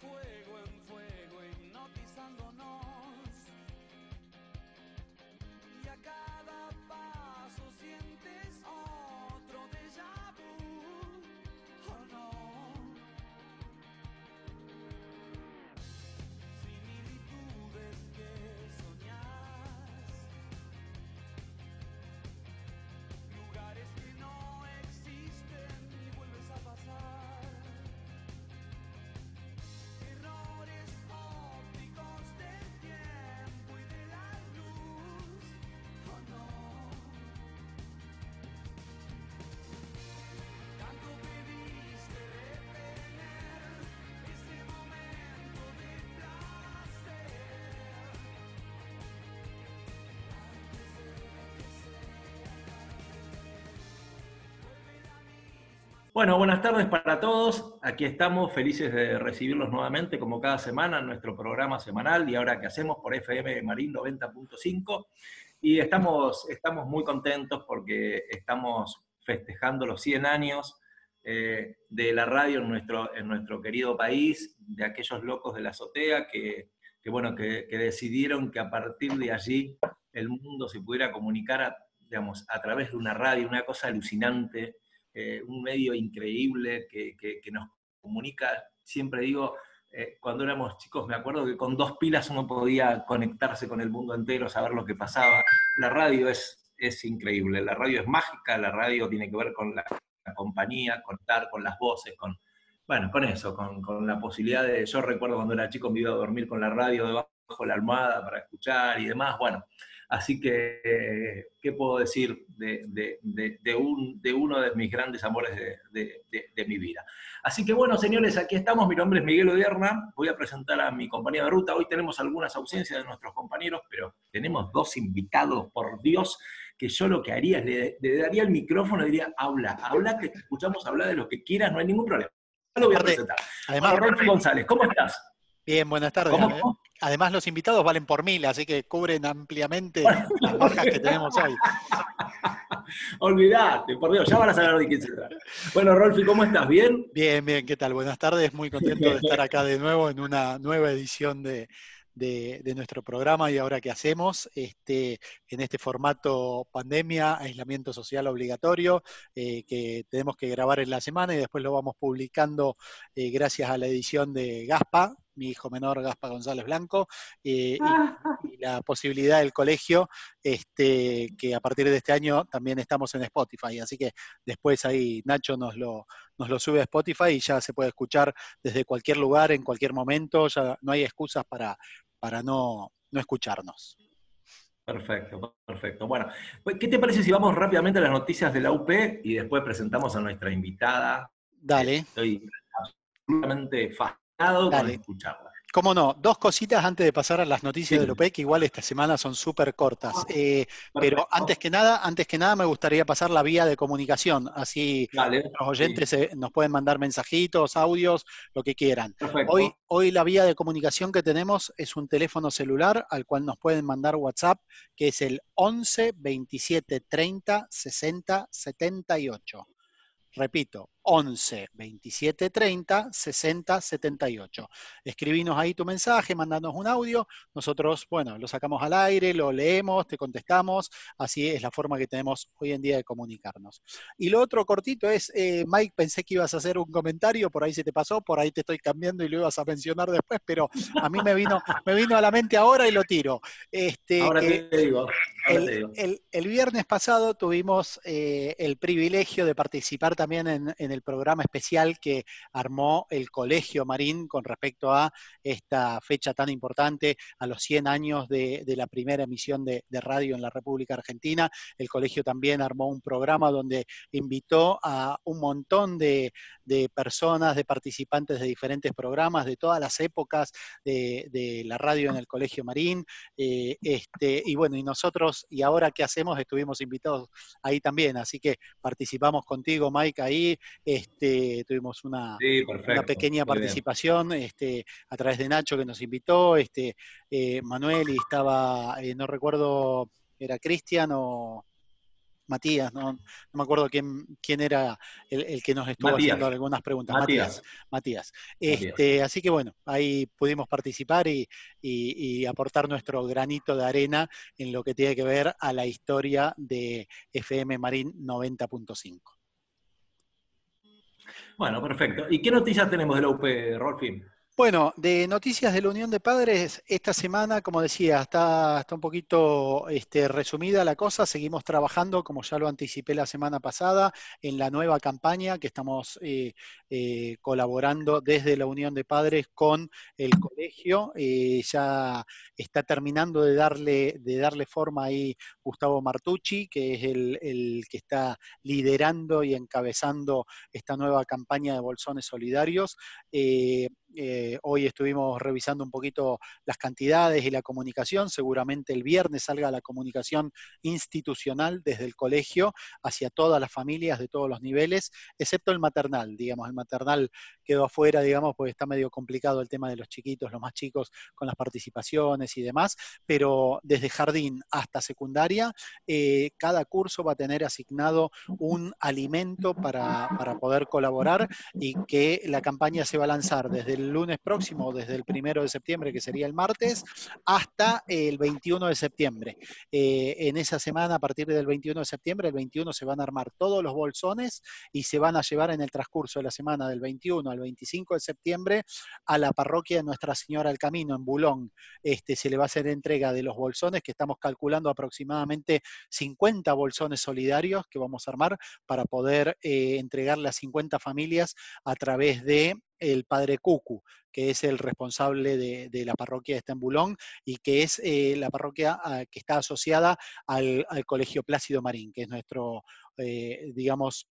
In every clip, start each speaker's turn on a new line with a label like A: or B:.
A: fuego en Bueno, buenas tardes para todos. Aquí estamos felices de recibirlos nuevamente, como cada semana, en nuestro programa semanal y ahora que hacemos por FM Marín 90.5. Y estamos, estamos muy contentos porque estamos festejando los 100 años eh, de la radio en nuestro, en nuestro querido país, de aquellos locos de la azotea que, bueno, que, decidieron que a partir de allí el mundo se pudiera comunicar digamos, a través de una radio, una cosa alucinante eh, un medio increíble que, nos comunica, siempre digo, eh, cuando éramos chicos me acuerdo que con dos pilas uno podía conectarse con el mundo entero, saber lo que pasaba. La radio es, es increíble, la radio es mágica, la radio tiene que ver con la, compañía, contar con las voces, con, bueno, con eso, con, con, la posibilidad de, yo recuerdo cuando era chico me iba a dormir con la radio debajo de la almohada para escuchar y demás, bueno, Así que, ¿qué puedo decir de, uno de mis grandes amores de, mi vida? Así que bueno, señores, aquí estamos. Mi nombre es Miguel Odierna. Voy a presentar a mi compañía de ruta. Hoy tenemos algunas ausencias de nuestros compañeros, pero tenemos dos invitados, por Dios, que yo lo que haría es le, daría el micrófono y diría, habla, habla, que te escuchamos hablar de lo que quieras, no hay ningún problema. Lo voy a presentar. Además, Rolfo González, ¿cómo estás?
B: Bien, buenas tardes. Además, los invitados valen por mil, así que cubren ampliamente las bajas que tenemos hoy.
A: Olvídate, por Dios, ya van a saber de quién se trata. Bueno, Rolfi, ¿cómo estás? ¿Bien?
B: Bien, bien, ¿qué tal? Buenas tardes, muy contento de estar acá de nuevo en una nueva edición de, nuestro programa y ahora qué hacemos este, en este formato pandemia, aislamiento social obligatorio, eh, que tenemos que grabar en la semana y después lo vamos publicando eh, gracias a la edición de Gaspa, mi hijo menor Gaspa González Blanco, eh, y, la posibilidad del colegio, este, que a partir de este año también estamos en Spotify, así que después ahí Nacho nos lo, nos lo sube a Spotify y ya se puede escuchar desde cualquier lugar, en cualquier momento, ya no hay excusas para, para no, no escucharnos.
A: Perfecto, perfecto. Bueno, pues, ¿qué te parece si vamos rápidamente a las noticias de la UP y después presentamos a nuestra invitada?
B: Dale.
A: Estoy absolutamente fascinado con escucharla.
B: Cómo no, dos cositas antes de pasar a las noticias de del OPEC, que igual esta semana son súper cortas. Ah, eh, pero antes que nada, antes que nada me gustaría pasar la vía de comunicación, así los oyentes nos pueden mandar mensajitos, audios, lo que quieran. Hoy, hoy la vía de comunicación que tenemos es un teléfono celular al cual nos pueden mandar WhatsApp, que es el 11 27 30 60 78. Repito, 11 27 30 60 78. Escribinos ahí tu mensaje, mandanos un audio, nosotros, bueno, lo sacamos al aire, lo leemos, te contestamos, así es la forma que tenemos hoy en día de comunicarnos. Y lo otro cortito es, eh, Mike, pensé que ibas a hacer un comentario, por ahí se te pasó, por ahí te estoy cambiando y lo ibas a mencionar después, pero a mí me vino, me vino a la mente ahora y lo tiro. Este,
A: ahora te digo.
B: el, viernes pasado tuvimos eh, el privilegio de participar también en en el programa especial que armó el Colegio Marín con respecto a esta fecha tan importante, a los 100 años de, la primera emisión de, radio en la República Argentina. El colegio también armó un programa donde invitó a un montón de, personas, de participantes de diferentes programas, de todas las épocas de, la radio en el Colegio Marín. Eh, este, y bueno, y nosotros, y ahora qué hacemos, estuvimos invitados ahí también, así que participamos contigo, Mike, ahí, este, tuvimos una, pequeña participación este, a través de Nacho que nos invitó, este, eh, Manuel y estaba, eh, no recuerdo, era Cristian o Matías, no, me acuerdo quién, quién era el, que nos estuvo haciendo algunas preguntas. Matías. Matías. Este, Así que bueno, ahí pudimos participar y, aportar nuestro granito de arena en lo que tiene que ver a la historia de FM Marín 90.5.
A: Bueno, perfecto. ¿Y qué noticias tenemos de la UP, Rolfín?
B: Bueno, de noticias de la Unión de Padres, esta semana, como decía, está, está un poquito este, resumida la cosa. Seguimos trabajando, como ya lo anticipé la semana pasada, en la nueva campaña que estamos eh, eh, colaborando desde la Unión de Padres con el colegio. Eh, ya está terminando de darle, de darle forma ahí Gustavo Martucci, que es el, el que está liderando y encabezando esta nueva campaña de bolsones solidarios. Eh, hoy estuvimos revisando un poquito las cantidades y la comunicación. Seguramente el viernes salga la comunicación institucional desde el colegio hacia todas las familias de todos los niveles, excepto el maternal. Digamos, el maternal quedó afuera, digamos, porque está medio complicado el tema de los chiquitos, los más chicos, con las participaciones y demás. Pero desde jardín hasta secundaria, eh, cada curso va a tener asignado un alimento para, poder colaborar y que la campaña se va a lanzar desde el lunes próximo, desde el primero de septiembre, que sería el martes, hasta el 21 de septiembre. Eh, en esa semana, a partir del 21 de septiembre, el 21 se van a armar todos los bolsones y se van a llevar en el transcurso de la semana del 21 al 25 de septiembre a la parroquia de Nuestra Señora del Camino, en Bulón. Este, se le va a hacer entrega de los bolsones, que estamos calculando aproximadamente 50 bolsones solidarios que vamos a armar para poder eh, entregarle a 50 familias a través de el padre Cucu, que es el responsable de, la parroquia de Estambulón y que es eh, la parroquia ah, que está asociada al, Colegio Plácido Marín, que es nuestro, eh, digamos,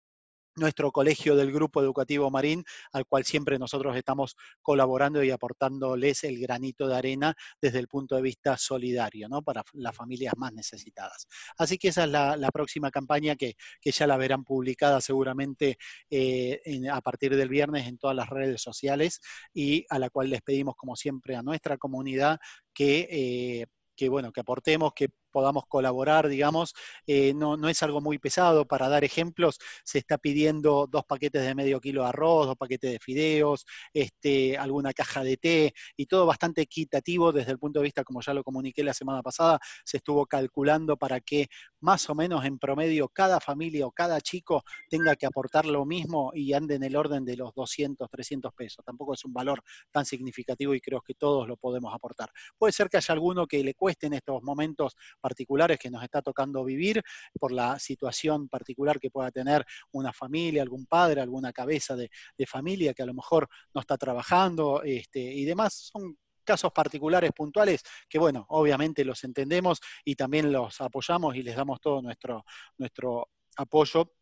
B: nuestro colegio del Grupo Educativo Marín, al cual siempre nosotros estamos colaborando y aportándoles el granito de arena desde el punto de vista solidario, ¿no? Para las familias más necesitadas. Así que esa es la, próxima campaña que, ya la verán publicada seguramente eh, a partir del viernes en todas las redes sociales y a la cual les pedimos, como siempre, a nuestra comunidad que eh, que bueno, que aportemos, que podamos colaborar, digamos, eh, no, es algo muy pesado. Para dar ejemplos, se está pidiendo dos paquetes de medio kilo de arroz, dos paquetes de fideos, este, alguna caja de té, y todo bastante equitativo desde el punto de vista, como ya lo comuniqué la semana pasada, se estuvo calculando para que más o menos en promedio cada familia o cada chico tenga que aportar lo mismo y ande en el orden de los 200, 300 pesos. Tampoco es un valor tan significativo y creo que todos lo podemos aportar. Puede ser que haya alguno que le cueste en estos momentos particulares que nos está tocando vivir, por la situación particular que pueda tener una familia, algún padre, alguna cabeza de, familia que a lo mejor no está trabajando este, y demás. Son casos particulares puntuales que, bueno, obviamente los entendemos y también los apoyamos y les damos todo nuestro, nuestro apoyo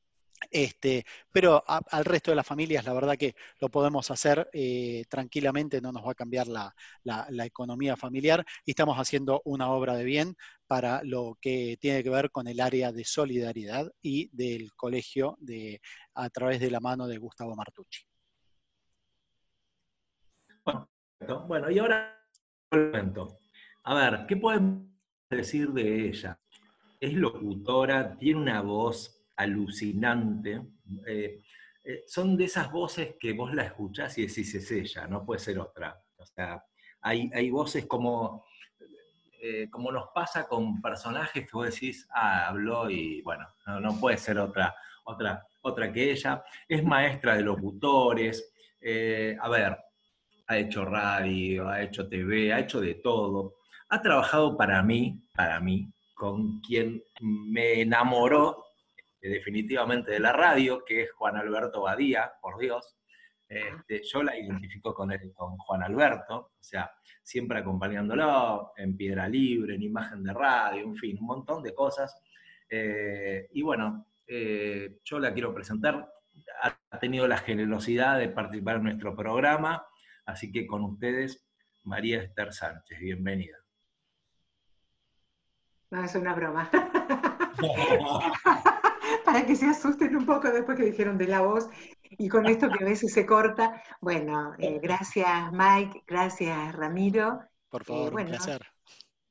B: este, pero al resto de las familias, la verdad que lo podemos hacer eh, tranquilamente, no nos va a cambiar la, economía familiar y estamos haciendo una obra de bien para lo que tiene que ver con el área de solidaridad y del colegio de, a través de la mano de Gustavo Martucci.
A: Bueno, y ahora a ver, ¿qué podemos decir de ella? Es locutora, tiene una voz alucinante. Eh, eh, son de esas voces que vos la escuchás y decís es ella, no puede ser otra. O sea, hay, hay voces como, eh, como nos pasa con personajes que vos decís, ah, habló y bueno, no, puede ser otra, otra, otra que ella. Es maestra de locutores. a ver, ha hecho radio, ha hecho TV, ha hecho de todo. Ha trabajado para mí, para mí, con quien me enamoró definitivamente de la radio, que es Juan Alberto Badía, por Dios. Este, yo la identifico con, él, con Juan Alberto, o sea, siempre acompañándolo en Piedra Libre, en Imagen de Radio, en fin, un montón de cosas. Eh, y bueno, eh, yo la quiero presentar. Ha tenido la generosidad de participar en nuestro programa, así que con ustedes, María Esther Sánchez, bienvenida.
C: No, es una broma. para que se asusten un poco después que dijeron de la voz y con esto que a veces se corta. Bueno, eh, gracias Mike, gracias Ramiro.
B: Por favor,
C: eh,
B: un placer.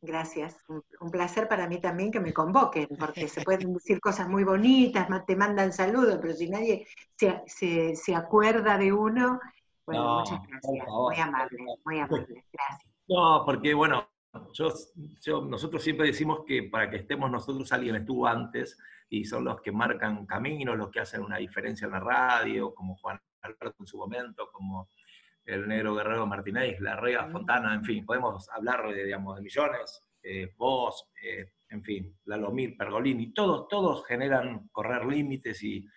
C: Gracias. Un, placer para mí también que me convoquen, porque se pueden decir cosas muy bonitas, te mandan saludos, pero si nadie se, acuerda de uno, bueno, muchas gracias. Muy amable, muy amable. Gracias.
A: No, porque bueno, yo, nosotros siempre decimos que para que estemos nosotros alguien estuvo antes y son los que marcan caminos, los que hacen una diferencia en la radio, como Juan Alberto en su momento, como el negro guerrero Martínez, la Rega Fontana, en fin, podemos hablar de, digamos, de millones, eh, vos, eh, en fin, Lalomir, Pergolini, todos, todos generan correr límites y,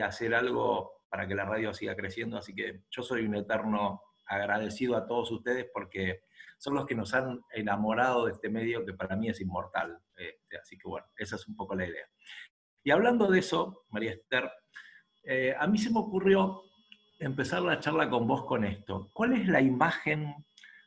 A: hacer algo para que la radio siga creciendo, así que yo soy un eterno agradecido a todos ustedes porque son los que nos han enamorado de este medio que para mí es inmortal. Este, así que bueno, esa es un poco la idea. Y hablando de eso, María Esther, eh, a mí se me ocurrió empezar la charla con vos con esto. ¿Cuál es la imagen,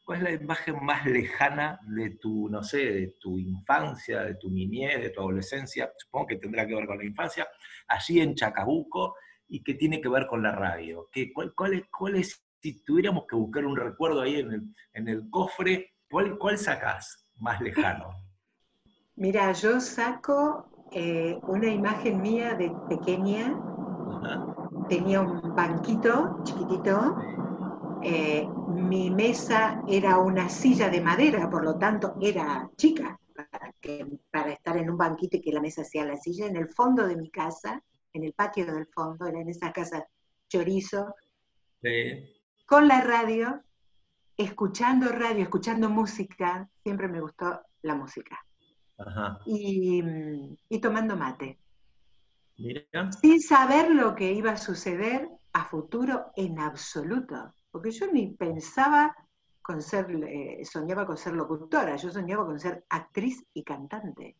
A: cuál es la imagen más lejana de tu, no sé, de tu infancia, de tu niñez, de tu adolescencia? Supongo que tendrá que ver con la infancia, allí en Chacabuco, y que tiene que ver con la radio. ¿Qué, cuál, cuál, es, si tuviéramos que buscar un recuerdo ahí en el, en el cofre, ¿cuál, cuál sacás más lejano?
C: Mira, yo saco eh, una imagen mía de pequeña. Tenía un banquito chiquitito, eh, mi mesa era una silla de madera, por lo tanto era chica para, estar en un banquito y que la mesa sea la silla, en el fondo de mi casa, en el patio del fondo, era en esa casa chorizo, con la radio, escuchando radio, escuchando música, siempre me gustó la música. y tomando mate. Sin saber lo que iba a suceder a futuro en absoluto. Porque yo ni pensaba con ser, eh, soñaba con ser locutora, yo soñaba con ser actriz y cantante.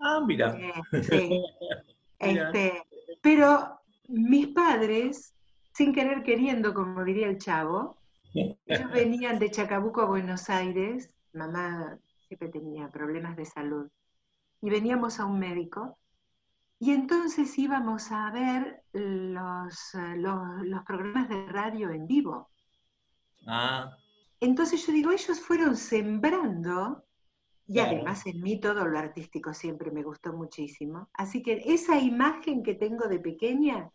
A: Ah, mira.
C: Eh, este, pero mis padres, sin querer queriendo, como diría el chavo, ellos venían de Chacabuco a Buenos Aires, mamá siempre tenía problemas de salud, y veníamos a un médico y entonces íbamos a ver los, eh, los, programas de radio en vivo. Ah. Entonces yo digo, ellos fueron sembrando, y además en mí todo lo artístico siempre me gustó muchísimo. Así que esa imagen que tengo de pequeña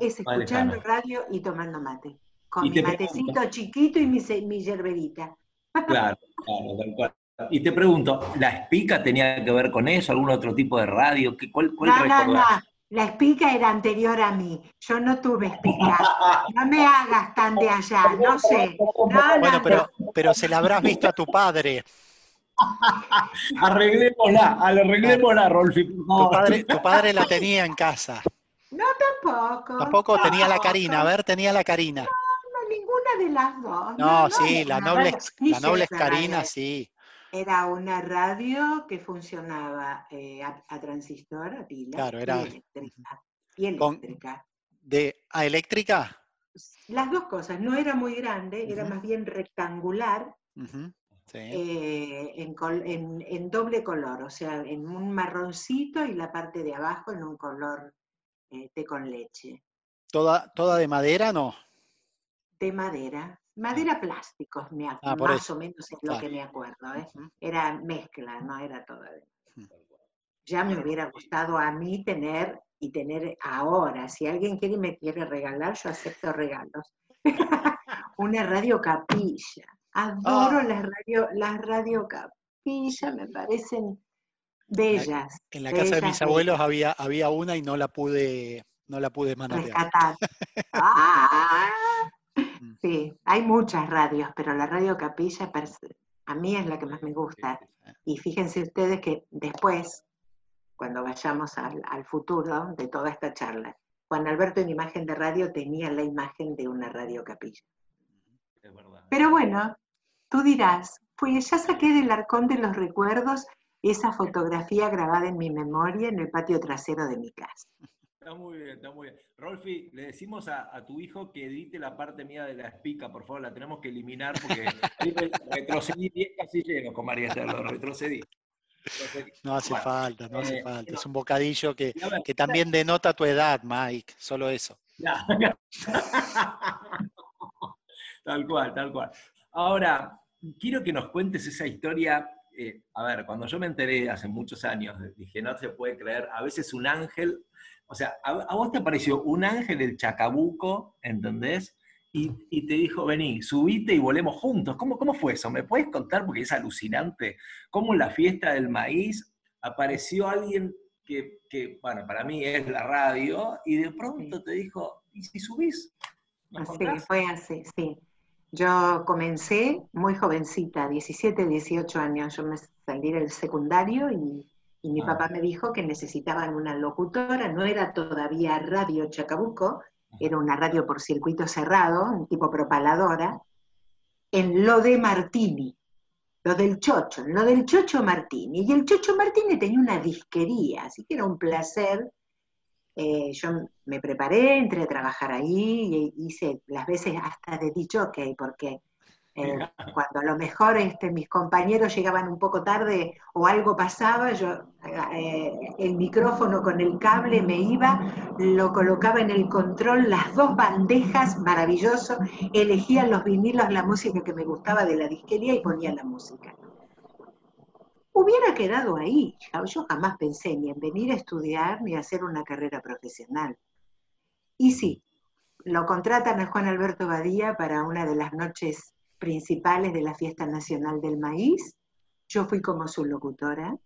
C: es escuchando radio y tomando mate. Con mi matecito chiquito y mi, mi yerberita.
A: Claro, claro, tal cual. Y te pregunto, ¿la espica tenía que ver con eso? ¿Algún otro tipo de radio? ¿Cuál, cuál
C: no, no, no. La espica era anterior a mí. Yo no tuve espica. No me hagas tan de allá, no sé.
B: bueno, pero, pero se la habrás visto a tu padre.
A: arreglémosla, arreglémosla, Rolfi.
B: Tu padre, tu padre la tenía en casa.
C: No, tampoco.
B: Tampoco tenía la Karina, a ver, tenía la Karina.
C: No, no, ninguna de las dos.
B: No, sí, la noble, la noble Karina, sí.
C: Era una radio que funcionaba eh, a, transistor, a pila,
B: claro, era...
C: y eléctrica. Y eléctrica.
B: De, ¿A eléctrica?
C: Las dos cosas, no era muy grande, era más bien rectangular, eh, en, doble color, o sea, en un marroncito y la parte de abajo en un color eh, té con leche.
B: ¿Toda, ¿Toda de madera no?
C: De madera, Madera plásticos, me ah, más o menos es lo que me acuerdo. ¿eh? Era mezcla, no era todo. Ya me hubiera gustado a mí tener y tener ahora. Si alguien quiere y me quiere regalar, yo acepto regalos. Una radio capilla. Adoro ah. las radio, las radio capilla, me parecen bellas.
B: En la, casa de mis abuelos había, había una y no la pude, no la pude manotear.
C: ah, Mm. Sí, hay muchas radios, pero la radio Capilla a mí es la que más me gusta. Y fíjense ustedes que después, cuando vayamos al, futuro de toda esta charla, Juan Alberto en imagen de radio tenía la imagen de una radio Capilla. Pero bueno, tú dirás, pues ya saqué del arcón de los recuerdos esa fotografía grabada en mi memoria en el patio trasero de mi casa.
A: Está muy bien, está muy bien. Rolfi, le decimos a, tu hijo que edite la parte mía de la espica, por favor, la tenemos que eliminar porque retrocedí 10 casilleros con María Estela, retrocedí.
B: No hace falta, no hace eh, falta. Es un bocadillo que, que también denota tu edad, Mike, solo eso.
A: tal cual, tal cual. Ahora, quiero que nos cuentes esa historia eh, a ver, cuando yo me enteré hace muchos años, dije, no se puede creer, a veces un ángel, o sea, a, vos te apareció un ángel del Chacabuco, ¿entendés? Y, te dijo, vení, subite y volemos juntos. ¿Cómo, ¿Cómo fue eso? ¿Me puedes contar? Porque es alucinante. ¿Cómo en la fiesta del maíz apareció alguien que, que, bueno, para mí es la radio, y de pronto te dijo, ¿y si subís?
C: Sí, fue así, sí. Yo comencé muy jovencita, 17, 18 años. Yo me salí del secundario y, mi ah. papá me dijo que necesitaban una locutora. No era todavía Radio Chacabuco, era una radio por circuito cerrado, un tipo propaladora, en lo de Martini, lo del Chocho, lo del Chocho Martini. Y el Chocho Martini tenía una disquería, así que era un placer eh, yo me preparé, entré a trabajar ahí y hice las veces hasta de dicho que porque eh, cuando a lo mejor este, mis compañeros llegaban un poco tarde o algo pasaba, yo eh, el micrófono con el cable me iba, lo colocaba en el control, las dos bandejas, maravilloso, elegía los vinilos, la música que me gustaba de la disquería y ponía la música hubiera quedado ahí. Yo jamás pensé ni en venir a estudiar ni hacer una carrera profesional. Y sí, lo contratan a Juan Alberto Badía para una de las noches principales de la Fiesta Nacional del Maíz. Yo fui como su locutora.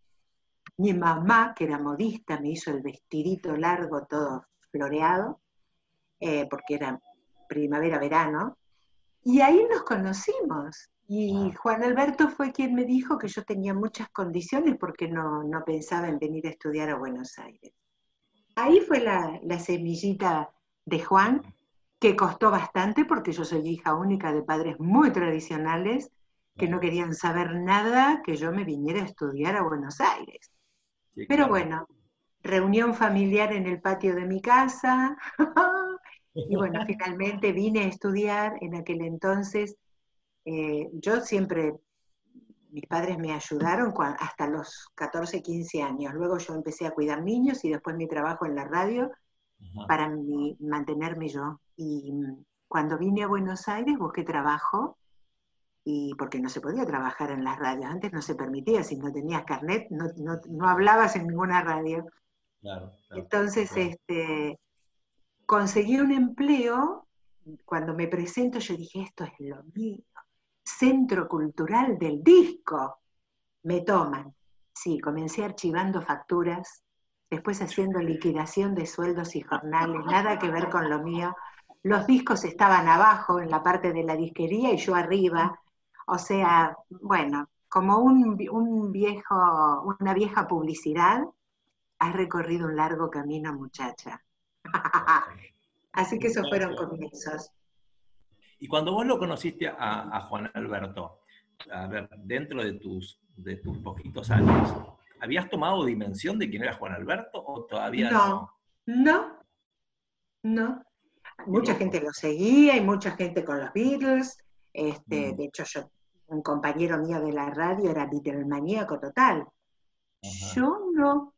C: Mi mamá, que era modista, me hizo el vestidito largo, todo floreado, eh, porque era primavera-verano. Y ahí nos conocimos. Y Juan Alberto fue quien me dijo que yo tenía muchas condiciones porque no, pensaba en venir a estudiar a Buenos Aires. Ahí fue la, semillita de Juan, que costó bastante porque yo soy hija única de padres muy tradicionales que no querían saber nada que yo me viniera a estudiar a Buenos Aires. Pero bueno, reunión familiar en el patio de mi casa. y bueno, finalmente vine a estudiar en aquel entonces eh, yo siempre, mis padres me ayudaron hasta los 14, 15 años. Luego yo empecé a cuidar niños y después mi trabajo en la radio para mantenerme yo. Y mm, cuando vine a Buenos Aires busqué trabajo y porque no se podía trabajar en las radios. Antes no se permitía, si no tenías carnet, no, no, hablabas en ninguna radio. Entonces, este, conseguí un empleo. Cuando me presento, yo dije, esto es lo mío. Centro Cultural del Disco. Me toman. Sí, comencé archivando facturas, después haciendo liquidación de sueldos y jornales, nada que ver con lo mío. Los discos estaban abajo en la parte de la disquería y yo arriba. O sea, bueno, como un, viejo, una vieja publicidad, has recorrido un largo camino, muchacha. Así que esos fueron comienzos.
A: Y cuando vos lo conociste a, Juan Alberto, a ver, dentro de tus, de tus poquitos años, ¿habías tomado dimensión de quién era Juan Alberto o todavía
C: no? No, no. Mucha gente lo seguía y mucha gente con los Beatles. Este, mm. De hecho, yo, un compañero mío de la radio era maníaco total. Yo no.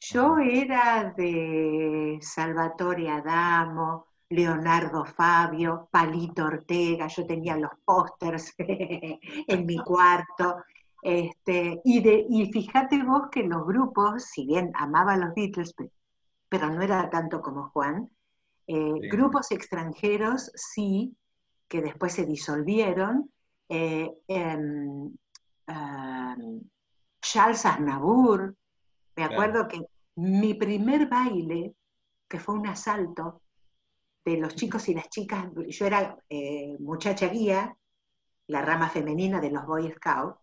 C: Yo era de Salvatore Adamo, Leonardo Fabio, Palito Ortega, yo tenía los pósters en mi cuarto. Este, y, de, y fíjate vos que los grupos, si bien amaba a los Beatles, pero no era tanto como Juan, eh, grupos extranjeros sí, que después se disolvieron. Eh, em, Charles Aznavour, me acuerdo que mi primer baile, que fue un asalto, de los chicos y las chicas, yo era eh, muchacha guía, la rama femenina de los Boy Scouts,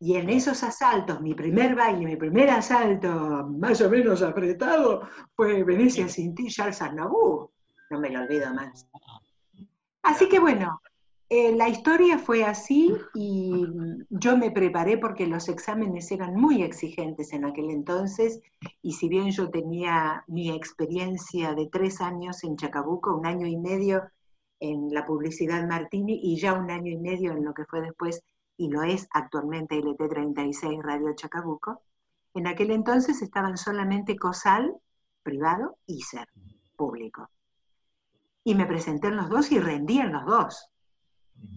C: y en esos asaltos, mi primer baile, mi primer asalto más o menos apretado fue Venecia sin ti, Charles Aznavour. No me lo olvido más. Así que bueno, eh, la historia fue así y yo me preparé porque los exámenes eran muy exigentes en aquel entonces y si bien yo tenía mi experiencia de tres años en Chacabuco, un año y medio en la publicidad Martini y ya un año y medio en lo que fue después y lo es actualmente LT36 Radio Chacabuco, en aquel entonces estaban solamente COSAL, privado, y SER, público. Y me presenté en los dos y rendí en los dos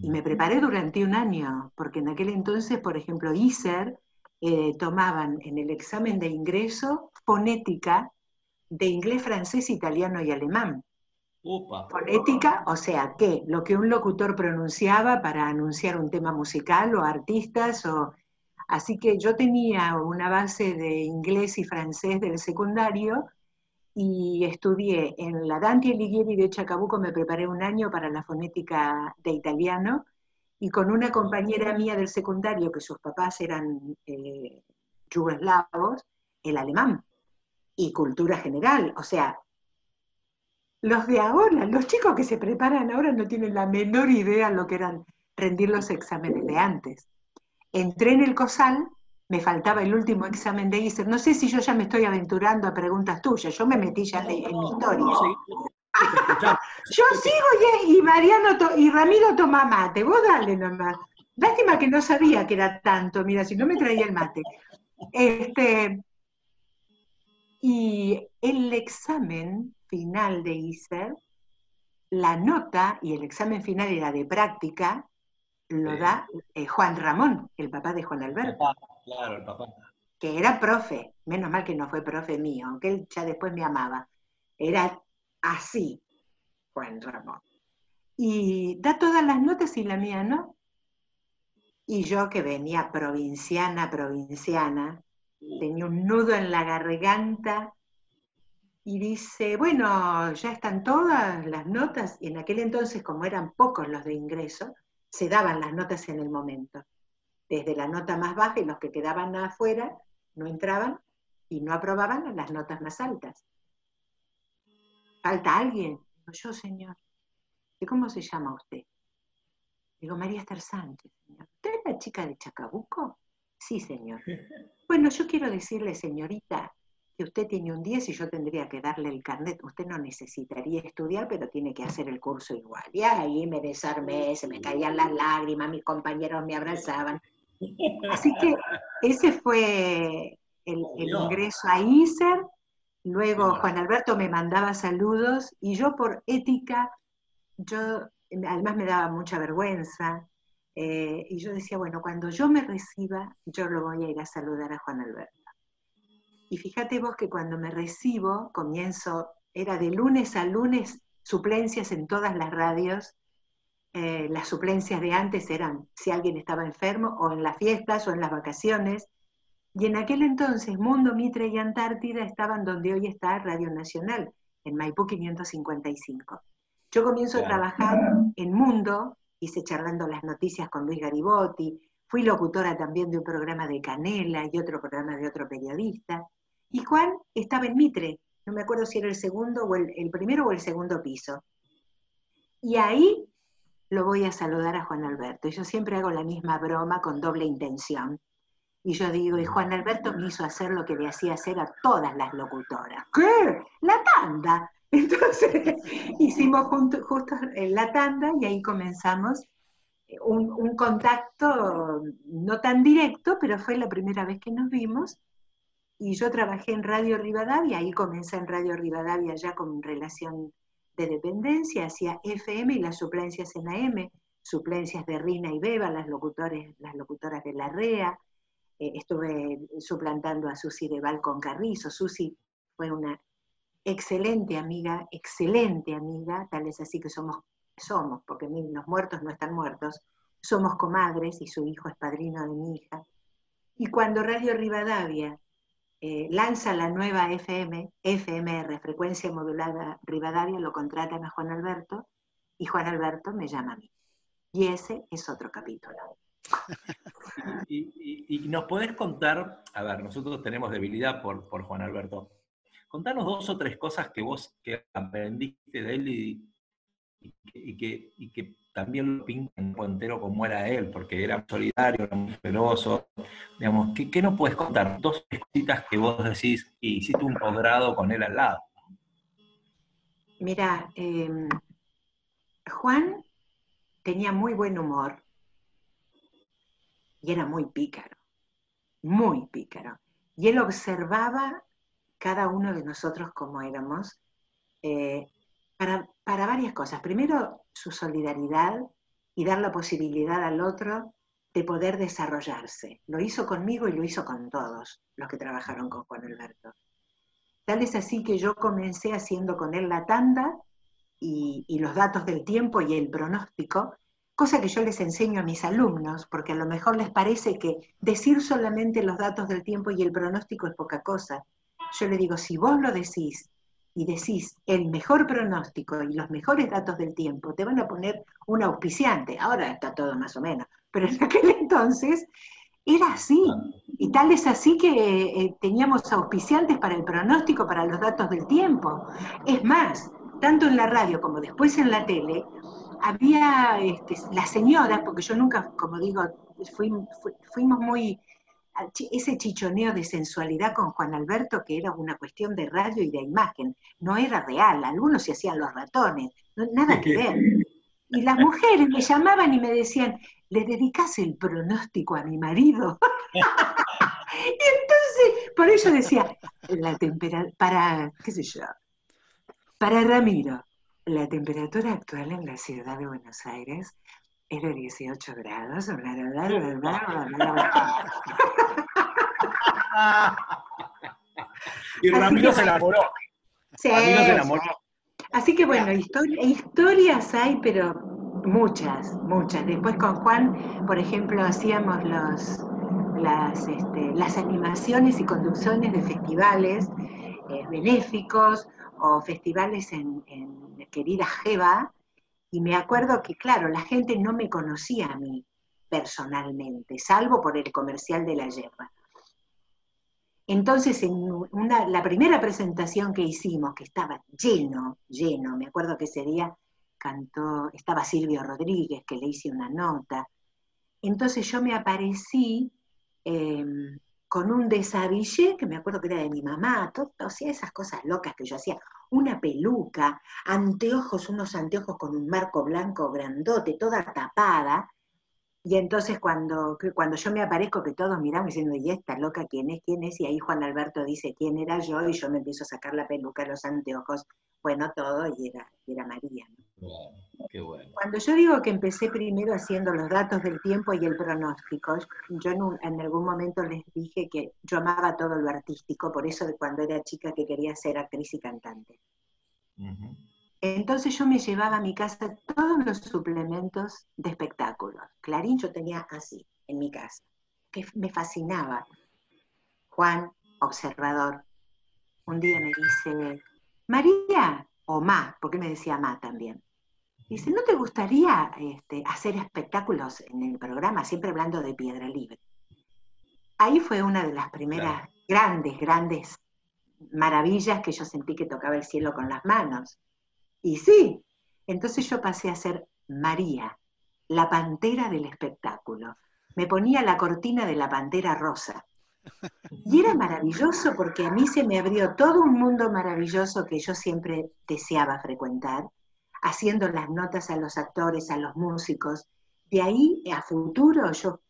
C: Y me preparé durante un año, porque en aquel entonces, por ejemplo, ISER eh, tomaban en el examen de ingreso fonética de inglés, francés, italiano y alemán. Fonética, o sea, que lo que un locutor pronunciaba para anunciar un tema musical o artistas, o... así que yo tenía una base de inglés y francés del secundario y estudié en la Dante Alighieri de Chacabuco, me preparé un año para la fonética de italiano, y con una compañera mía del secundario, que sus papás eran eh, yugoslavos, el alemán y cultura general. O sea, los de ahora, los chicos que se preparan ahora no tienen la menor idea lo que eran rendir los exámenes de antes. Entré en el COSAL, me faltaba el último examen de ISER. No sé si yo ya me estoy aventurando a preguntas tuyas, yo me metí ya en mi historia. Yo sigo y, Mariano y Ramiro toma mate, vos dale nomás. Lástima que no sabía que era tanto, mira, si no me traía el mate. Este, y el examen final de ISER, la nota y el examen final era de práctica, lo da eh, Juan Ramón, el papá de Juan Alberto.
A: Claro, el papá.
C: Que era profe, menos mal que no fue profe mío, aunque él ya después me amaba. Era así, Juan Ramón. Y da todas las notas y la mía no. Y yo que venía provinciana, provinciana, tenía un nudo en la garganta y dice, bueno, ya están todas las notas. Y en aquel entonces, como eran pocos los de ingreso, se daban las notas en el momento. Desde la nota más baja y los que quedaban afuera no entraban y no aprobaban las notas más altas. ¿Falta alguien? yo, señor. ¿Y cómo se llama usted? Digo, María Esther Sánchez, señor. ¿Usted es la chica de Chacabuco? Sí, señor. Bueno, yo quiero decirle, señorita, que usted tiene un 10 y yo tendría que darle el carnet. Usted no necesitaría estudiar, pero tiene que hacer el curso igual. Y ahí me desarmé, se me caían las lágrimas, mis compañeros me abrazaban. Así que ese fue el, el ingreso a ISER Luego Juan Alberto me mandaba saludos y yo por ética, yo además me daba mucha vergüenza, eh, y yo decía, bueno, cuando yo me reciba, yo lo voy a ir a saludar a Juan Alberto. Y fíjate vos que cuando me recibo, comienzo, era de lunes a lunes, suplencias en todas las radios. Eh, las suplencias de antes eran si alguien estaba enfermo, o en las fiestas, o en las vacaciones. Y en aquel entonces Mundo, Mitre y Antártida estaban donde hoy está Radio Nacional, en Maipú 555. Yo comienzo a trabajar en Mundo, hice charlando las noticias con Luis Garibotti, fui locutora también de un programa de Canela y otro programa de otro periodista. Y Juan estaba en Mitre, no me acuerdo si era el segundo o el, el primero o el segundo piso. Y ahí lo voy a saludar a Juan Alberto. Y yo siempre hago la misma broma con doble intención. Y yo digo, y Juan Alberto me hizo hacer lo que le hacía hacer a todas las locutoras. ¿Qué? La tanda. Entonces hicimos justo en la tanda y ahí comenzamos eh, un, un, contacto no tan directo, pero fue la primera vez que nos vimos. Y yo trabajé en Radio Rivadavia, ahí comencé en Radio Rivadavia ya con relación de dependencia, hacía FM y las suplencias en AM, suplencias de Rina y Beba, las, locutores, las locutoras de la REA, eh, estuve suplantando a Susi de Balcón Carrizo. Susi fue una excelente amiga, excelente amiga, tal es así que somos, somos, porque los muertos no están muertos, somos comadres y su hijo es padrino de mi hija. Y cuando Radio Rivadavia eh, lanza la nueva FM, FMR, frecuencia modulada Rivadavia, lo contratan a Juan Alberto y Juan Alberto me llama a mí. Y ese es otro capítulo.
A: y, nos podés contar, a ver, nosotros tenemos debilidad por, por Juan Alberto. Contanos dos o tres cosas que vos que aprendiste de él y, que, que, también lo pintan entero como era él, porque era solidario, era muy celoso. Digamos, ¿qué, ¿qué, nos puedes contar? Dos cositas que vos decís y hiciste un posgrado con él al lado.
C: Mira, em, Juan tenía muy buen humor, y era muy pícaro, muy pícaro. Y él observaba cada uno de nosotros como éramos eh, para, varias cosas. Primero, su solidaridad y dar la posibilidad al otro de poder desarrollarse. Lo hizo conmigo y lo hizo con todos los que trabajaron con Juan Alberto. Tal es así que yo comencé haciendo con él la tanda y, los datos del tiempo y el pronóstico, cosa que yo les enseño a mis alumnos, porque a lo mejor les parece que decir solamente los datos del tiempo y el pronóstico es poca cosa. Yo le digo, si vos lo decís y decís el mejor pronóstico y los mejores datos del tiempo, te van a poner un auspiciante. Ahora está todo más o menos, pero en aquel entonces era así. Y tal es así que eh, teníamos auspiciantes para el pronóstico, para los datos del tiempo. Es más, tanto en la radio como después en la tele, había este, las señoras, porque yo nunca, como digo, fuimos muy ese chichoneo de sensualidad con Juan Alberto, que era una cuestión de radio y de imagen, no era real, algunos se hacían los ratones, nada que ver. Y las mujeres me llamaban y me decían, ¿le dedicas el pronóstico a mi marido? y entonces, por eso decía, la temperatura, para, qué sé yo, para Ramiro, la temperatura actual en la ciudad de Buenos Aires es de 18 grados, bla, bla, bla,
A: y Ramiro se enamoró.
C: Sí, Ramiro se enamoró. Así que bueno, historias hay, pero muchas, muchas. Después con Juan, por ejemplo, hacíamos los, las, este, las animaciones y conducciones de festivales eh, benéficos o festivales en, en querida Jeva, y me acuerdo que, claro, la gente no me conocía a mí personalmente, salvo por el comercial de la yerba. Entonces, en una, la primera presentación que hicimos, que estaba lleno, lleno, me acuerdo que ese día cantó, estaba Silvio Rodríguez, que le hice una nota. Entonces yo me aparecí em, con un desabillé, que me acuerdo que era de mi mamá, todo, o sea, esas cosas locas que yo hacía, una peluca, anteojos, unos anteojos con un marco blanco grandote, toda tapada, y entonces cuando, cuando yo me aparezco, que todos miramos diciendo, ¿y esta loca quién es? ¿Quién es? Y ahí Juan Alberto dice quién era yo, y yo me empiezo a sacar la peluca, los anteojos, bueno, todo, y era, era María. Qué bueno. Cuando yo digo que empecé primero haciendo los datos del tiempo y el pronóstico, yo en, algún momento les dije que yo amaba todo lo artístico, por eso de cuando era chica que quería ser actriz y cantante. Entonces yo me llevaba a mi casa todos los suplementos de espectáculos. Clarín yo tenía así en mi casa, que me fascinaba. Juan, observador, un día me dice, María, o Ma, porque me decía Ma también. Dice, ¿no te gustaría este, hacer espectáculos en el programa, siempre hablando de Piedra Libre? Ahí fue una de las primeras grandes, grandes maravillas que yo sentí que tocaba el cielo con las manos. Y sí, entonces yo pasé a ser María, la pantera del espectáculo. Me ponía la cortina de la pantera rosa. Y era maravilloso porque a mí se me abrió todo un mundo maravilloso que yo siempre deseaba frecuentar, haciendo las notas a los actores, a los músicos. De ahí a futuro yo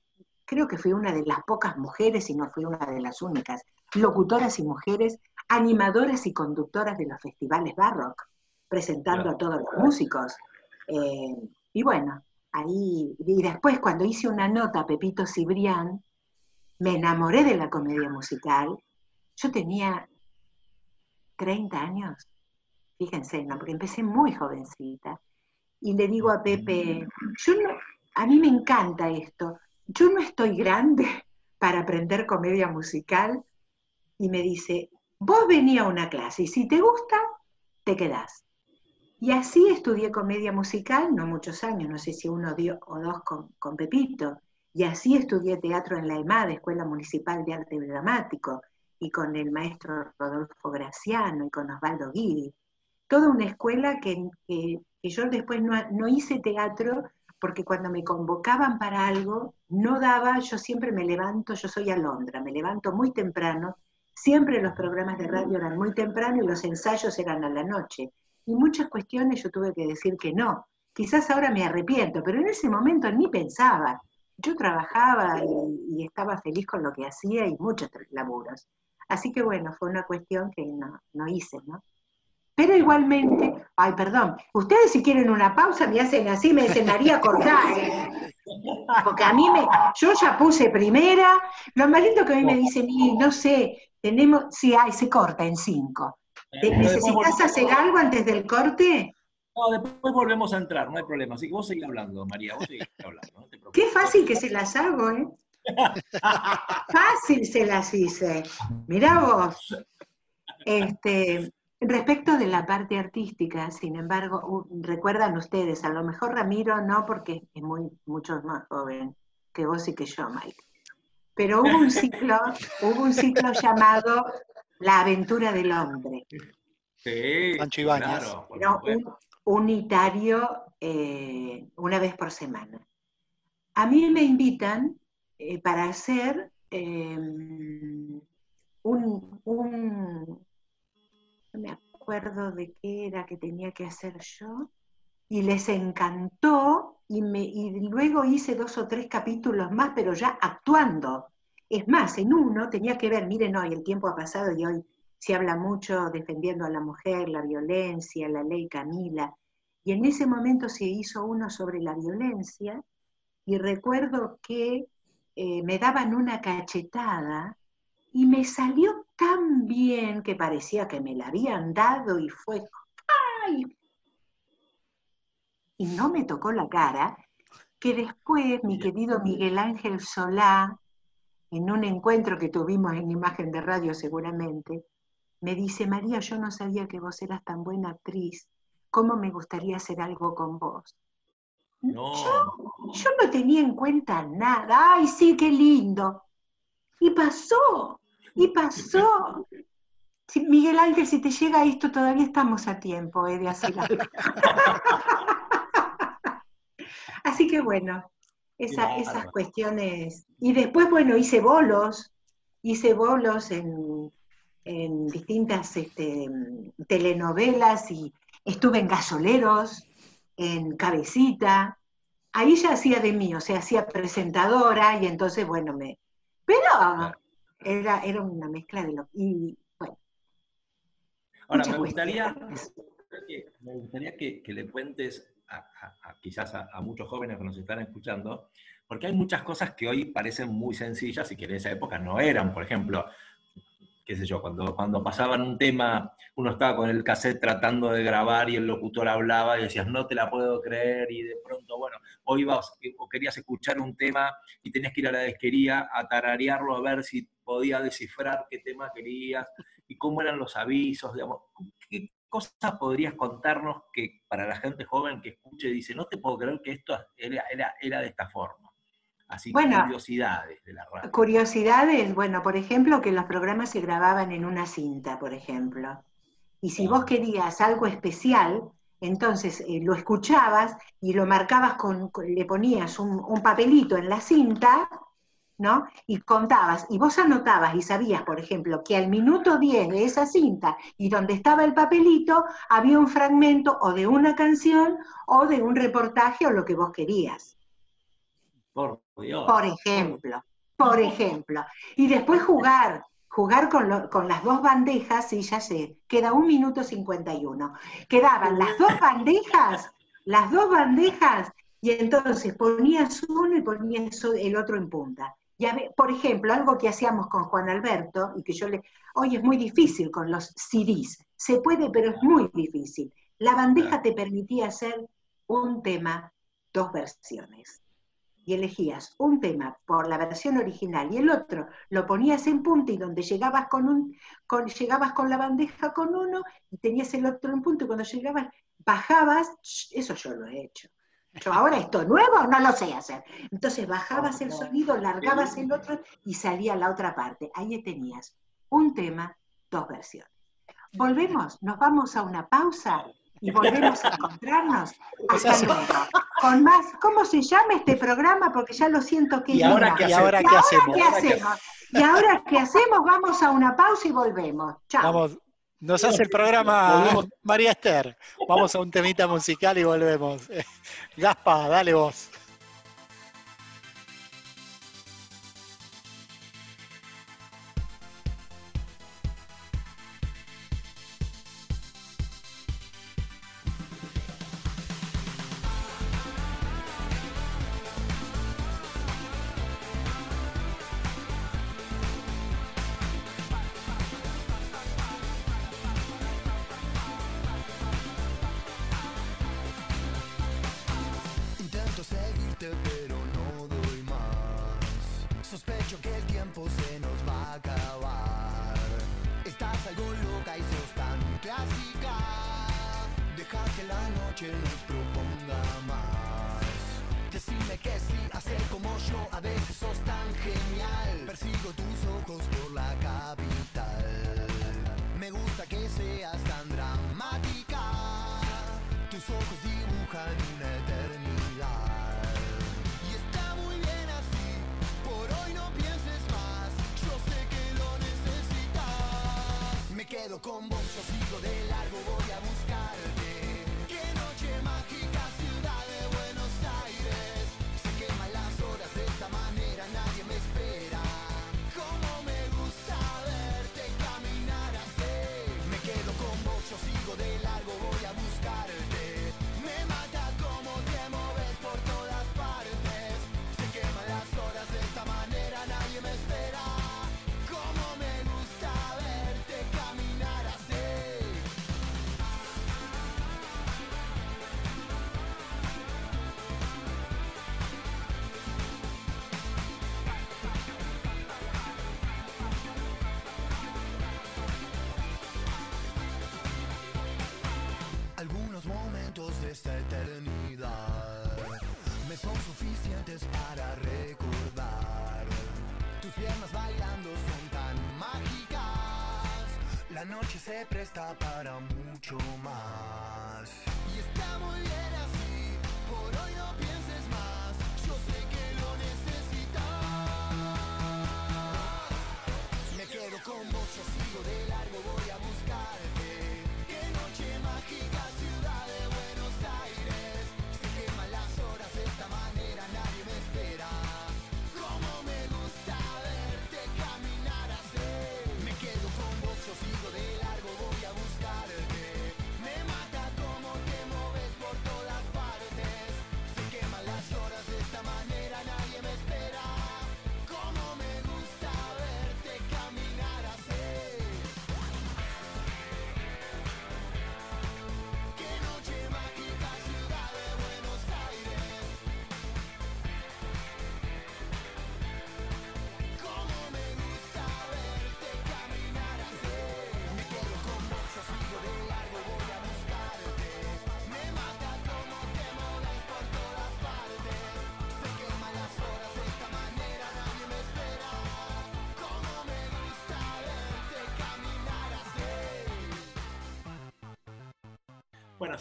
C: creo que fui una de las pocas mujeres, y no fui una de las únicas, locutoras y mujeres, animadoras y conductoras de los festivales barrock presentando a todos los músicos. Eh, y bueno, ahí, y después cuando hice una nota a Pepito Cibrián, me enamoré de la comedia musical. Yo tenía 30 años, fíjense, ¿no? porque empecé muy jovencita. Y le digo a Pepe, yo no, a mí me encanta esto, yo no estoy grande para aprender comedia musical. Y me dice, vos venía a una clase y si te gusta, te quedás. Y así estudié comedia musical, no muchos años, no sé si uno o dos con, Pepito. Y así estudié teatro en la EMAD, Escuela Municipal de Arte Dramático, y con el maestro Rodolfo Graciano y con Osvaldo Guidi. Toda una escuela que, yo después no, no, hice teatro porque cuando me convocaban para algo, no daba, yo siempre me levanto, yo soy alondra, me levanto muy temprano, siempre los programas de radio eran muy temprano y los ensayos eran a la noche y muchas cuestiones yo tuve que decir que no. Quizás ahora me arrepiento, pero en ese momento ni pensaba. Yo trabajaba y, estaba feliz con lo que hacía y muchos laburos. Así que bueno, fue una cuestión que no, hice, ¿no? Pero igualmente, ay, perdón, ustedes si quieren una pausa me hacen así, me dicen María cortar, ¿eh? porque a mí me, yo ya puse primera, lo más lindo que a mí me dicen, y no sé, tenemos, sí, hay, se corta en cinco. ¿Necesitas hacer algo antes del corte?
A: No, después volvemos a entrar, no hay problema. Así que vos seguís hablando, María, vos seguís hablando.
C: Qué fácil que se las hago, ¿eh? fácil se las hice. Mirá vos. Este, respecto de la parte artística, sin embargo, recuerdan ustedes, a lo mejor Ramiro no, porque es muy, mucho más joven que vos y que yo, Mike. Pero hubo un ciclo, hubo un ciclo llamado La aventura del hombre.
A: Sí,
C: claro, un, unitario eh, una vez por semana. A mí me invitan eh, para hacer em, un, no me acuerdo de qué era que tenía que hacer yo, y les encantó y, me, y luego hice dos o tres capítulos más, pero ya actuando. Es más, en uno tenía que ver, miren hoy, el tiempo ha pasado y hoy se habla mucho defendiendo a la mujer, la violencia, la ley Camila, y en ese momento se hizo uno sobre la violencia, y recuerdo que eh, me daban una cachetada y me salió tan bien que parecía que me la habían dado y fue, ¡ay! Y no me tocó la cara, que después mi querido Miguel Ángel Solá, en un encuentro que tuvimos en imagen de radio seguramente, me dice, María, yo no sabía que vos eras tan buena actriz, ¿cómo me gustaría hacer algo con vos?
A: No.
C: Yo, no tenía en cuenta nada, ay, sí, qué lindo. Y pasó, y pasó. Miguel Ángel, si te llega esto, todavía estamos a tiempo eh, de hacer algo. Así que bueno, esas cuestiones. Y después, bueno, hice bolos, hice bolos en, distintas este, telenovelas y estuve en Gasoleros, en Cabecita. Ahí ya hacía de mí, o sea, hacía presentadora y entonces, bueno, me... Pero era, era una mezcla de lo... Y bueno.
A: Ahora, me gustaría, me gustaría que, le cuentes quizás a, muchos jóvenes que nos están escuchando, porque hay muchas cosas que hoy parecen muy sencillas y que en esa época no eran. Por ejemplo, qué sé yo, cuando, cuando pasaban un tema, uno estaba con el cassette tratando de grabar y el locutor hablaba y decías, no te la puedo creer, y de pronto, bueno, o ibas o querías escuchar un tema y tenías que ir a la disquería a tararearlo a ver si podía descifrar qué tema querías y cómo eran los avisos, digamos, qué cosas podrías contarnos que para la gente joven que escuche dice, no te puedo creer que esto era, era, era de esta forma. Así bueno, curiosidades de la radio.
C: Curiosidades, bueno, por ejemplo, que los programas se grababan en una cinta, por ejemplo. Y si vos querías algo especial, entonces eh, lo escuchabas y lo marcabas con, le ponías un, un, papelito en la cinta, ¿no? Y contabas, y vos anotabas y sabías, por ejemplo, que al minuto 10 de esa cinta y donde estaba el papelito había un fragmento o de una canción o de un reportaje o lo que vos querías.
A: Por,
C: ejemplo, por ejemplo. Y después jugar, jugar con, con, las dos bandejas, y ya sé, queda un minuto 51. Quedaban las dos bandejas, las dos bandejas, y entonces ponías uno y ponías el otro en punta. Ya por ejemplo, algo que hacíamos con Juan Alberto, y que yo le, hoy es muy difícil con los CDs, se puede, pero es muy difícil. La bandeja te permitía hacer un tema, dos versiones y elegías un tema por la versión original y el otro lo ponías en punta y donde llegabas con un con, llegabas con la bandeja con uno y tenías el otro en punto y cuando llegabas bajabas, eso yo lo he hecho. Yo ahora esto nuevo no lo sé hacer. Entonces bajabas el sonido, largabas el otro y salía la otra parte. Ahí tenías un tema, dos versiones. Volvemos, nos vamos a una pausa y volvemos a encontrarnos. Hasta luego. Con más, ¿cómo se llama este programa? Porque ya lo siento que
A: ¿Y ahora, qué, ahora, ¿qué hacemos?
C: Y ahora qué hacemos, vamos a una pausa y volvemos. Chao.
B: Vamos. Nos hace el programa María Esther. Vamos a un temita musical y volvemos. Gaspa, dale vos.
D: Tus ojos dibujan una eternidad. Y está muy bien así, por hoy no pienses más. Yo sé que lo necesitas. Me quedo con vos, yo sigo de largo, voy a buscarte. Esta eternidad me son suficientes para recordar. Tus piernas bailando son tan mágicas. La noche se presta para mucho más.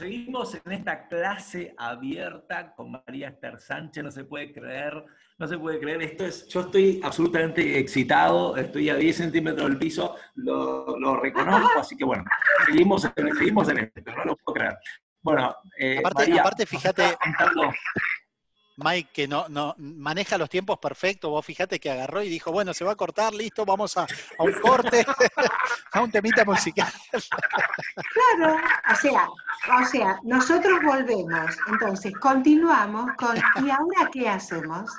A: Seguimos en esta clase abierta con María Esther Sánchez, no se puede creer, no se puede creer, esto es, yo estoy absolutamente excitado, estoy a 10 centímetros del piso, lo, lo reconozco, así que bueno, seguimos en, seguimos en esto, no lo puedo creer. Bueno, eh,
B: Aparte-
A: María,
B: aparte,
A: nos
B: fíjate- Mike, que no, no maneja los tiempos perfectos, vos fíjate que agarró y dijo, bueno, se va a cortar, listo, vamos a, a un corte, a un temita musical.
C: Claro, o sea, o sea, nosotros volvemos, entonces continuamos con, ¿y ahora qué hacemos?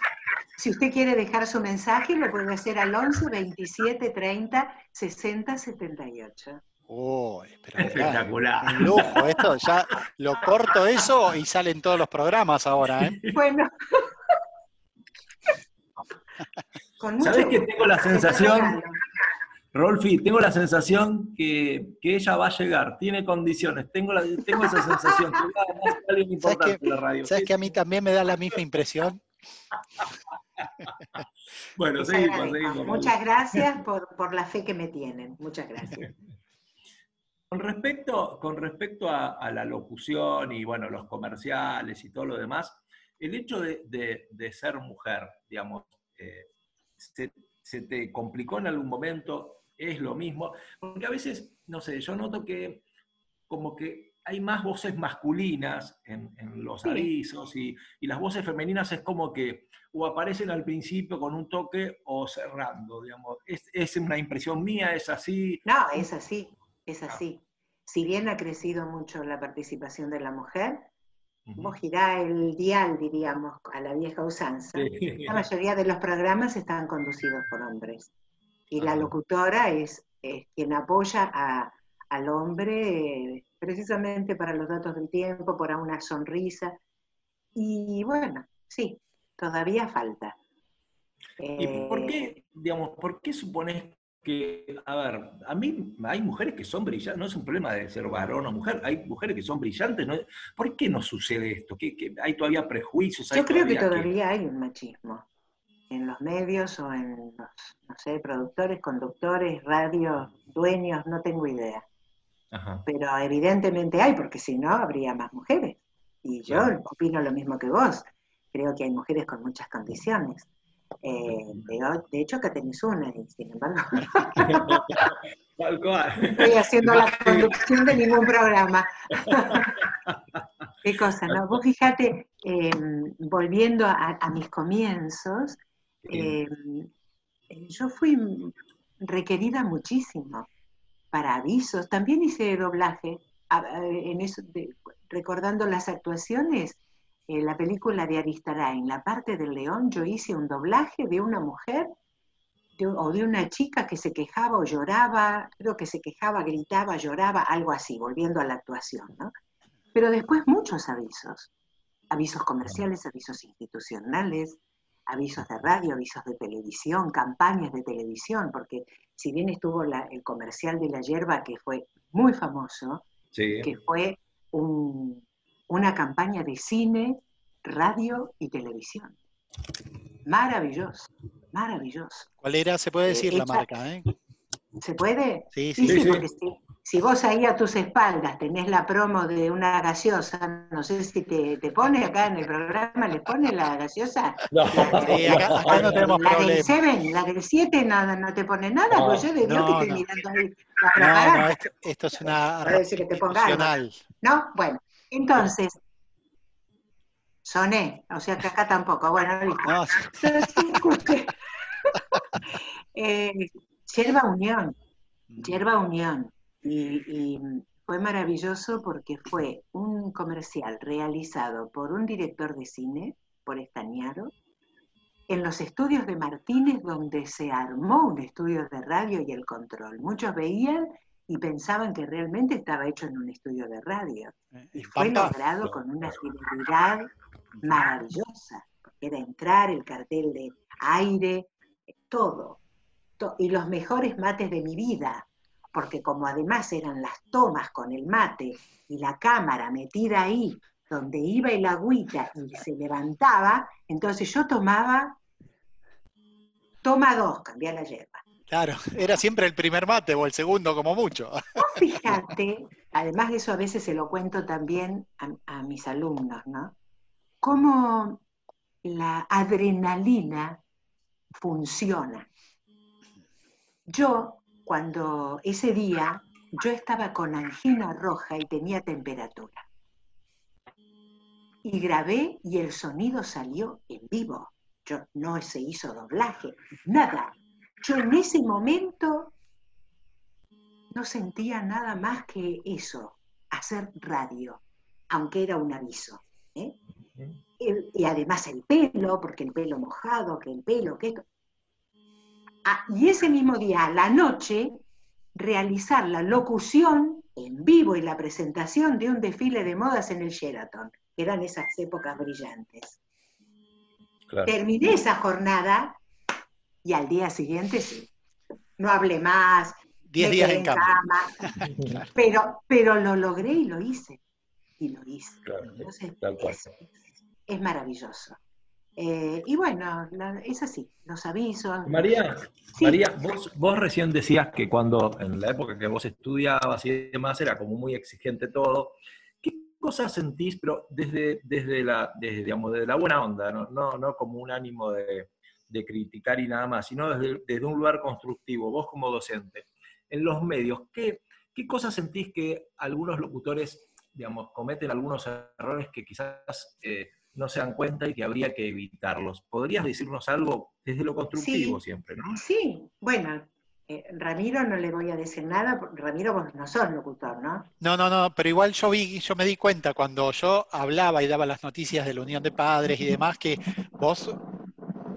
C: Si usted quiere dejar su mensaje, lo puede hacer al 11 27 30 60 78.
B: Pero mirá,
A: Espectacular.
B: un lujo, esto ya lo corto eso y salen todos los programas ahora, ¿eh?
C: Bueno.
A: ¿Sabés que tengo la sensación. Rolfi, tengo la sensación que, que ella va a llegar, tiene condiciones, tengo, la, tengo esa sensación, que importante en la radio.
B: ¿Sabes que a mí también me da la misma impresión?
A: Bueno, seguimos, seguimos.
C: Muchas gracias por, por la fe que me tienen. Muchas gracias.
A: Con respecto, con respecto a, a la locución y bueno, los comerciales y todo lo demás, el hecho de, de- de ser mujer, digamos, eh, se, se te complicó en algún momento? ¿Es lo mismo? Porque a veces, no sé, yo noto que como que hay más voces masculinas en, en los
C: Sí.
A: avisos y, y las voces femeninas es como que o aparecen al principio con un toque o cerrando, digamos. ¿Es, es una impresión mía? ¿Es así?
C: No, es así, es así. Si bien ha crecido mucho la participación de la mujer, vos girá el dial, diríamos, a la vieja usanza.
A: Sí.
C: La mayoría de los programas están conducidos por hombres. Y la locutora es, es quien apoya a- al hombre eh, precisamente para los datos del tiempo, para una sonrisa. Y bueno, sí, todavía falta.
A: ¿Y por
C: Eh,
A: qué, digamos, por qué supones que, a ver, a mí hay mujeres que son brillantes, no es un problema de ser varón o mujer, hay mujeres que son brillantes, ¿no? ¿por qué no sucede esto? ¿Qué, hay todavía prejuicios?
C: Yo creo que todavía hay un machismo en los medios o en los, no sé, productores, conductores, radios, dueños, no tengo idea. Pero evidentemente hay, porque si no, habría más mujeres. Y yo opino lo mismo que vos. Creo que hay mujeres con muchas condiciones. Eh, de, hecho, que tenés una, y sin embargo, estoy haciendo la conducción de ningún programa. Qué cosa, ¿no? Vos fíjate, em, volviendo a, mis comienzos, em, yo fui requerida muchísimo para avisos. También hice doblaje, en eso, recordando las actuaciones, en la película de en la parte del león, yo hice un doblaje de una mujer o de una chica que se quejaba o lloraba, creo que se quejaba, gritaba, lloraba, algo así, volviendo a la actuación, ¿no? Pero después muchos avisos, avisos comerciales, avisos institucionales, avisos de radio, avisos de televisión, campañas de televisión, porque si bien estuvo el comercial de la hierba que fue muy famoso, que fue una campaña de cine, radio y televisión. Maravilloso, maravilloso.
B: ¿Cuál era? Se puede decir la marca, ¿eh?
C: ¿Se puede?
B: Sí, sí, sí.
C: Porque si, vos ahí a tus espaldas tenés la promo de una gaseosa, no sé si te, te pone acá en el programa, ¿le pone la gaseosa?
B: No, acá, no tenemos
C: la del 7, la del 7 no, no te pone nada, no, pues yo de Dios que estoy mirando ahí
B: No, no, esto, es una
C: que te ponga ¿No? Bueno, entonces, soné, o sea que acá tampoco, bueno, listo. No, eh, Yerba Unión. Yerba Unión. Y, fue maravilloso porque fue un comercial realizado por un director de cine, por Estañaro, en los estudios de Martínez, donde se armó un estudio de radio y el control. Muchos veían y pensaban que realmente estaba hecho en un estudio de radio. Eh, y fue logrado con una fidelidad maravillosa, era entrar, el cartel de aire, todo, y los mejores mates de mi vida, porque como además eran las tomas con el mate y la cámara metida ahí, donde iba el agüita y se levantaba, entonces yo tomaba, toma dos, cambié la hierba.
B: Claro, era siempre el primer mate o el segundo como mucho.
C: fíjate, además de eso a veces se lo cuento también a, a mis alumnos, ¿no? Cómo la adrenalina funciona. Yo, cuando ese día, yo estaba con angina roja y tenía temperatura. Y grabé y el sonido salió en vivo. Yo no se hizo doblaje, nada. Yo en ese momento no sentía nada más que eso, hacer radio, aunque era un aviso. ¿eh? Y, además el pelo, porque el pelo mojado, que el pelo, que esto. Ah, y ese mismo día, a la noche, realizar la locución en vivo y la presentación de un desfile de modas en el Sheraton, que eran esas épocas brillantes. Terminé esa jornada y al día siguiente sí. No hablé más.
B: Diez días en cama.
C: pero, pero lo logré y lo hice. Y lo hice. es maravilloso. Eh, y bueno, es así, los avisos.
A: María, María vos, recién decías que cuando en la época que vos estudiabas y demás era como muy exigente todo. ¿Qué cosas sentís, pero desde, desde, la, desde, digamos, desde la buena onda, no, no, no como un ánimo de, de, criticar y nada más, sino desde, desde, un lugar constructivo, vos como docente? En los medios, ¿qué, qué cosas sentís que algunos locutores, digamos, cometen algunos errores que quizás... Eh, no se dan cuenta y que habría que evitarlos. ¿Podrías decirnos algo desde lo constructivo siempre, no?
C: Sí, bueno, eh, Ramiro no le voy a decir nada, Ramiro vos no sos locutor, ¿no?
B: No, no, no, pero igual yo vi, yo me di cuenta cuando yo hablaba y daba las noticias de la Unión de Padres y demás que vos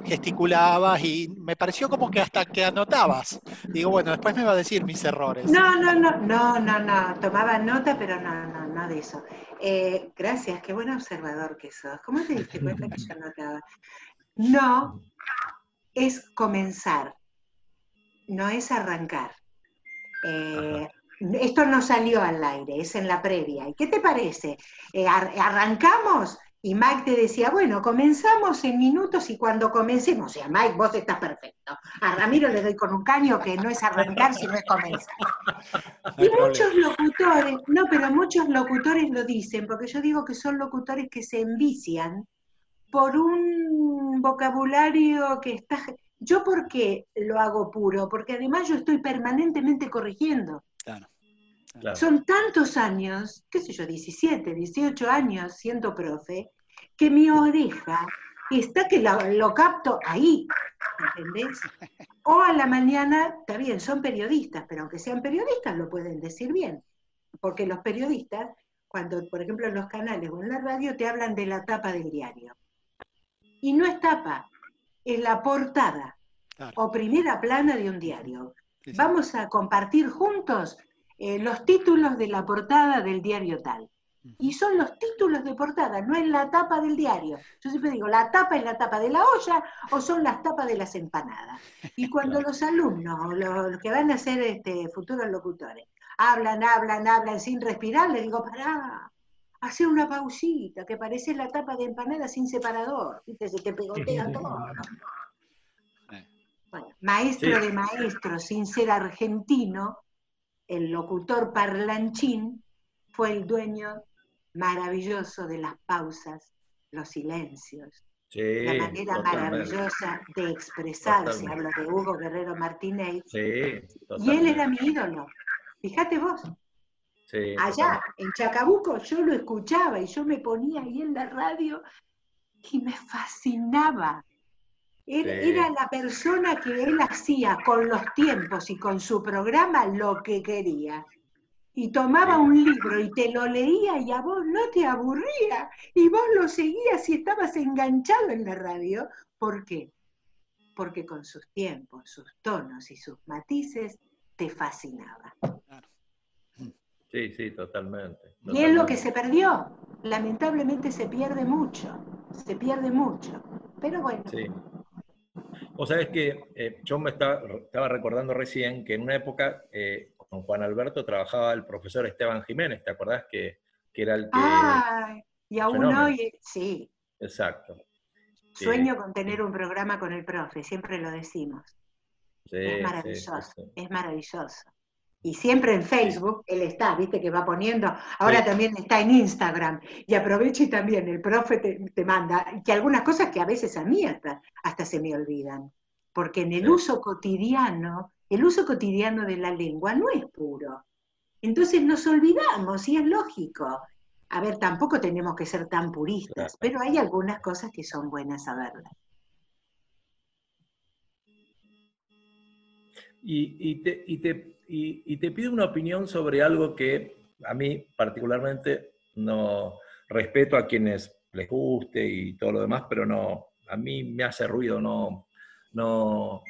B: gesticulabas y me pareció como que hasta que anotabas. Digo, bueno, después me va a decir mis errores.
C: No, no, no, no, no, no, tomaba nota, pero no, no, no de eso. Eh, gracias, qué buen observador que sos. ¿Cómo te diste cuenta que yo anotaba? No, es comenzar no es arrancar. Eh, esto no salió al aire, es en la previa. ¿Y qué te parece? Eh, ¿Arrancamos? Y Mike te decía, bueno, comenzamos en minutos y cuando comencemos, o sea, Mike, vos estás perfecto. A Ramiro le doy con un caño que no es arrancar, sino es comenzar. Y muchos locutores, no, pero muchos locutores lo dicen, porque yo digo que son locutores que se envician por un vocabulario que está... ¿Yo por qué lo hago puro? Porque además yo estoy permanentemente corrigiendo. Son tantos años, qué sé yo, 17, 18 años siendo profe, que mi oreja está que lo, capto ahí, ¿entendés? O a la mañana, está bien, son periodistas, pero aunque sean periodistas lo pueden decir bien, porque los periodistas, cuando por ejemplo en los canales o en la radio te hablan de la tapa del diario, y no es tapa, es la portada o primera plana de un diario. Vamos a compartir juntos eh, los títulos de la portada del diario tal. Y son los títulos de portada, no es la tapa del diario. Yo siempre digo, la tapa es la tapa de la olla o son las tapas de las empanadas. Y cuando los alumnos, los, que van a ser este, futuros locutores, hablan, hablan, hablan sin respirar, les digo, pará, hace una pausita, que parece la tapa de empanada sin separador, ¿viste? se te pegotea todo. Bueno, maestro de maestros, sin ser argentino, el locutor parlanchín fue el dueño maravilloso de las pausas, los silencios, la manera maravillosa de expresarse. Hablo de Hugo Guerrero Martínez. y él era mi ídolo. Fíjate vos. Allá, en Chacabuco, yo lo escuchaba y yo me ponía ahí en la radio y me fascinaba. Era, la persona que él hacía con los tiempos y con su programa lo que quería. Y tomaba un libro y te lo leía y a vos no te aburría. Y vos lo seguías y estabas enganchado en la radio. ¿Por qué? Porque con sus tiempos, sus tonos y sus matices te fascinaba.
A: Sí, sí, totalmente,
C: Y es lo que se perdió. Lamentablemente se pierde mucho. Se pierde mucho. Pero bueno. Sí.
A: O sabes que eh, yo me estaba, recordando recién que en una época eh, con Juan Alberto trabajaba el profesor Esteban Jiménez, ¿te acordás que, era el que...
C: Ah, y aún hoy, sí.
A: Exacto.
C: Sueño con tener un programa con el profe, siempre lo decimos. es maravilloso, es maravilloso. Y siempre en Facebook él está, viste que va poniendo, ahora también está en Instagram, y aprovecha y también el profe te, manda, que algunas cosas que a veces a mí hasta, hasta se me olvidan, porque en el uso cotidiano, el uso cotidiano de la lengua no es puro. Entonces nos olvidamos, y es lógico. A ver, tampoco tenemos que ser tan puristas, pero hay algunas cosas que son buenas saberlas.
A: Y, y, te, y te y, te pido una opinión sobre algo que a mí particularmente no respeto a quienes les guste y todo lo demás, pero no, a mí me hace ruido, no, no,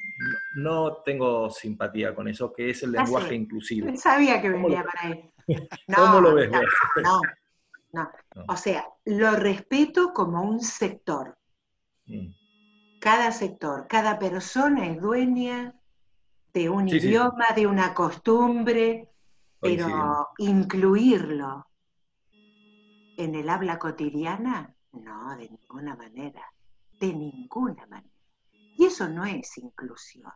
A: no tengo simpatía con eso, que es el ah, lenguaje inclusivo.
C: Sabía que venía para ahí.
A: ¿Cómo lo ves
C: no, no, O sea, lo respeto como un sector. Mm. Cada sector, cada persona es dueña de un idioma, de una costumbre, pero incluirlo en el habla cotidiana, no, de ninguna manera, de ninguna manera. Y eso no es inclusión.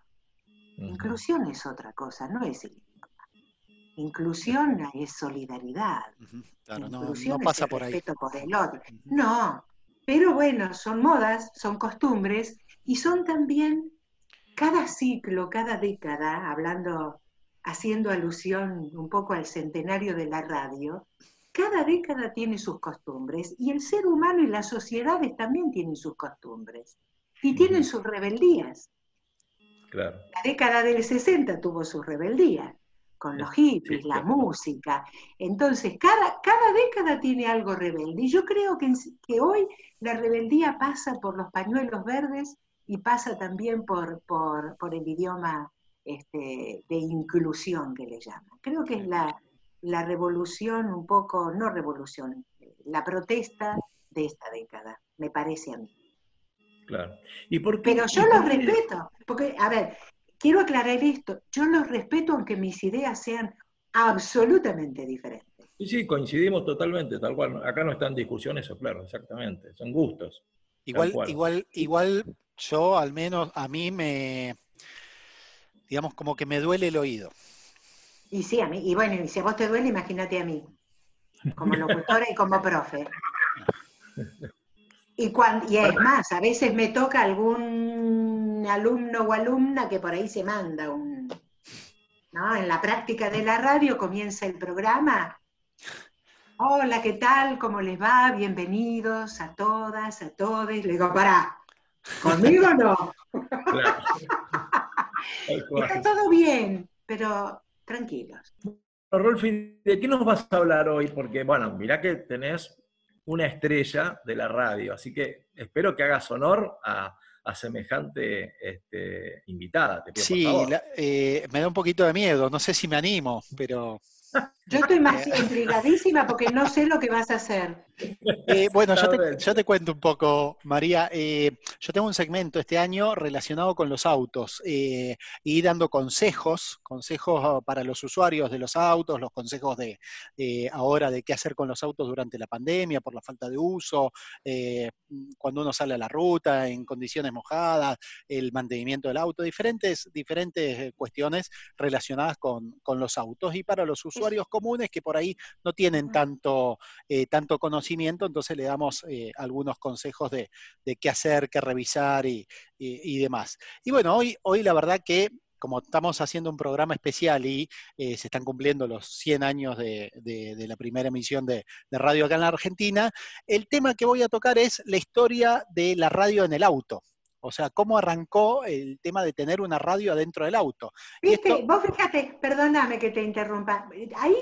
C: Inclusión es otra cosa, no es idioma. Inclusión es solidaridad. inclusión
B: no, pasa
C: es
B: por
C: respeto por el otro. No, pero bueno, son modas, son costumbres y son también cada ciclo, cada década, hablando, haciendo alusión un poco al centenario de la radio, cada década tiene sus costumbres y el ser humano y las sociedades también tienen sus costumbres y tienen sus rebeldías. La década del 60 tuvo su rebeldía, con los hippies, la música. Entonces, cada, cada década tiene algo rebelde. Y yo creo que, que hoy la rebeldía pasa por los pañuelos verdes y pasa también por, por, el idioma este, de inclusión que le llaman. Creo que es la, revolución un poco, no revolución, la protesta de esta década, me parece a mí.
A: Claro.
C: ¿Y por Pero yo lo respeto, porque, a ver, quiero aclarar esto, yo los respeto aunque mis ideas sean absolutamente diferentes.
A: Sí, sí, coincidimos totalmente, tal cual. Acá no están discusiones, eso claro, exactamente. Son gustos.
B: Igual, igual, igual yo al menos a mí me, digamos, como que me duele el oído.
C: Y sí, a mí, y bueno, y si a vos te duele, imagínate a mí, como locutora y como profe. Y, cuando, y es más, a veces me toca algún alumno o alumna que por ahí se manda un... ¿no? En la práctica de la radio comienza el programa. Hola, ¿qué tal? ¿Cómo les va? Bienvenidos a todas, a todos. Le digo, para, ¿conmigo no? Está todo bien, pero tranquilos.
A: Rolfi, ¿de qué nos vas a hablar hoy? Porque, bueno, mirá que tenés una estrella de la radio, así que espero que hagas honor a, semejante este, invitada.
B: sí, eh, me da un poquito de miedo, no sé si me animo, pero
C: yo estoy más intrigadísima porque no sé lo que vas a hacer.
B: Eh, bueno, yo te, cuento un poco, María. Eh, yo tengo un segmento este año relacionado con los autos eh, y dando consejos, consejos para los usuarios de los autos, los consejos de ahora de qué hacer con los autos durante la pandemia por la falta de uso, cuando uno sale a la ruta en condiciones mojadas, el mantenimiento del auto, diferentes, diferentes cuestiones relacionadas con, con los autos y para los usuarios comunes que por ahí no tienen tanto, tanto conocimiento entonces le damos eh, algunos consejos de, qué hacer, qué revisar y, demás. Y bueno, hoy, hoy la verdad que como estamos haciendo un programa especial y eh, se están cumpliendo los 100 años de, la primera emisión de, radio acá en la Argentina, el tema que voy a tocar es la historia de la radio en el auto. O sea, cómo arrancó el tema de tener una radio adentro del auto.
C: Viste, vos fíjate, perdóname que te interrumpa, ahí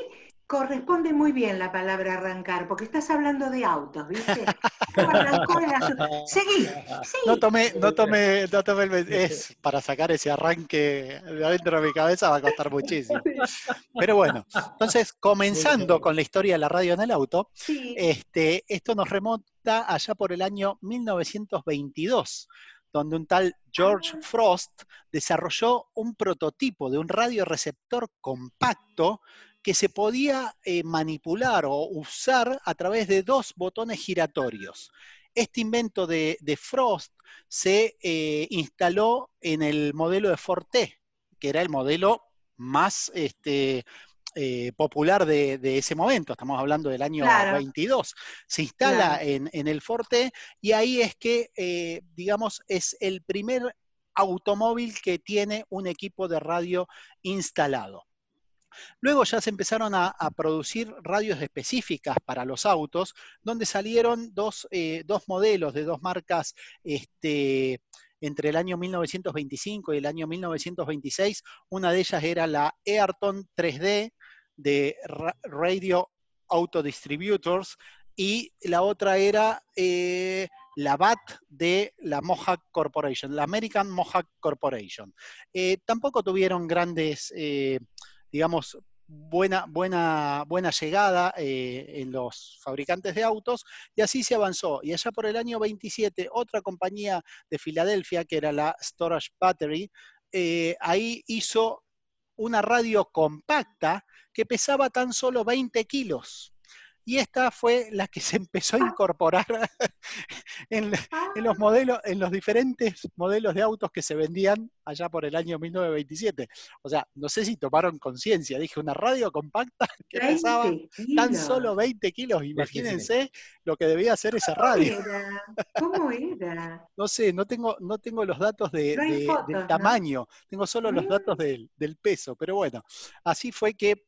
C: corresponde muy bien la palabra arrancar, porque estás hablando de autos, ¿viste? Seguí,
B: No tomé, no tomé, no tomé el, es para sacar ese arranque de adentro de mi cabeza va a costar muchísimo. Pero bueno, entonces comenzando con la historia de la radio en el auto, este, esto nos remonta allá por el año 1922 donde un tal George ah. Frost desarrolló un prototipo de un radioreceptor compacto que se podía eh, manipular o usar a través de dos botones giratorios. Este invento de, Frost se eh, instaló en el modelo de Forte, que era el modelo más este, eh, popular de, ese momento, estamos hablando del año 22. Se instala en, en, el Forte y ahí es que, digamos, es el primer automóvil que tiene un equipo de radio instalado. Luego ya se empezaron a, producir radios específicas para los autos, donde salieron dos, eh, modelos de dos marcas este, entre el año 1925 y el año 1926. Una de ellas era la Earton 3D de Radio Auto Distributors y la otra era eh, la BAT de la Mohawk Corporation, la American Mohawk Corporation. Eh, tampoco tuvieron grandes digamos, buena, buena, buena llegada eh, en los fabricantes de autos, y así se avanzó. Y allá por el año 27, otra compañía de Filadelfia, que era la Storage Battery, eh, ahí hizo una radio compacta que pesaba tan solo 20 kilos y esta fue la que se empezó a ah. incorporar en, los modelos, en los diferentes modelos de autos que se vendían allá por el año 1927. O sea, no sé si tomaron conciencia, dije una radio compacta que pesaba tan solo 20 kilos, imagínense lo que debía hacer esa radio.
C: ¿Cómo era?
B: no sé, no tengo, no tengo los datos de, del tamaño, tengo solo los datos del, del peso, pero bueno, así fue que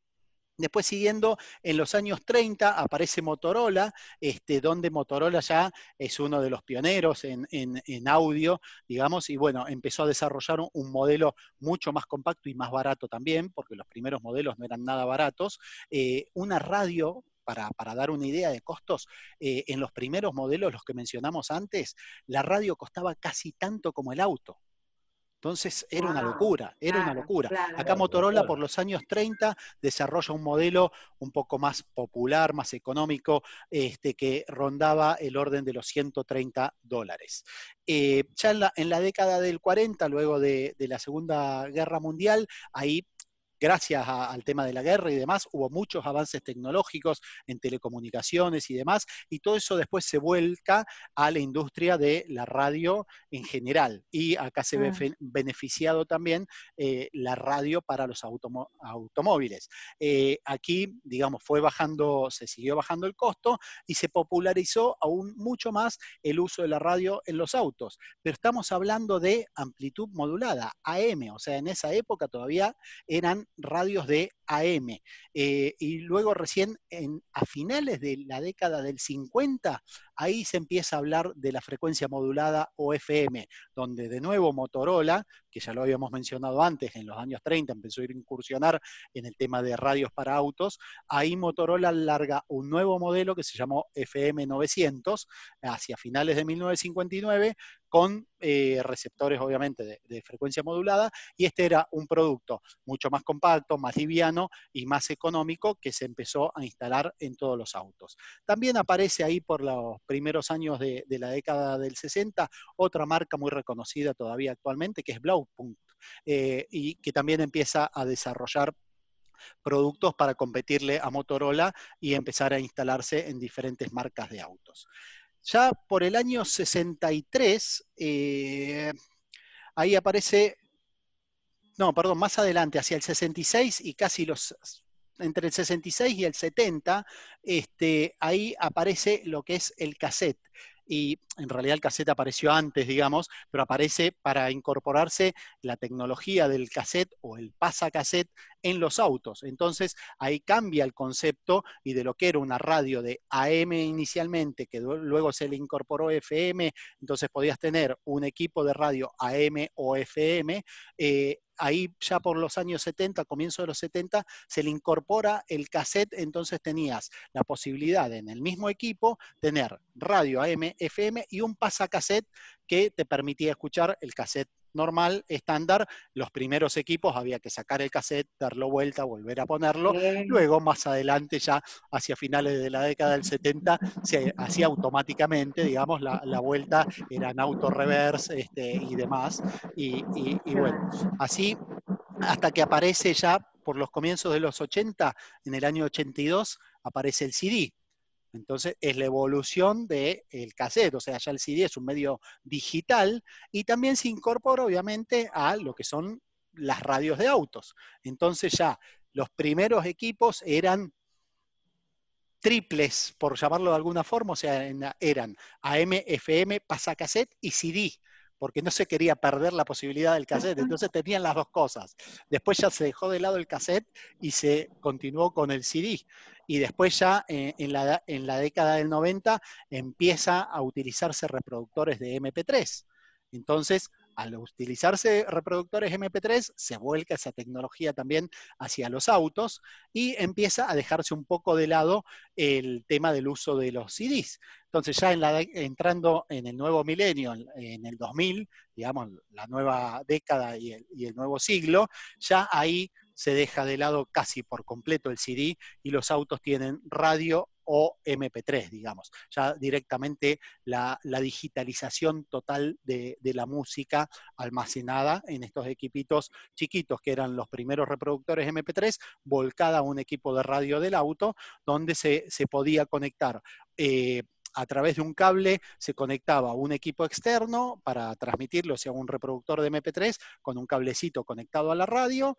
B: Después siguiendo, en los años 30 aparece Motorola, este, donde Motorola ya es uno de los pioneros en, audio, digamos, y bueno, empezó a desarrollar un, modelo mucho más compacto y más barato también, porque los primeros modelos no eran nada baratos. Eh, una radio para, dar una idea de costos, eh, en los primeros modelos, los que mencionamos antes, la radio costaba casi tanto como el auto. Entonces era una locura, era una locura. Acá Motorola por los años 30 desarrolla un modelo un poco más popular, más económico, este, que rondaba el orden de los 130 dólares. Eh, ya en la, década del 40, luego de, de la Segunda Guerra Mundial, ahí gracias al tema de la guerra y demás, hubo muchos avances tecnológicos en telecomunicaciones y demás, y todo eso después se vuelca a la industria de la radio en general. Y acá se ve ah. beneficiado también eh, la radio para los automóviles. Eh, aquí, digamos, fue bajando, se siguió bajando el costo y se popularizó aún mucho más el uso de la radio en los autos. Pero estamos hablando de amplitud modulada, AM, o sea, en esa época todavía eran radios de AM. Eh, y luego recién a finales de la década del 50, ahí se empieza a hablar de la frecuencia modulada o FM, donde de nuevo Motorola, que ya lo habíamos mencionado antes, en los años 30 empezó a incursionar en el tema de radios para autos, ahí Motorola larga un nuevo modelo que se llamó FM 900 hacia finales de 1959 con eh, receptores obviamente de, de frecuencia modulada y este era un producto mucho más compacto, más liviano, y más económico que se empezó a instalar en todos los autos. También aparece ahí por los primeros años de, la década del 60 otra marca muy reconocida todavía actualmente que es Blaupunkt eh, y que también empieza a desarrollar productos para competirle a Motorola y empezar a instalarse en diferentes marcas de autos. Ya por el año 63, eh, ahí aparece no, perdón, más adelante, hacia el 66 y casi los, entre el 66 y el 70, este, ahí aparece lo que es el cassette y en realidad el cassette apareció antes, digamos, pero aparece para incorporarse la tecnología del cassette o el cassette en los autos. Entonces ahí cambia el concepto y de lo que era una radio de AM inicialmente, que luego se le incorporó FM, entonces podías tener un equipo de radio AM o FM. Eh, ahí ya por los años 70, comienzo de los 70, se le incorpora el cassette, entonces tenías la posibilidad en el mismo equipo tener radio AM, FM y un pasacassette que te permitía escuchar el cassette normal, estándar. Los primeros equipos había que sacar el cassette, darlo vuelta, volver a ponerlo. Luego, más adelante, ya hacia finales de la década del 70, se hacía automáticamente, digamos, la, vuelta era en auto reverse este, y demás. Y, y bueno, así hasta que aparece ya por los comienzos de los 80, en el año 82, aparece el CD, entonces es la evolución del cassette, o sea, ya el CD es un medio digital y también se incorpora obviamente a lo que son las radios de autos. Entonces ya los primeros equipos eran triples, por llamarlo de alguna forma, o sea, eran AM, FM, pasacassette y CD porque no se quería perder la posibilidad del cassette, entonces tenían las dos cosas. Después ya se dejó de lado el cassette y se continuó con el CD. Y después ya eh, en, la, en la década del 90 empieza a utilizarse reproductores de MP3. Entonces, al utilizarse reproductores MP3, se vuelca esa tecnología también hacia los autos y empieza a dejarse un poco de lado el tema del uso de los CDs. Entonces ya entrando en el nuevo milenio, en el 2000, digamos, la nueva década y el nuevo siglo, ya ahí se deja de lado casi por completo el CD y los autos tienen radio o MP3, digamos. Ya directamente la, digitalización total de, la música almacenada en estos equipitos chiquitos que eran los primeros reproductores MP3, volcada a un equipo de radio del auto, donde se, podía conectar. Eh, a través de un cable se conectaba un equipo externo para transmitirlo hacia un reproductor de MP3 con un cablecito conectado a la radio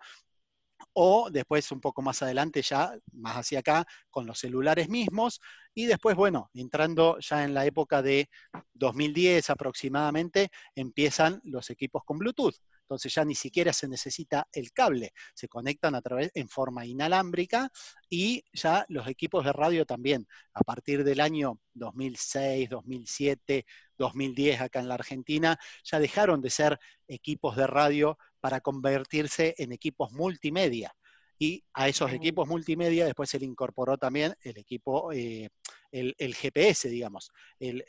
B: o después un poco más adelante ya, más hacia acá, con los celulares mismos, y después, bueno, entrando ya en la época de 2010 aproximadamente, empiezan los equipos con Bluetooth. Entonces ya ni siquiera se necesita el cable, se conectan a través en forma inalámbrica y ya los equipos de radio también, a partir del año 2006, 2007, 2010 acá en la Argentina, ya dejaron de ser equipos de radio para convertirse en equipos multimedia. Y a esos equipos multimedia después se le incorporó también el equipo, eh, el, GPS, digamos, el,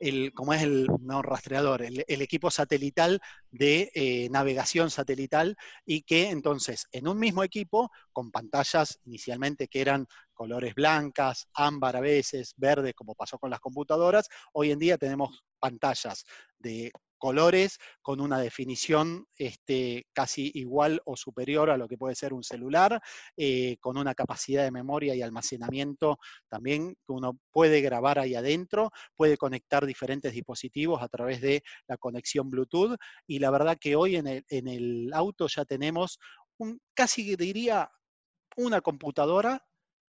B: el, como es el no, rastreador, el, equipo satelital de eh, navegación satelital y que entonces en un mismo equipo, con pantallas inicialmente que eran colores blancas, ámbar a veces, verdes, como pasó con las computadoras, hoy en día tenemos pantallas de colores con una definición este, casi igual o superior a lo que puede ser un celular, eh, con una capacidad de memoria y almacenamiento también que uno puede grabar ahí adentro, puede conectar diferentes dispositivos a través de la conexión Bluetooth y la verdad que hoy en el, en el auto ya tenemos un, casi diría una computadora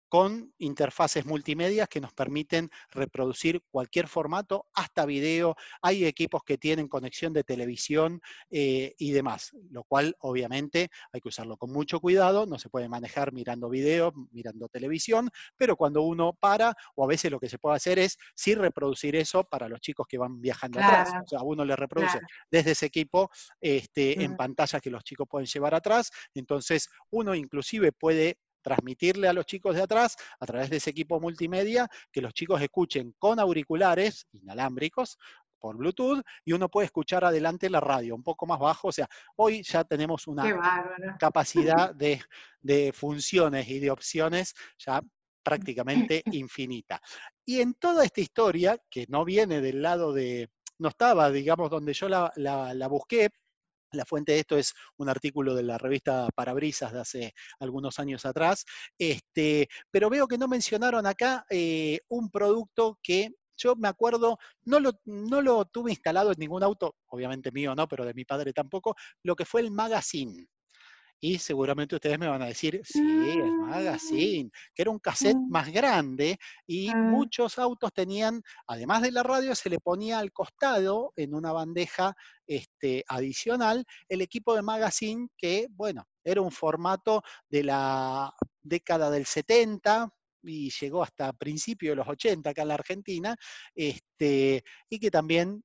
B: con interfaces multimedia que nos permiten reproducir cualquier formato, hasta video. Hay equipos que tienen conexión de televisión eh, y demás, lo cual obviamente hay que usarlo con mucho cuidado, no se puede manejar mirando video, mirando televisión, pero cuando uno para, o a veces lo que se puede hacer es sí reproducir eso para los chicos que van viajando atrás. O sea, uno le reproduce desde ese equipo este, en pantalla que los chicos pueden llevar atrás, entonces uno inclusive puede transmitirle a los chicos de atrás, a través de ese equipo multimedia, que los chicos escuchen con auriculares inalámbricos por Bluetooth y uno puede escuchar adelante la radio, un poco más bajo. O sea, hoy ya tenemos una capacidad de, de funciones y de opciones ya prácticamente infinita. Y en toda esta historia, que no viene del lado de, no estaba, digamos, donde yo la, la, la busqué, la fuente de esto es un artículo de la revista Parabrisas de hace algunos años atrás, este, pero veo que no mencionaron acá eh, un producto que yo me acuerdo, no lo, no lo tuve instalado en ningún auto, obviamente mío no, pero de mi padre tampoco, lo que fue el magazine. Y seguramente ustedes me van a decir, sí, el mm. magazine, que era un cassette mm. más grande y mm. muchos autos tenían, además de la radio, se le ponía al costado en una bandeja este, adicional el equipo de magazine que, bueno, era un formato de la década del 70, y llegó hasta principios de los 80 acá en la Argentina, este, y que también,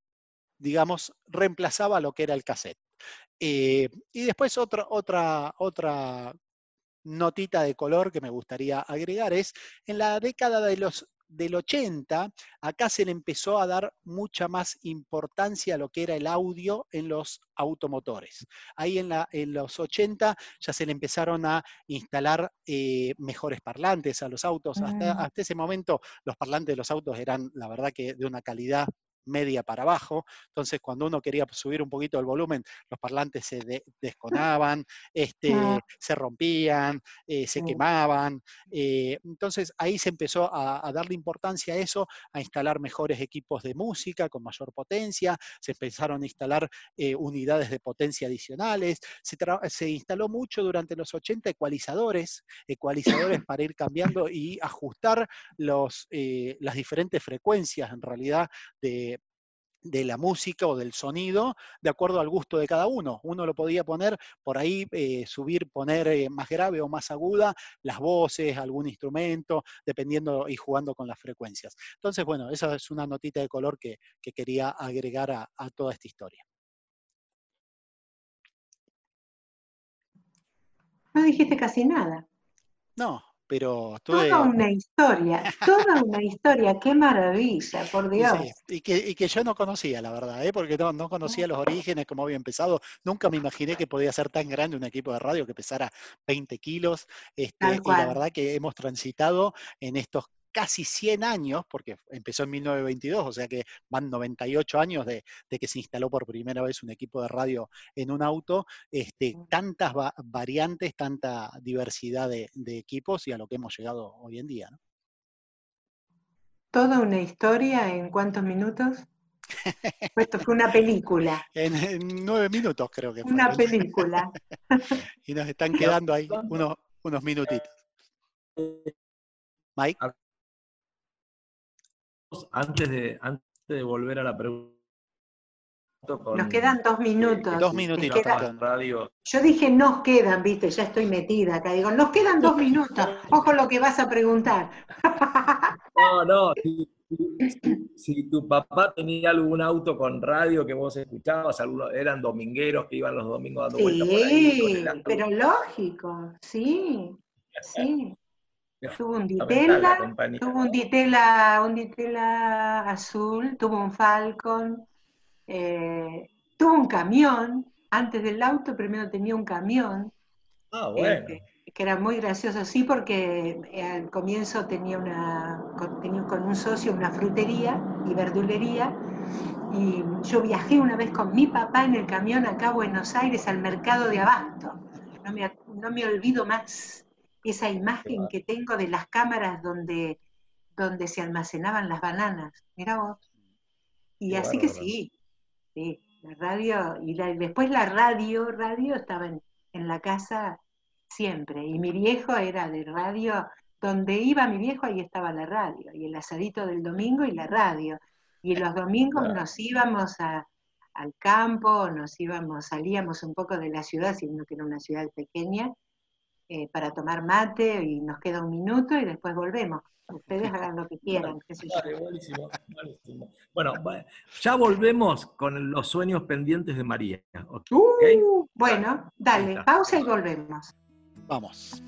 B: digamos, reemplazaba lo que era el cassette. Eh, y después otra, otra, otra notita de color que me gustaría agregar es, en la década de los, del 80, acá se le empezó a dar mucha más importancia a lo que era el audio en los automotores. Ahí en, la, en los 80 ya se le empezaron a instalar eh, mejores parlantes a los autos. Hasta, mm. hasta ese momento los parlantes de los autos eran, la verdad, que de una calidad media para abajo. Entonces, cuando uno quería subir un poquito el volumen, los parlantes se desconaban, este, se rompían, eh, se quemaban. Eh, entonces, ahí se empezó a, darle importancia a eso, a instalar mejores equipos de música con mayor potencia, se empezaron a instalar eh, unidades de potencia adicionales, se, se, instaló mucho durante los 80 ecualizadores, ecualizadores para ir cambiando y ajustar los, las diferentes frecuencias en realidad de de la música o del sonido de acuerdo al gusto de cada uno. Uno lo podía poner por ahí, eh, subir, poner eh, más grave o más aguda las voces, algún instrumento, dependiendo y jugando con las frecuencias. Entonces, bueno, esa es una notita de color que, quería agregar a, a toda esta historia.
C: No dijiste casi nada.
B: No, pero
C: Toda una historia, toda una historia, qué maravilla, por Dios.
B: y, que, yo no conocía, la verdad, ¿eh? porque no, conocía los orígenes, cómo había empezado. Nunca me imaginé que podía ser tan grande un equipo de radio que pesara 20 kilos. Este, y la verdad que hemos transitado en estos casi 100 años, porque empezó en 1922, o sea que van 98 años de, que se instaló por primera vez un equipo de radio en un auto, este, mm. tantas variantes, tanta diversidad de, equipos y a lo que hemos llegado hoy en día.
C: ¿Toda una historia en cuántos minutos? Esto fue una película.
B: En, nueve minutos creo que
C: fue. Una película.
B: y nos están quedando ahí unos, unos minutitos. Mike
A: antes de, antes de volver a la pregunta.
C: nos quedan dos minutos.
B: dos minutitos.
C: radio. Yo dije nos quedan, viste, ya estoy metida acá. Digo, nos quedan dos minutos. Ojo lo que vas a preguntar.
A: No, no. Si, tu papá tenía algún auto con radio que vos escuchabas, algunos eran domingueros que iban los domingos dando
C: sí, vueltas por ahí. pero lógico, sí, sí. Tuvo un ditela, tuvo un ditela, un ditela azul, tuvo un Falcon, eh, tuvo un camión. Antes del auto primero tenía un camión.
A: Ah, bueno.
C: Este, que era muy gracioso, sí, porque eh, al comienzo tenía, una, tenía con un socio una frutería y verdulería, y yo viajé una vez con mi papá en el camión acá a Buenos Aires al mercado de Abasto. No me, no me olvido más esa imagen que tengo de las cámaras donde, donde se almacenaban las bananas. Mira vos. Y así que sí, sí, la radio, y después la radio, radio estaba en, en la casa siempre. Y mi viejo era de radio, donde iba mi viejo, ahí estaba la radio, y el asadito del domingo y la radio. Y los domingos nos íbamos al campo, nos íbamos, salíamos un poco de la ciudad, siendo que era una ciudad pequeña, eh, para tomar mate y nos queda un minuto y después volvemos. Ustedes hagan lo que quieran. buenísimo,
A: buenísimo. Bueno, ya volvemos con los sueños pendientes de María. Uh,
C: bueno, dale, pausa y volvemos.
B: Vamos.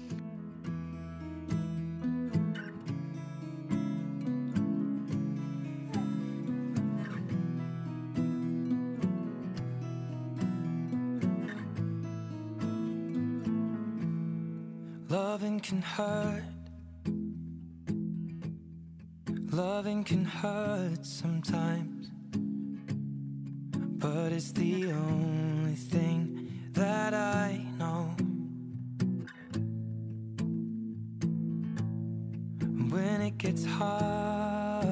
E: Loving can hurt. Loving can hurt sometimes. But it's the only thing that I know. when it gets hard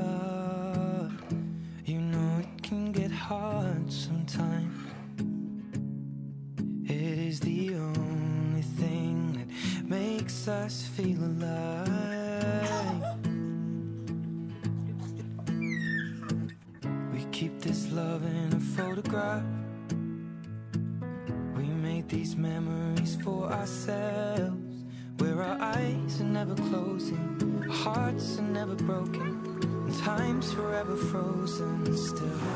E: You know it can get hard makes us feel alive. We keep this love in a photograph. We made these memories for ourselves. Where our eyes are never closing Hearts are never broken, and time's forever frozen still.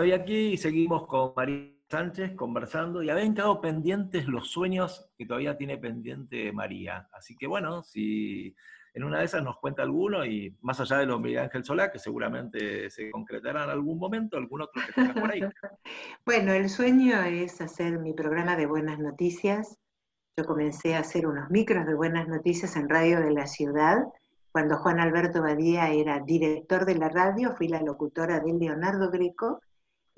A: Bueno, y seguimos con María Sánchez conversando y habían quedado pendientes los sueños que todavía tiene pendiente María. Así que bueno, si en una de esas nos cuenta alguno y más allá de lo de Miguel Ángel Solá, que seguramente se concretará en algún momento, algún otro que tengas por ahí.
C: Bueno, el sueño es hacer mi programa de buenas noticias. Yo comencé a hacer unos micros de buenas noticias en Radio de la Ciudad cuando Juan Alberto Badía era director de la radio, fui la locutora de Leonardo Greco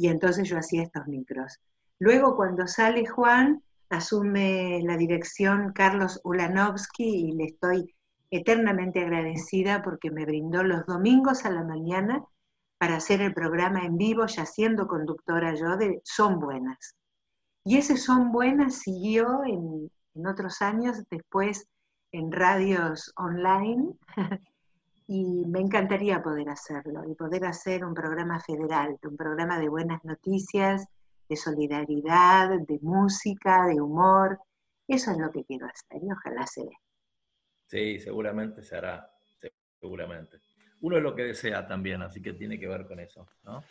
C: y entonces yo hacía estos micros. Luego cuando sale Juan, asume la dirección Carlos Ulanovsky y le estoy eternamente agradecida porque me brindó los domingos a la mañana para hacer el programa en vivo, ya siendo conductora yo de Son Buenas. Y ese Son Buenas siguió en, en otros años, después en radios online y me encantaría poder hacerlo y poder hacer un programa federal, un programa de buenas noticias, de solidaridad, de música, de humor. Eso es lo que quiero hacer y ojalá se dé.
A: Sí, seguramente se hará, seguramente. Uno es lo que desea también, así que tiene que ver con eso, ¿no?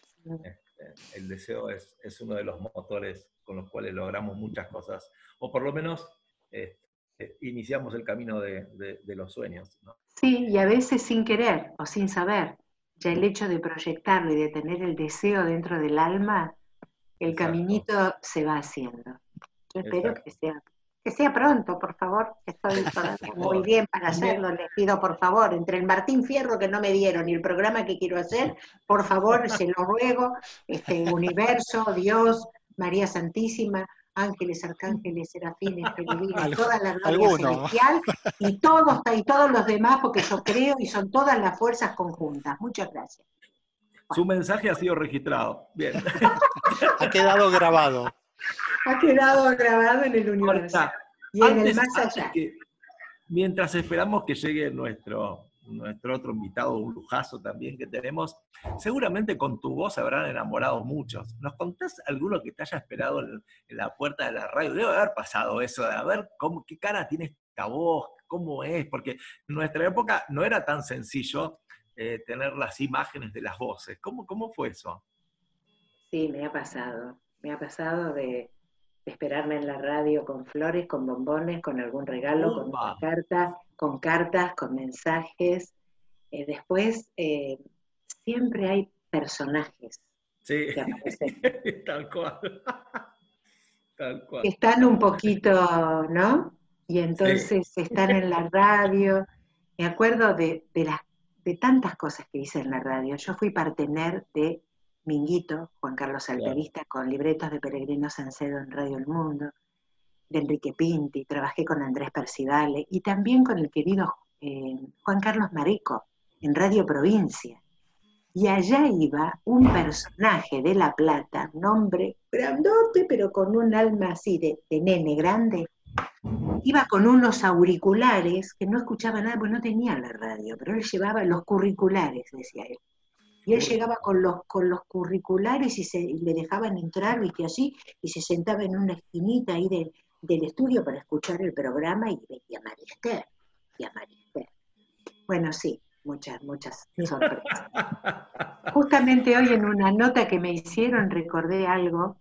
A: Este, el deseo es, es, uno de los motores con los cuales logramos muchas cosas, o por lo menos este, iniciamos el camino de, los sueños.
C: Sí, y a veces sin querer o sin saber. Ya el hecho de proyectarlo y de tener el deseo dentro del alma, el caminito se va haciendo. Yo espero que sea, que sea pronto, por favor. Estoy muy bien para hacerlo. Les pido, por favor, entre el Martín Fierro que no me dieron y el programa que quiero hacer, por favor, se lo ruego, este universo, Dios, María Santísima, ángeles, arcángeles, serafines, peregrinos, toda la gloria celestial y todos, y todos los demás, porque yo creo y son todas las fuerzas conjuntas. Muchas gracias.
A: Su mensaje ha sido registrado. Bien.
B: ha quedado grabado.
C: Ha quedado grabado en el universo. y en el más allá.
A: mientras esperamos que llegue nuestro nuestro otro invitado, un lujazo también que tenemos, seguramente con tu voz habrán enamorado muchos. ¿Nos contás alguno que te haya esperado en, la puerta de la radio? Debe haber pasado eso, de a ver cómo, qué cara tiene esta voz, cómo es, porque en nuestra época no era tan sencillo eh, tener las imágenes de las voces. ¿Cómo, ¿Cómo fue eso?
C: Sí, me ha pasado. Me ha pasado de, esperarme en la radio con flores, con bombones, con algún regalo, con una carta, con cartas, con mensajes. Eh, después, eh, siempre hay personajes
A: sí. que aparecen. Tal cual.
C: Tal cual. Están un poquito, ¿no? Y entonces están en la radio. Me acuerdo de, de, las, de tantas cosas que hice en la radio. Yo fui partener de Minguito, Juan Carlos Alterista, con libretos de Peregrino Sancedo en Radio El Mundo, de Enrique Pinti, trabajé con Andrés Percivale y también con el querido eh, Juan Carlos Mareco en Radio Provincia. Y allá iba un personaje de La Plata, nombre grandote, pero con un alma así de, de nene grande. Iba con unos auriculares que no escuchaba nada, porque no tenía la radio, pero él llevaba los curriculares, decía él y él llegaba con los, con los curriculares y, se, le dejaban entrar, viste así, y se sentaba en una esquinita ahí del estudio para escuchar el programa y veía María y a María Bueno, sí, muchas, muchas sorpresas. Justamente hoy en una nota que me hicieron recordé algo.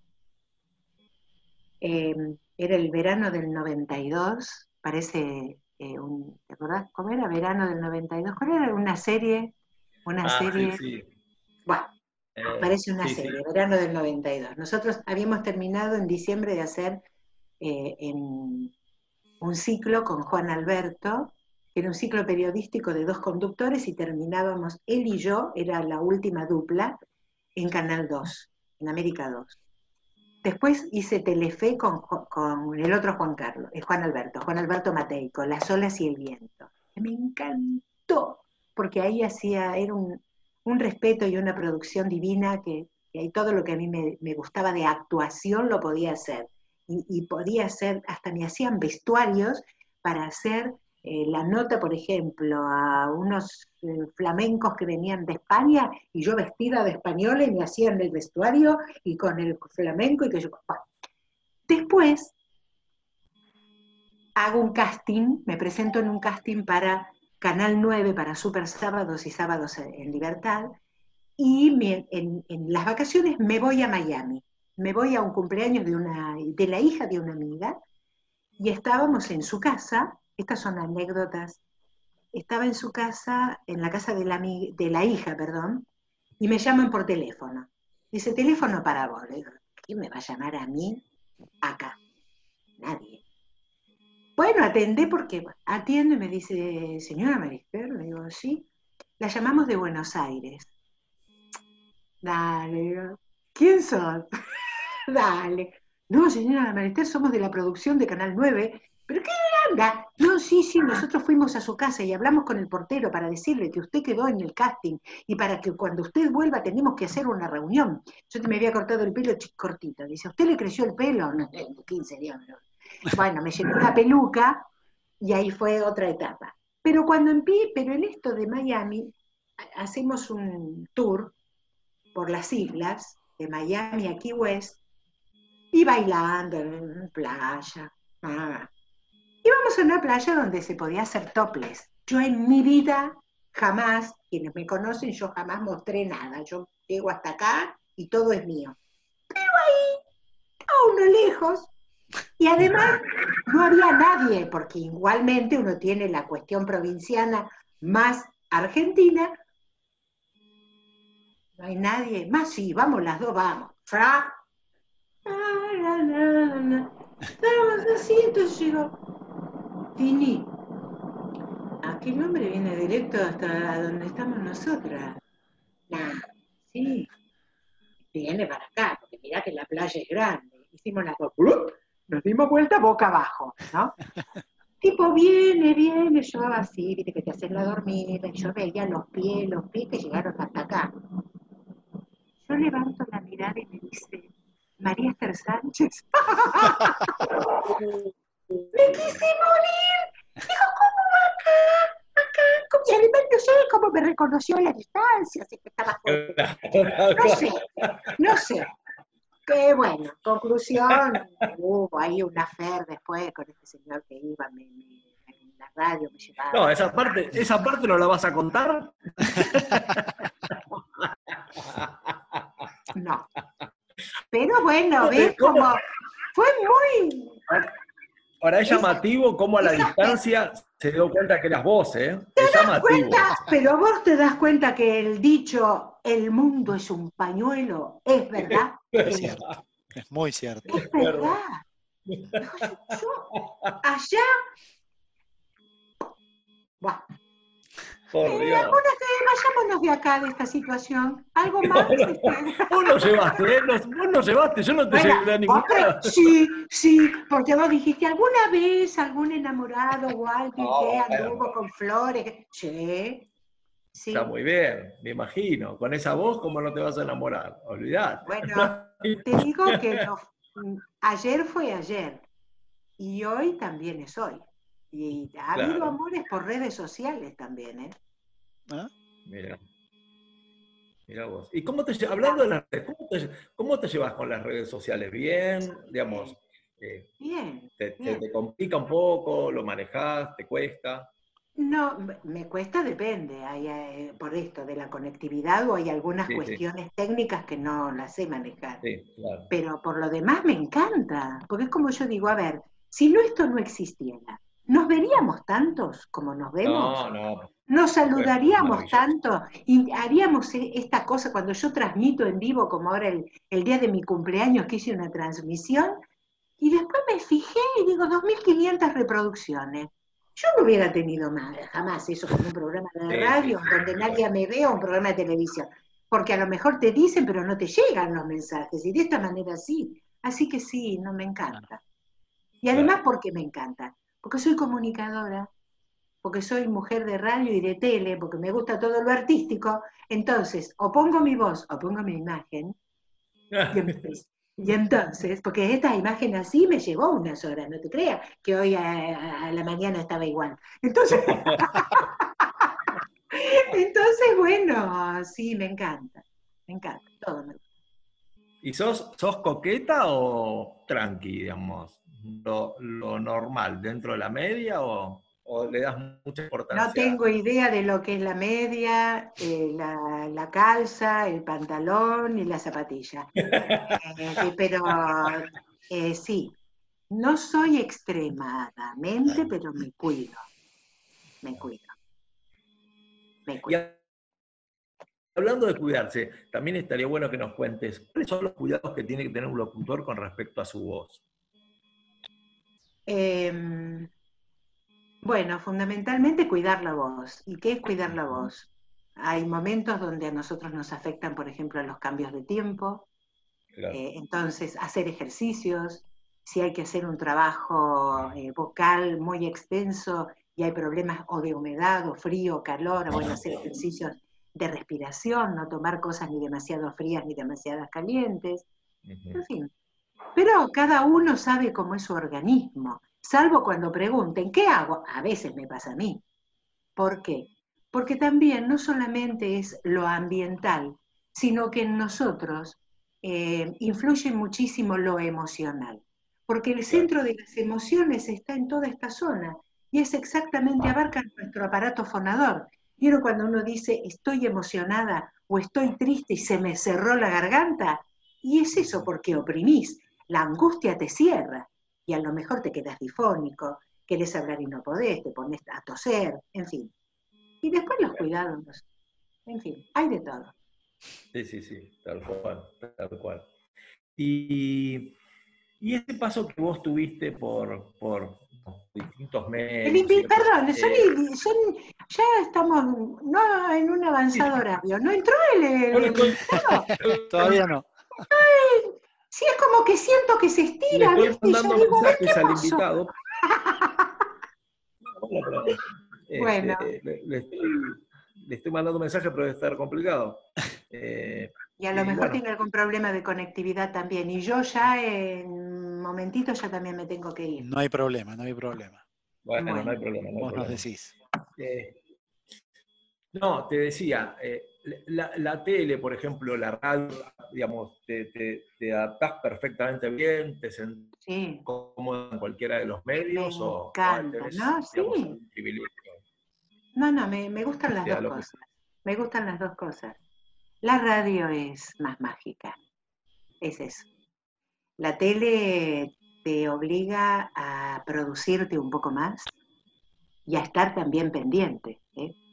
C: Em, era el verano del 92, parece eh, un, ¿te acordás cómo era? Verano del 92, ¿cuál era? Una serie una ah, serie. Bueno, eh, parece una serie, verano del 92. Nosotros habíamos terminado en diciembre de hacer eh, en un ciclo con Juan Alberto, que era un ciclo periodístico de dos conductores y terminábamos él y yo, era la última dupla, en Canal 2, en América 2. Después hice Telefe con, con el otro Juan Carlos, eh, Juan Alberto, Juan Alberto Mateico, Las olas y el viento. Me encantó porque ahí hacía, era un, respeto y una producción divina que, todo lo que a mí me, gustaba de actuación lo podía hacer. Y, podía hacer, hasta me hacían vestuarios para hacer eh, la nota, por ejemplo, a unos eh, flamencos que venían de España y yo vestida de española y me hacían el vestuario y con el flamenco y que yo... Después hago un casting, me presento en un casting para Canal 9 para Super Sábados y Sábados en Libertad, y en, las vacaciones me voy a Miami. Me voy a un cumpleaños de, una, de la hija de una amiga, y estábamos en su casa, estas son anécdotas, estaba en su casa, en la casa de la, de la hija, perdón, y me llaman por teléfono. Dice, teléfono para vos. ¿quién me va a llamar a mí acá? Nadie. Bueno, atendé porque atiende, me dice, señora Marister, le digo, sí, la llamamos de Buenos Aires. Dale, ¿quién son? Dale. No, señora Marister, somos de la producción de Canal 9. ¿Pero qué anda? No, sí, sí, nosotros fuimos a su casa y hablamos con el portero para decirle que usted quedó en el casting y para que cuando usted vuelva tenemos que hacer una reunión. Yo te me había cortado el pelo cortito. Dice, ¿usted le creció el pelo? No, 15 días. Bueno, me llenó la peluca y ahí fue otra etapa. Pero cuando empiezo, pero en esto de Miami, hacemos un tour por las islas, de Miami a Key West, y bailando en playa. Ah. Íbamos a una playa donde se podía hacer toples. Yo en mi vida jamás, quienes me conocen, yo jamás mostré nada. Yo llego hasta acá y todo es mío. Pero ahí, a uno lejos, y además no había nadie, porque igualmente uno tiene la cuestión provinciana más argentina. No hay nadie. Más sí, vamos las dos, vamos. Fra. Estábamos así, entonces digo, Tini, aquel hombre viene directo hasta donde estamos nosotras. Nah, sí, viene para acá, porque mirá que la playa es grande. Hicimos la nos dimos vuelta boca abajo, ¿no? tipo, viene, viene, yo así, viste que te hacen la dormida, y yo veía los pies, los pies que llegaron hasta acá. Yo levanto la mirada y me dice, María Esther Sánchez. me quise morir. Digo, ¿cómo acá? Acá. Y además no sé cómo me reconoció a la distancia, así que estaba... No sé, no sé bueno, conclusión, hubo ahí una fer después con este señor que iba en la radio, me llevaba.
A: No, esa parte, esa parte no la vas a contar.
C: No. Pero bueno, ves como fue muy.
A: Ahora es llamativo cómo a la distancia se dio cuenta que eras vos, ¿eh?
C: ¿Te das cuenta? Pero vos te das cuenta que el dicho el mundo es un pañuelo, ¿es verdad?
B: Es, muy cierto.
C: Es verdad. allá. Buah. Por Dios. vayámonos de acá, de esta situación. Algo más.
A: vos no llevaste, ¿eh? vos no llevaste, yo no te llevé a ninguna.
C: Sí, sí, porque vos dijiste, ¿alguna vez algún enamorado o alguien que anduvo con flores? Sí.
A: Está muy bien, me imagino. Con esa voz, ¿cómo no te vas a enamorar? Olvidate.
C: Bueno, te digo que ayer fue ayer y hoy también es hoy. Y ha habido amores por redes sociales también, ¿eh?
A: ¿Ah? Mira. Mira vos. ¿Y cómo te hablando de las redes, cómo te, llevas con las redes sociales? ¿Bien? Digamos.
C: Eh, bien,
A: te, te, complica un poco? ¿Lo manejas? ¿Te cuesta?
C: No, me cuesta, depende, hay, eh, por esto de la conectividad o hay algunas cuestiones técnicas que no las sé manejar. Pero por lo demás me encanta, porque es como yo digo, a ver, si no esto no existiera, ¿nos veríamos tantos como nos vemos?
A: No, no.
C: ¿Nos saludaríamos tanto? Y haríamos e, esta cosa cuando yo transmito en vivo, como ahora el, el día de mi cumpleaños que hice una transmisión, y después me fijé y digo, 2.500 reproducciones. Yo no hubiera tenido más, jamás eso como un programa de radio donde nadie me vea un programa de televisión. Porque a lo mejor te dicen, pero no te llegan los mensajes. Y de esta manera sí. Así que sí, no me encanta. Y además, ¿por qué me encanta? Porque soy comunicadora, porque soy mujer de radio y de tele, porque me gusta todo lo artístico. Entonces, o pongo mi voz o pongo mi imagen. Y entonces, porque esta imagen así me llevó unas horas, no te creas que hoy a, la mañana estaba igual. Entonces, entonces, bueno, sí, me encanta, me encanta, todo me gusta.
A: ¿Y sos, sos coqueta o tranqui, digamos? Lo, lo normal, dentro de la media o...? o le das mucha importancia?
C: No tengo idea de lo que es la media, eh, la, calza, el pantalón y la zapatilla. Eh, pero eh, sí, no soy extremadamente, pero me cuido. Me cuido.
A: Me cuido. hablando de cuidarse, también estaría bueno que nos cuentes cuáles son los cuidados que tiene que tener un locutor con respecto a su voz.
C: Eh, Bueno, fundamentalmente cuidar la voz. ¿Y qué es cuidar la voz? Hay momentos donde a nosotros nos afectan, por ejemplo, los cambios de tiempo. Eh, entonces, hacer ejercicios, si hay que hacer un trabajo eh, vocal muy extenso y hay problemas o de humedad o frío o calor, bueno, hacer ejercicios de respiración, no tomar cosas ni demasiado frías ni demasiadas calientes, en fin. Pero cada uno sabe cómo es su organismo, salvo cuando pregunten, ¿qué hago? A veces me pasa a mí. ¿Por qué? Porque también no solamente es lo ambiental, sino que en nosotros eh, influye muchísimo lo emocional. Porque el centro de las emociones está en toda esta zona y es exactamente, abarca nuestro aparato fonador. ¿Vieron cuando uno dice estoy emocionada o estoy triste y se me cerró la garganta? Y es eso porque oprimís. La angustia te cierra y a lo mejor te quedas difónico, querés hablar y no podés, te pones a toser, en fin. Y después los cuidados, en fin, hay de todo.
A: Sí, sí, sí, tal cual, tal cual. Y, y ese paso que vos tuviste por, por distintos medios.
C: perdón, son, ya estamos no en un avanzado horario. ¿No entró el,
B: Todavía no.
C: Sí, es como que siento que se estira.
A: Le estoy mandando mensajes al invitado. bueno. Este, le, estoy, mandando mensajes, pero debe estar complicado.
C: Eh, y a lo mejor tiene algún problema de conectividad también. Y yo ya en un momentito ya también me tengo que ir.
B: No hay problema, no hay problema.
A: Bueno, no hay problema.
B: Vos nos decís.
A: Eh, no, te decía, eh, la, tele, por ejemplo, la radio, digamos, te, te, adaptás perfectamente bien, te sentís cómodo en cualquiera de los medios
C: me o, encanta, ¿no? Sí. No, no, me, me gustan las dos cosas. Me gustan las dos cosas. La radio es más mágica, es eso. La tele te obliga a producirte un poco más y a estar también pendiente.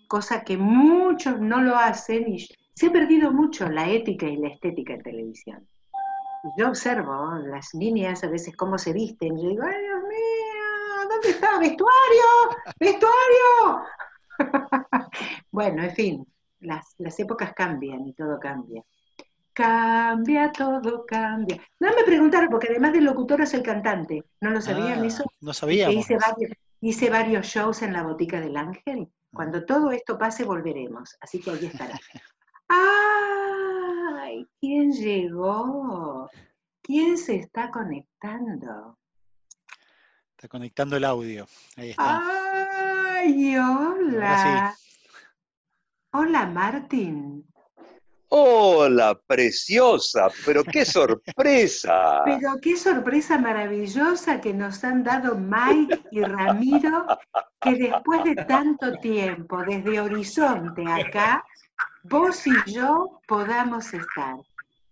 C: Cosa que muchos no lo hacen y se ha perdido mucho la ética y la estética en televisión. Yo observo las niñas a veces cómo se visten y yo digo, ¡ay Dios mío! ¿Dónde está? ¡Vestuario! ¡Vestuario! bueno, en fin, las, épocas cambian y todo cambia. Cambia, todo cambia. No me preguntaron, porque además del locutor es el cantante. ¿No lo sabían ah, eso?
B: No sabíamos.
C: Hice varios, hice varios shows en la Botica del Ángel. Cuando todo esto pase, volveremos. Así que ahí estará. ¡Ay! ¿Quién llegó? ¿Quién se está conectando?
B: Está conectando el audio. Ahí está.
C: ¡Ay, hola! Hola, Martín.
F: Hola, preciosa, pero qué sorpresa.
C: Pero qué sorpresa maravillosa que nos han dado Mike y Ramiro, que después de tanto tiempo, desde Horizonte acá, vos y yo podamos estar.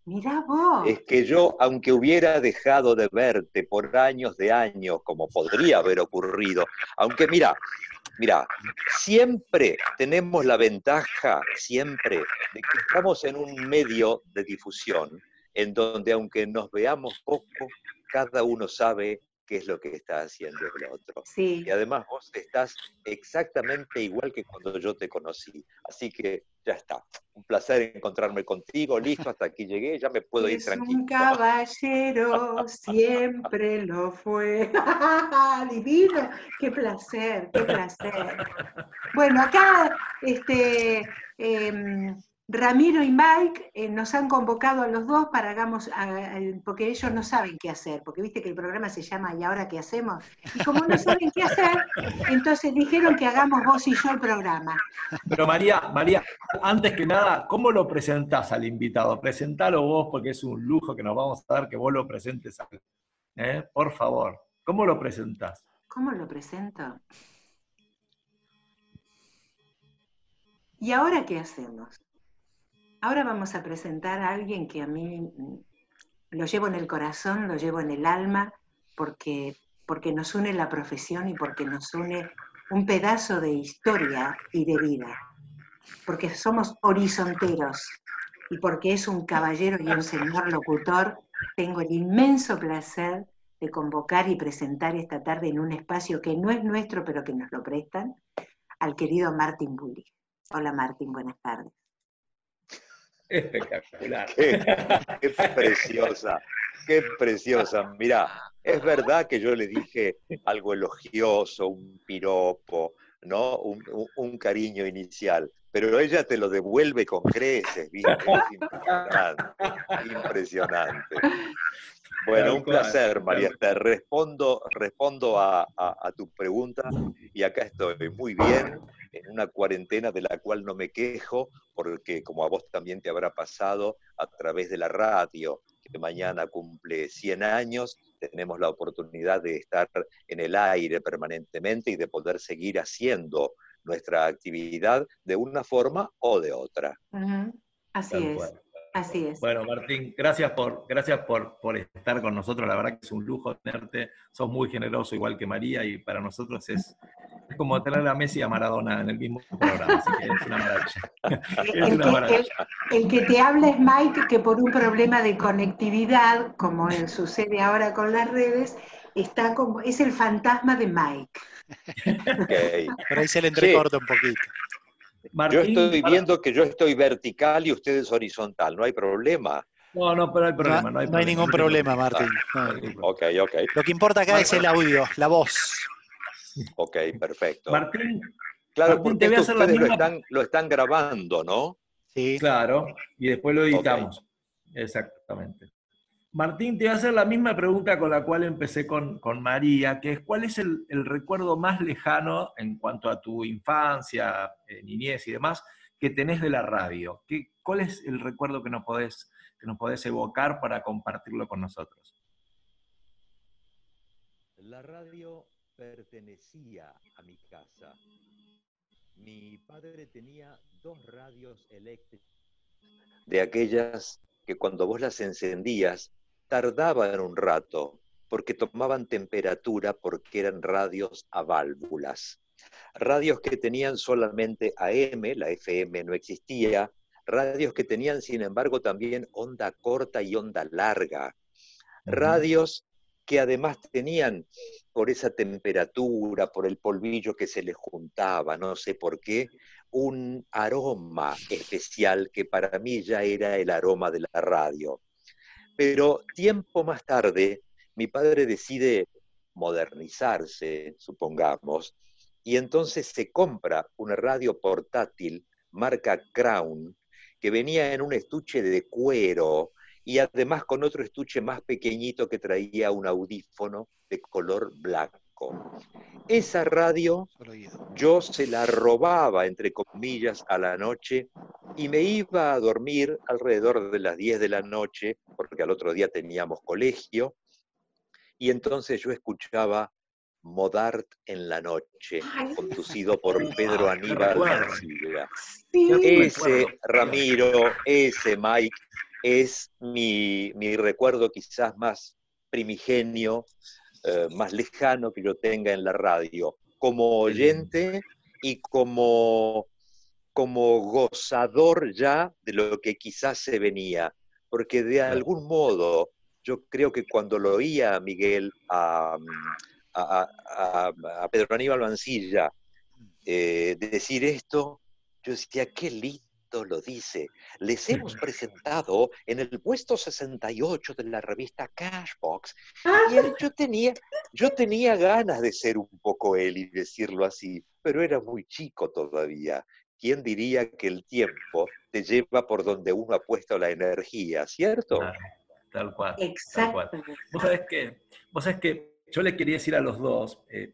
C: Mira vos.
F: Es que yo, aunque hubiera dejado de verte por años de años, como podría haber ocurrido, aunque mira, Mira, siempre tenemos la ventaja, siempre, de que estamos en un medio de difusión en donde aunque nos veamos poco, cada uno sabe qué es lo que está haciendo el otro.
C: Sí.
F: Y además vos estás exactamente igual que cuando yo te conocí. Así que ya está. Un placer encontrarme contigo. Listo, hasta aquí llegué. Ya me puedo ir tranquilo.
C: Un caballero, siempre lo fue. Divino. Qué placer, qué placer. Bueno, acá, este. Em, Ramiro y Mike eh, nos han convocado a los dos para hagamos, porque ellos no saben qué hacer, porque viste que el programa se llama ¿Y ahora qué hacemos? Y como no saben qué hacer, entonces dijeron que hagamos vos y yo el programa.
A: Pero María, María, antes que nada, ¿cómo lo presentás al invitado? Presentalo vos porque es un lujo que nos vamos a dar que vos lo presentes a ¿eh? Por favor, ¿cómo lo presentás?
C: ¿Cómo lo presento? ¿Y ahora qué hacemos? Ahora vamos a presentar a alguien que a mí mm, lo llevo en el corazón, lo llevo en el alma, porque, porque nos une la profesión y porque nos une un pedazo de historia y de vida, porque somos horizonteros y porque es un caballero y un señor locutor, tengo el inmenso placer de convocar y presentar esta tarde en un espacio que no es nuestro, pero que nos lo prestan, al querido Martín Bulli. Hola Martín, buenas tardes.
F: Espectacular. Qué, preciosa, qué preciosa. Mira, es verdad que yo le dije algo elogioso, un piropo, ¿no? Un, cariño inicial, pero ella te lo devuelve con creces, ¿viste? Es impresionante. impresionante. Bueno, un placer, María Esther. Respondo, respondo a, tu pregunta y acá estoy muy bien, en una cuarentena de la cual no me quejo, porque como a vos también te habrá pasado, a través de la radio, que mañana cumple 100 años, tenemos la oportunidad de estar en el aire permanentemente y de poder seguir haciendo nuestra actividad de una forma o de otra.
C: Así es. Así es.
A: Bueno, Martín, gracias por, gracias por, por estar con nosotros. La verdad que es un lujo tenerte. Sos muy generoso, igual que María, y para nosotros es, es como tener a Messi y a Maradona en el mismo programa. Así que es una
C: maravilla. el, que, te habla es Mike, que por un problema de conectividad, como sucede ahora con las redes, está como, es el fantasma de Mike.
B: Okay. Por ahí se le entrecorta un poquito
F: yo estoy viendo que yo estoy vertical y usted es horizontal, no hay problema.
A: No, no, pero hay problema.
B: No, hay, ningún problema, Martín.
F: ok, ok.
B: Lo que importa acá es el audio, la voz.
F: Ok, perfecto.
A: Martín,
F: claro, porque ustedes lo, están, lo están grabando, ¿no?
A: Sí. Claro, y después lo editamos. Exactamente. Martín, te voy a hacer la misma pregunta con la cual empecé con, María, que es ¿cuál es el, recuerdo más lejano en cuanto a tu infancia, eh, niñez y demás que tenés de la radio? ¿Qué, ¿Cuál es el recuerdo que nos, podés, que nos podés evocar para compartirlo con nosotros?
F: La radio pertenecía a mi casa. Mi padre tenía dos radios eléctricas de aquellas que cuando vos las encendías tardaban un rato porque tomaban temperatura porque eran radios a válvulas. Radios que tenían solamente AM, la FM no existía, radios que tenían sin embargo también onda corta y onda larga, radios que además tenían por esa temperatura, por el polvillo que se les juntaba, no sé por qué, un aroma especial que para mí ya era el aroma de la radio. Pero tiempo más tarde, mi padre decide modernizarse, supongamos, y entonces se compra una radio portátil marca Crown, que venía en un estuche de cuero y además con otro estuche más pequeñito que traía un audífono de color blanco. Esa radio yo se la robaba, entre comillas, a la noche y me iba a dormir alrededor de las 10 de la noche, porque al otro día teníamos colegio, y entonces yo escuchaba Modart en la noche, conducido por Pedro Aníbal García. Ese Ramiro, ese Mike, es mi, mi recuerdo quizás más primigenio eh, más lejano que yo tenga en la radio, como oyente y como, como gozador ya de lo que quizás se venía, porque de algún modo yo creo que cuando lo oía a Miguel, a, a, Pedro Aníbal Mancilla, eh, decir esto, yo decía, qué lindo lo dice. Les hemos presentado en el puesto 68 de la revista Cashbox. Y yo tenía, yo tenía ganas de ser un poco él y decirlo así, pero era muy chico todavía. ¿Quién diría que el tiempo te lleva por donde uno ha puesto la energía, cierto?
A: tal cual.
C: Exacto.
A: Vos sabés que, vos sabés que yo le quería decir a los dos, eh,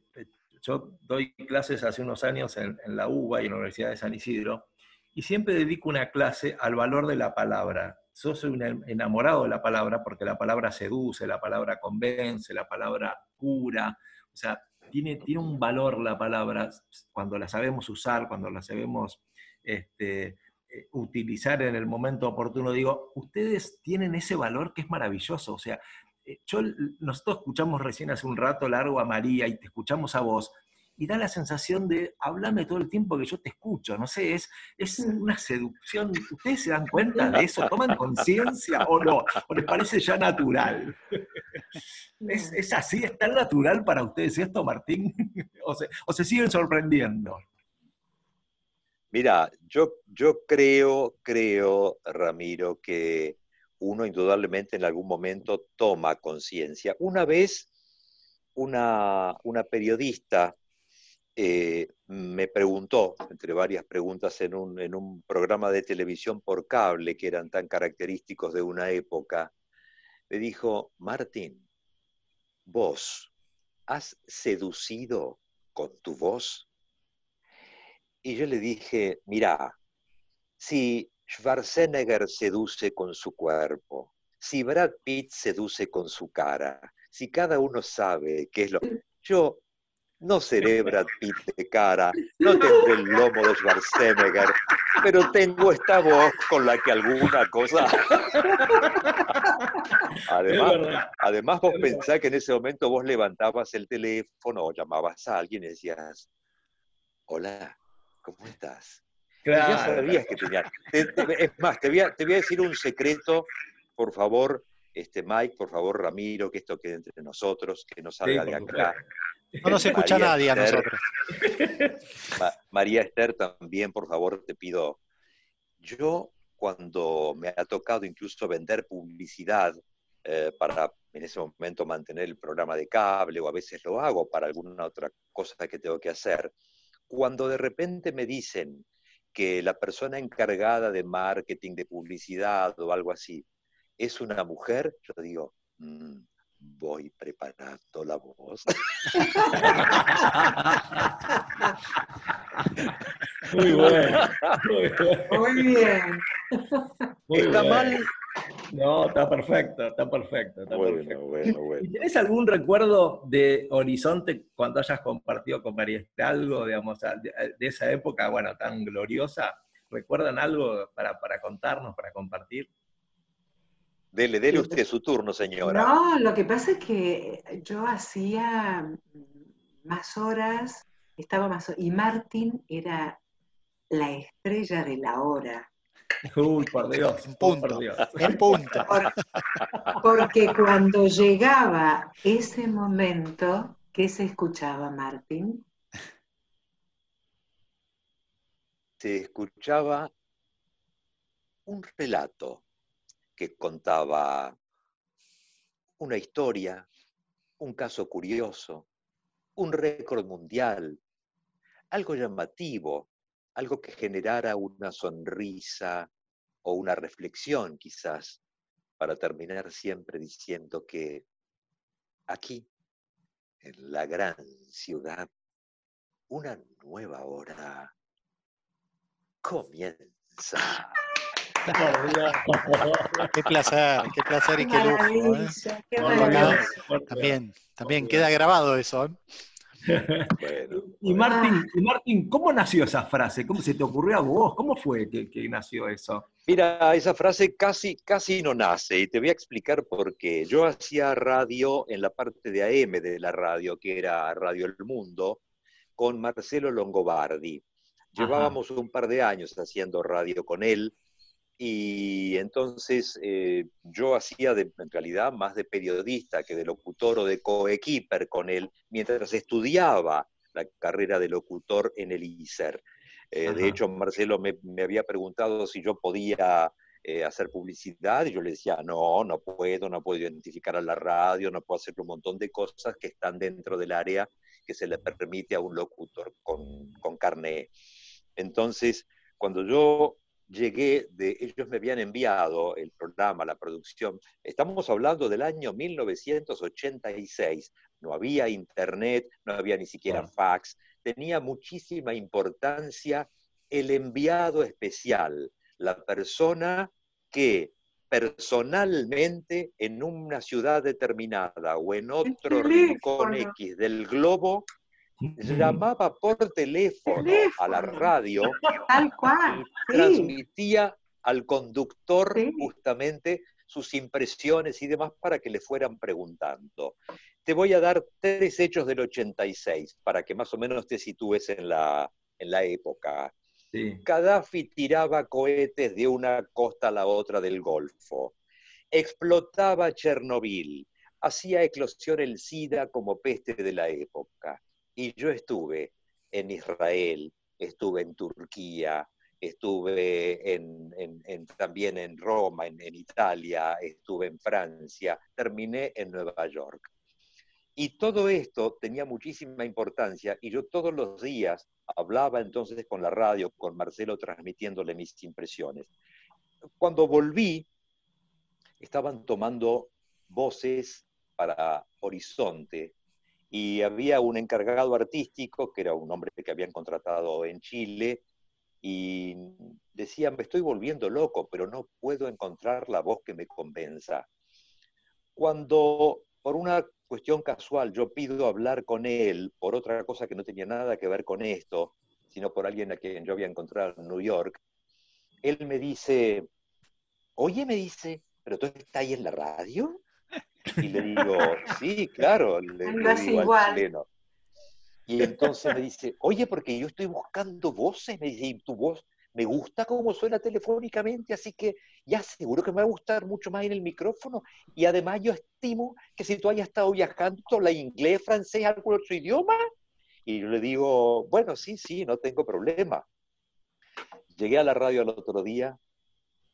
A: yo doy clases hace unos años en, en la UBA y en la Universidad de San Isidro, y siempre dedico una clase al valor de la palabra. Yo soy un enamorado de la palabra porque la palabra seduce, la palabra convence, la palabra cura, o sea, tiene, tiene un valor la palabra cuando la sabemos usar, cuando la sabemos este, eh, utilizar en el momento oportuno. Digo, ustedes tienen ese valor que es maravilloso, o sea, eh, yo, nosotros escuchamos recién hace un rato largo a María y te escuchamos a vos, y da la sensación de háblame todo el tiempo que yo te escucho, no sé, es, es mm. una seducción. ¿Ustedes se dan cuenta de eso? ¿Toman conciencia o no? ¿O les parece ya natural? ¿Es, así? ¿Es tan natural para ustedes esto, Martín? ¿O se, o se siguen sorprendiendo?
F: Mira, yo, yo creo, creo, Ramiro, que uno indudablemente en algún momento toma conciencia. Una vez una, una periodista eh, me preguntó, entre varias preguntas, en un, en un programa de televisión por cable que eran tan característicos de una época, me dijo, Martín, vos has seducido con tu voz. Y yo le dije, mira, si Schwarzenegger seduce con su cuerpo, si Brad Pitt seduce con su cara, si cada uno sabe qué es lo... Yo no seré Brad Pitt de cara, no tendré el lomo de Schwarzenegger, pero tengo esta voz con la que alguna cosa... además, además vos pensás que en ese momento vos levantabas el teléfono o llamabas a alguien y decías, hola, ¿cómo estás? ya sabías que tenías. es más, te voy, a, decir un secreto, por favor, este Mike, por favor, Ramiro, que esto quede entre nosotros, que no salga de acá.
B: No nos escucha nadie a nosotros.
F: María Esther, también, por favor, te pido. Yo, cuando me ha tocado incluso vender publicidad eh, para en ese momento mantener el programa de cable, o a veces lo hago para alguna otra cosa que tengo que hacer, cuando de repente me dicen que la persona encargada de marketing, de publicidad o algo así, es una mujer, yo digo, mm, voy preparando la voz.
A: Muy bueno.
C: Muy bien.
F: ¿Está mal?
A: No, está perfecto, está perfecto. ¿Tienes algún recuerdo de Horizonte cuando hayas compartido con María algo, digamos, de, esa época, bueno, tan gloriosa? ¿Recuerdan algo para, para contarnos, para compartir?
F: Dele, dele usted su turno, señora.
C: No, lo que pasa es que yo hacía más horas, estaba más horas, y Martín era la estrella de la hora.
A: Uy, por Dios,
B: en punto, en punto.
C: porque cuando llegaba ese momento, ¿qué se escuchaba, Martín?
F: Se escuchaba un relato que contaba una historia, un caso curioso, un récord mundial, algo llamativo, algo que generara una sonrisa o una reflexión quizás, para terminar siempre diciendo que aquí, en la gran ciudad, una nueva hora comienza.
B: Qué placer, qué placer y qué lujo. ¿eh? También, también queda grabado eso. ¿eh?
A: y, Martín, y Martín, ¿cómo nació esa frase? ¿Cómo se te ocurrió a vos? ¿Cómo fue que, nació eso?
F: Mira, esa frase casi, casi no nace y te voy a explicar por qué. Yo hacía radio en la parte de AM de la radio, que era Radio El Mundo, con Marcelo Longobardi. Llevábamos un par de años haciendo radio con él y entonces eh, yo hacía de, en realidad más de periodista que de locutor o de coequiper con él mientras estudiaba la carrera de locutor en el ISER. Eh, de hecho, Marcelo me, había preguntado si yo podía eh, hacer publicidad y yo le decía, no, no puedo, no puedo identificar a la radio, no puedo hacer un montón de cosas que están dentro del área que se le permite a un locutor con, con carné. Entonces, cuando yo llegué de, ellos me habían enviado el programa, la producción, estamos hablando del año 1986, no había internet, no había ni siquiera fax, tenía muchísima importancia el enviado especial, la persona que personalmente en una ciudad determinada o en otro rincón X del globo llamaba por teléfono, a la radio,
C: Tal cual,
F: y transmitía al conductor justamente sus impresiones y demás para que le fueran preguntando. Te voy a dar tres hechos del 86 para que más o menos te sitúes en la, en la época. Sí. Gaddafi tiraba cohetes de una costa a la otra del Golfo. Explotaba Chernobyl hacía eclosión el SIDA como peste de la época. Y yo estuve en Israel, estuve en Turquía, estuve también en Roma, en, Italia, estuve en Francia, terminé en Nueva York. Y todo esto tenía muchísima importancia y yo todos los días hablaba entonces con la radio, con Marcelo, transmitiéndole mis impresiones. Cuando volví, estaban tomando voces para Horizonte y había un encargado artístico, que era un hombre que habían contratado en Chile, y decía, me estoy volviendo loco, pero no puedo encontrar la voz que me convenza. Cuando por una cuestión casual yo pido hablar con él, por otra cosa que no tenía nada que ver con esto, sino por alguien a quien yo había encontrado en New York, él me dice, oye, me dice, ¿pero tú estás ahí en la radio? Y le digo, sí, claro, le, digo al chileno. Y entonces me dice, oye, porque yo estoy buscando voces, me dice, y tu voz me gusta cómo suena telefónicamente, así que ya seguro que me va a gustar mucho más en el micrófono. Y además yo estimo que si tú hayas estado viajando, la inglés, francés, algún otro idioma. Y yo le digo, bueno, sí, sí, no tengo problema. Llegué a la radio el otro día,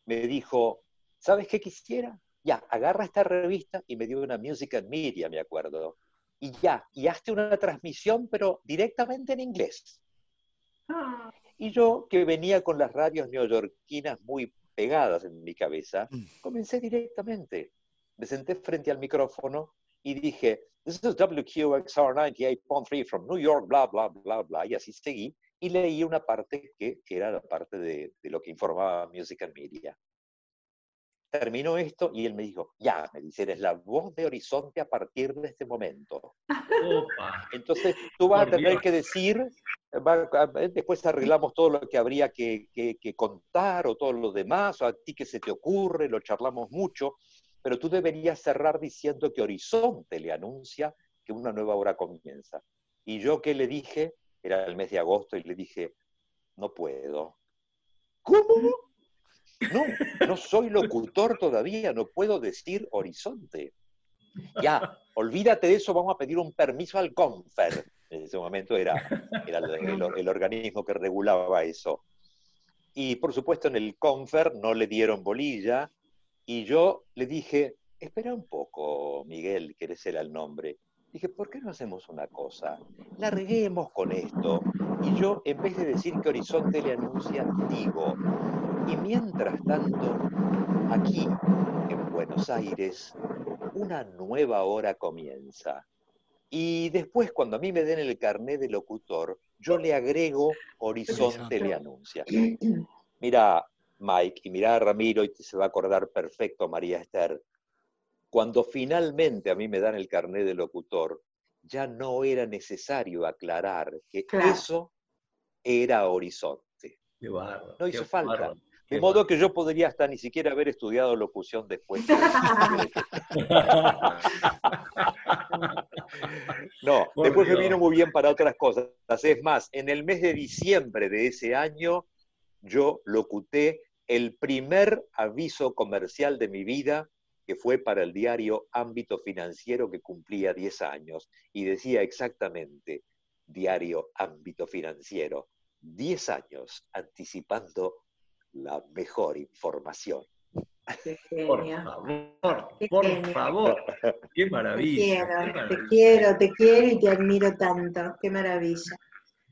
F: me dijo, ¿sabes qué quisiera? Ya, agarra esta revista y me dio una Music and Media, me acuerdo. Y ya, y hazte una transmisión, pero directamente en inglés. Ah. Y yo, que venía con las radios neoyorquinas muy pegadas en mi cabeza, mm. comencé directamente. Me senté frente al micrófono y dije, This is WQXR 98.3 from New York, bla, bla, bla, bla, y así seguí. Y leí una parte que, que era la parte de, de, lo que informaba Music and Media terminó esto y él me dijo, ya, me dice, eres la voz de Horizonte a partir de este momento. Entonces tú vas a tener que decir, después arreglamos todo lo que habría que, que, contar o todo lo demás, o a ti que se te ocurre, lo charlamos mucho, pero tú deberías cerrar diciendo que Horizonte le anuncia que una nueva hora comienza. Y yo que le dije, era el mes de agosto, y le dije, no puedo. ¿Cómo? No, no soy locutor todavía, no puedo decir horizonte. Ya, olvídate de eso, vamos a pedir un permiso al CONFER. En ese momento era, el, organismo que regulaba eso. Y por supuesto en el CONFER no le dieron bolilla y yo le dije, espera un poco, Miguel, que ese era el nombre. Dije, ¿por qué no hacemos una cosa? Larguemos con esto. Y yo, en vez de decir que Horizonte le anuncia, digo, y mientras tanto, aquí, en Buenos Aires, una nueva hora comienza. Y después, cuando a mí me den el carné de locutor, yo le agrego Horizonte le anuncia. Mira, Mike, y mira a Ramiro, y se va a acordar perfecto María Esther. Cuando finalmente a mí me dan el carné de locutor, ya no era necesario aclarar que eso era Horizonte. no hizo falta. De modo que yo podría hasta ni siquiera haber estudiado locución después. no, después me vino muy bien para otras cosas. Es más, en el mes de diciembre de ese año, yo locuté el primer aviso comercial de mi vida, que fue para el diario Ámbito Financiero que cumplía 10 años, y decía exactamente, diario Ámbito Financiero, 10 años anticipando la mejor información.
A: Por favor, por favor. Qué maravilla.
C: Te quiero, te quiero, te quiero y te admiro tanto. Qué maravilla.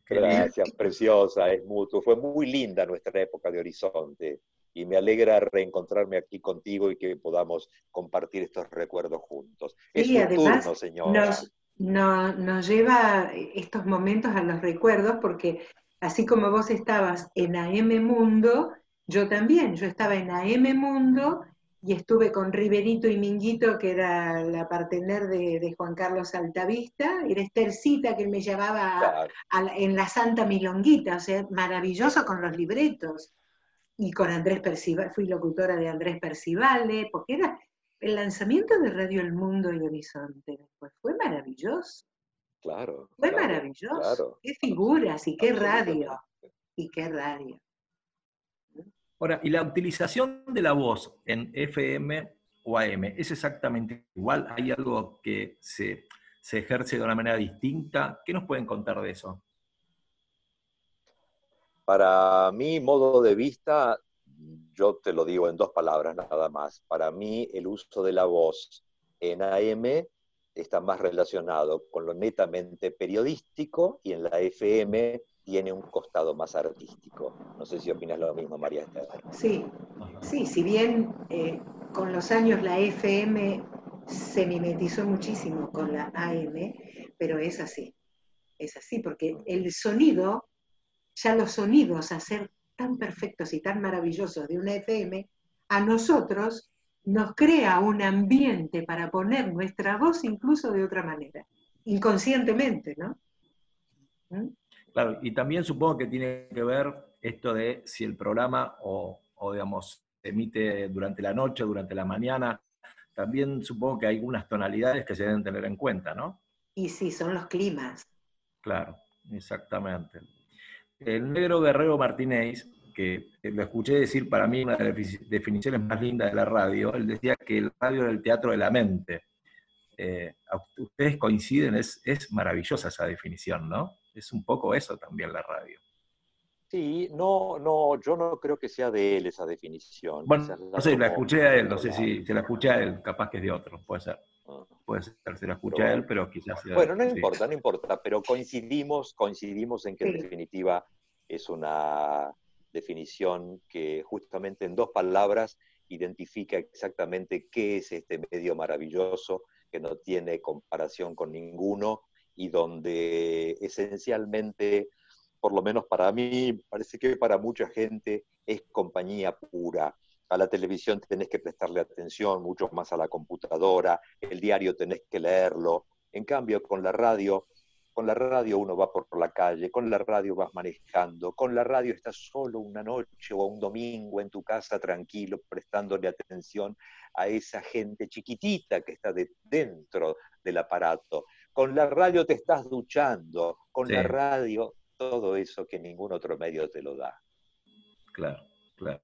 F: Gracias, preciosa, es mutuo. Fue muy linda nuestra época de Horizonte y me alegra reencontrarme aquí contigo y que podamos compartir estos recuerdos juntos.
C: Es un además, turno, señora. Nos, nos lleva estos momentos a los recuerdos porque así como vos estabas en AM Mundo, yo también, yo estaba en AM Mundo y estuve con Riverito y Minguito, que era la partener de, Juan Carlos Altavista, era Estercita que me llevaba en la Santa Milonguita, o sea, maravilloso con los libretos. Y con Andrés Percival, fui locutora de Andrés Percivale, porque era el lanzamiento de Radio El Mundo y Horizonte. Pues fue maravilloso.
F: Claro.
C: Fue maravilloso. Qué figuras y qué radio. Y qué radio.
A: Ahora, y la utilización de la voz en FM o AM? ¿Es exactamente igual? ¿Hay algo que se, se ejerce de una manera distinta? ¿Qué nos pueden contar de eso?
F: Para mi modo de vista, yo te lo digo en dos palabras nada más. Para mí, el uso de la voz en AM está más relacionado con lo netamente periodístico y en la FM tiene un costado más artístico. No sé si opinas lo mismo, María Esther.
C: Sí, sí, si bien eh, con los años la FM se mimetizó muchísimo con la AM, pero es así, es así, porque el sonido, ya los sonidos a ser tan perfectos y tan maravillosos de una FM, a nosotros nos crea un ambiente para poner nuestra voz incluso de otra manera, inconscientemente, ¿no?
A: ¿Mm? Claro, y también supongo que tiene que ver esto de si el programa o, digamos, emite durante la noche, durante la mañana, también supongo que hay algunas tonalidades que se deben tener en cuenta, ¿no?
C: Y sí, son los climas.
A: Claro, exactamente. El negro Guerrero Martínez que lo escuché decir para mí una de las definiciones más lindas de la radio, él decía que el radio era el teatro de la mente. Eh, ustedes coinciden, es, es maravillosa esa definición, ¿no? Es un poco eso también la radio.
F: Sí, no, no, yo no creo que sea de él esa definición.
A: Bueno, no sé, la escuché a él, no sé si se la escuché a él, capaz que es de otro, puede ser. Ah. Puede ser, se la escuché a él, pero quizás sea
F: Bueno, no importa, no importa, pero coincidimos, coincidimos en que en definitiva es una definición que justamente en dos palabras identifica exactamente qué es este medio maravilloso que no tiene comparación con ninguno y donde esencialmente, por lo menos para mí, parece que para mucha gente es compañía pura. A la televisión tenés que prestarle atención, mucho más a la computadora, el diario tenés que leerlo. En cambio, con la radio con la radio uno va por la calle, con la radio vas manejando, con la radio estás solo una noche o un domingo en tu casa tranquilo, prestándole atención a esa gente chiquitita que está dentro del aparato. Con la radio te estás duchando, con la radio todo eso que ningún otro medio te lo da.
A: Claro, claro.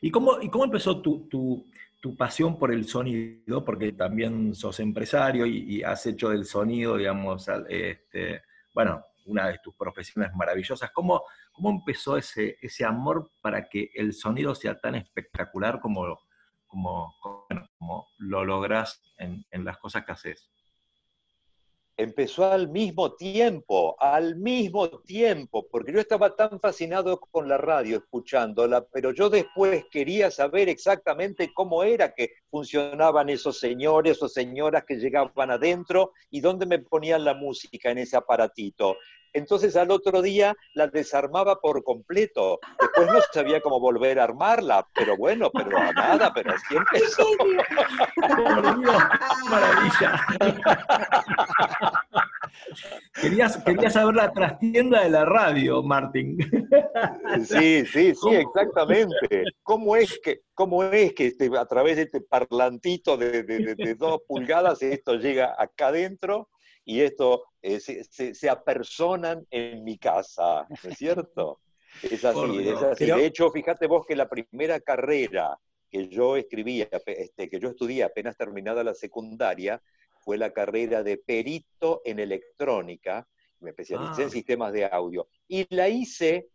A: ¿Y cómo, y cómo empezó tu, tu pasión por el sonido, porque también sos empresario y, has hecho del sonido, digamos, este, bueno, una de tus profesiones maravillosas. ¿Cómo, cómo empezó ese, ese amor para que el sonido sea tan espectacular como, como, como lo logras en, en las cosas que haces?
F: Empezó al mismo tiempo, al mismo tiempo, porque yo estaba tan fascinado con la radio escuchándola, pero yo después quería saber exactamente cómo era que funcionaban esos señores o señoras que llegaban adentro y dónde me ponían la música en ese aparatito. Entonces al otro día la desarmaba por completo. Después no sabía cómo volver a armarla, pero bueno, pero nada, pero así empezó.
A: Maravilla. Querías, querías saber la trastienda de la radio, Martín.
F: Sí, sí, sí, exactamente. ¿Cómo es que, cómo es que este, a través de este parlantito de, de dos pulgadas esto llega acá adentro y esto eh, se, apersonan en mi casa, ¿no es cierto? Es así, es así. De hecho, fíjate vos que la primera carrera que yo escribía, este, que yo estudié apenas terminada la secundaria, fue la carrera de perito en electrónica, me especialicé en ah. sistemas de audio, y la hice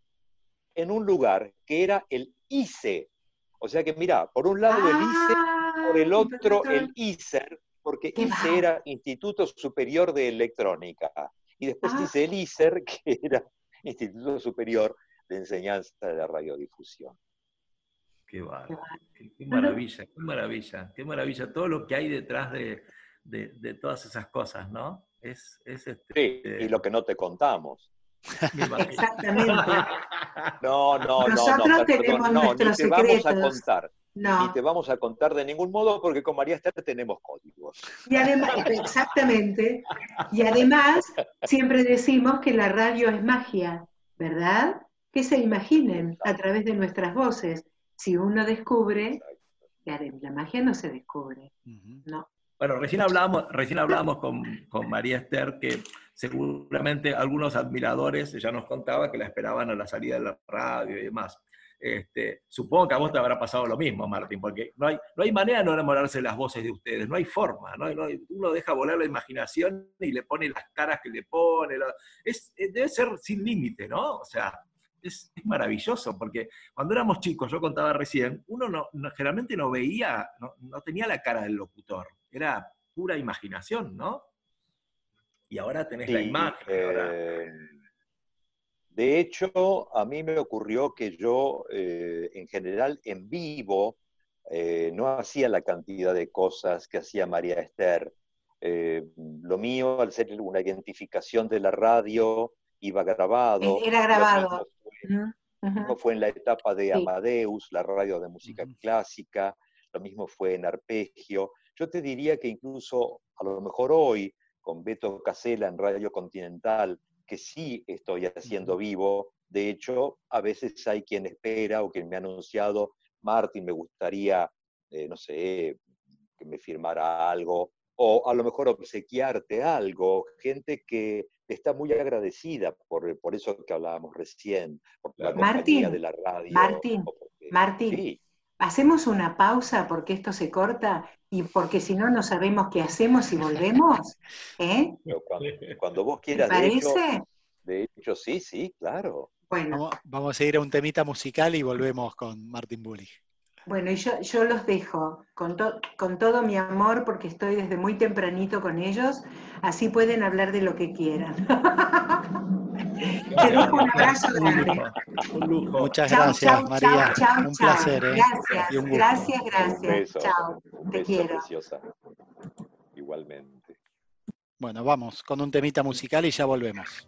F: en un lugar que era el ICE. O sea que, mira, por un lado el ICE, por el ah, otro el ICER, porque ICE era Instituto Superior de Electrónica, y después ah. hice el ICER, que era Instituto Superior de Enseñanza de la Radiodifusión.
A: Qué, qué, maravilla, qué maravilla, qué maravilla, todo lo que hay detrás de, todas esas cosas, ¿no?
F: Es, este, sí, y lo que no te contamos.
C: Exactamente.
F: No, no, Nosotros
C: no, no, tenemos no,
F: ni te vamos a contar. No. Ni te vamos a contar de ningún modo porque con María Esther tenemos códigos.
C: Y además, exactamente. Y además, siempre decimos que la radio es magia, ¿verdad? Que se imaginen a través de nuestras voces. Si uno descubre, la magia no se descubre. No.
A: Bueno, recién hablábamos, recién hablábamos con, con, María Esther que seguramente algunos admiradores, ella nos contaba que la esperaban a la salida de la radio y demás. Este, supongo que a vos te habrá pasado lo mismo, Martín, porque no hay, no hay manera de no enamorarse de las voces de ustedes, no hay forma, ¿no? uno deja volar la imaginación y le pone las caras que le pone, es, debe ser sin límite, ¿no? O sea, es, maravilloso, porque cuando éramos chicos, yo contaba recién, uno no, generalmente no veía, no, tenía la cara del locutor, era pura imaginación, ¿no? Y ahora tenés la imagen. Eh,
F: de hecho, a mí me ocurrió que yo, eh, en general, en vivo, eh, no hacía la cantidad de cosas que hacía María Esther. lo mío, al ser una identificación de la radio, iba grabado.
C: Era grabado.
F: Lo fue, en la etapa de Amadeus, la radio de música clásica, lo mismo fue en Arpegio. Yo te diría que incluso a lo mejor hoy, con Beto Casella en Radio Continental, que sí estoy haciendo vivo, de hecho, a veces hay quien espera o quien me ha anunciado, Martín, me gustaría, eh, no sé, que me firmara algo, o a lo mejor obsequiarte algo, gente que está muy agradecida por, por eso que hablábamos recién, por la
C: Martín,
F: de la radio.
C: Martín, Martín, hacemos una pausa porque esto se corta y porque si no, no sabemos qué hacemos y volvemos. ¿eh?
F: Cuando, vos quieras.
C: ¿Te parece?
F: De hecho, sí, sí, claro.
B: Bueno. Vamos, a ir a un temita musical y volvemos con Martín Bulli.
C: Bueno, y yo, yo los dejo con, con todo mi amor porque estoy desde muy tempranito con ellos, así pueden hablar de lo que quieran. Te dejo un abrazo grande.
B: Muchas gracias, María. un placer. ¿eh?
C: Gracias, gracias, gracias. chao, te quiero.
F: Igualmente.
B: Bueno, vamos con un temita musical y ya volvemos.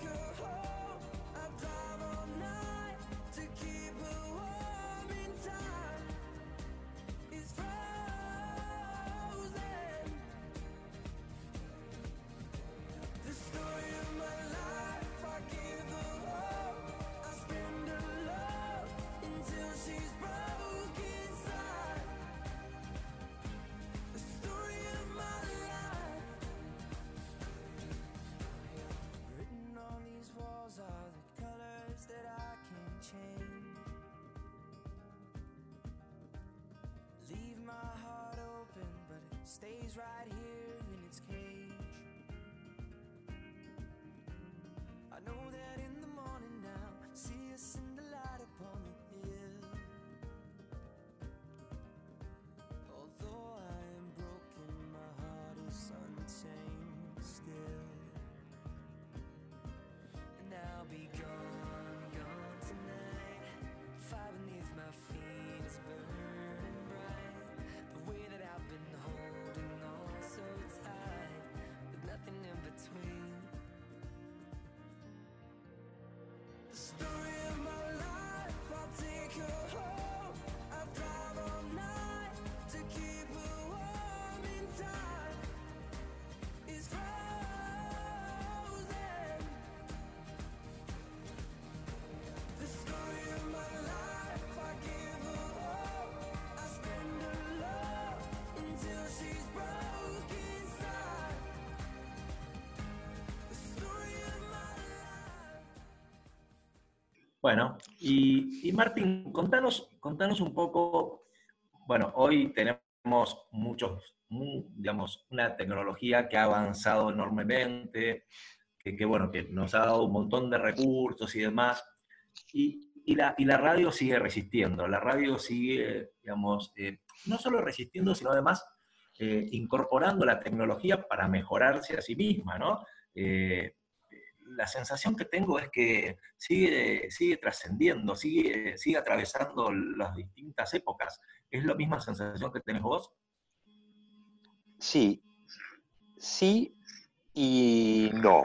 E: right here The
A: Bueno, y, y Martín, contanos, contanos un poco, bueno, hoy tenemos muchos, mu- digamos, una tecnología que ha avanzado enormemente, que, bueno, que nos ha dado un montón de recursos y demás, y, la, y la, radio sigue resistiendo, la radio sigue, digamos, eh, no solo resistiendo, sino además eh, incorporando la tecnología para mejorarse a sí misma, ¿no? Eh, la sensación que tengo es que sigue, sigue trascendiendo, sigue, sigue atravesando las distintas épocas. ¿Es la misma sensación que tenés vos?
F: Sí, sí y no.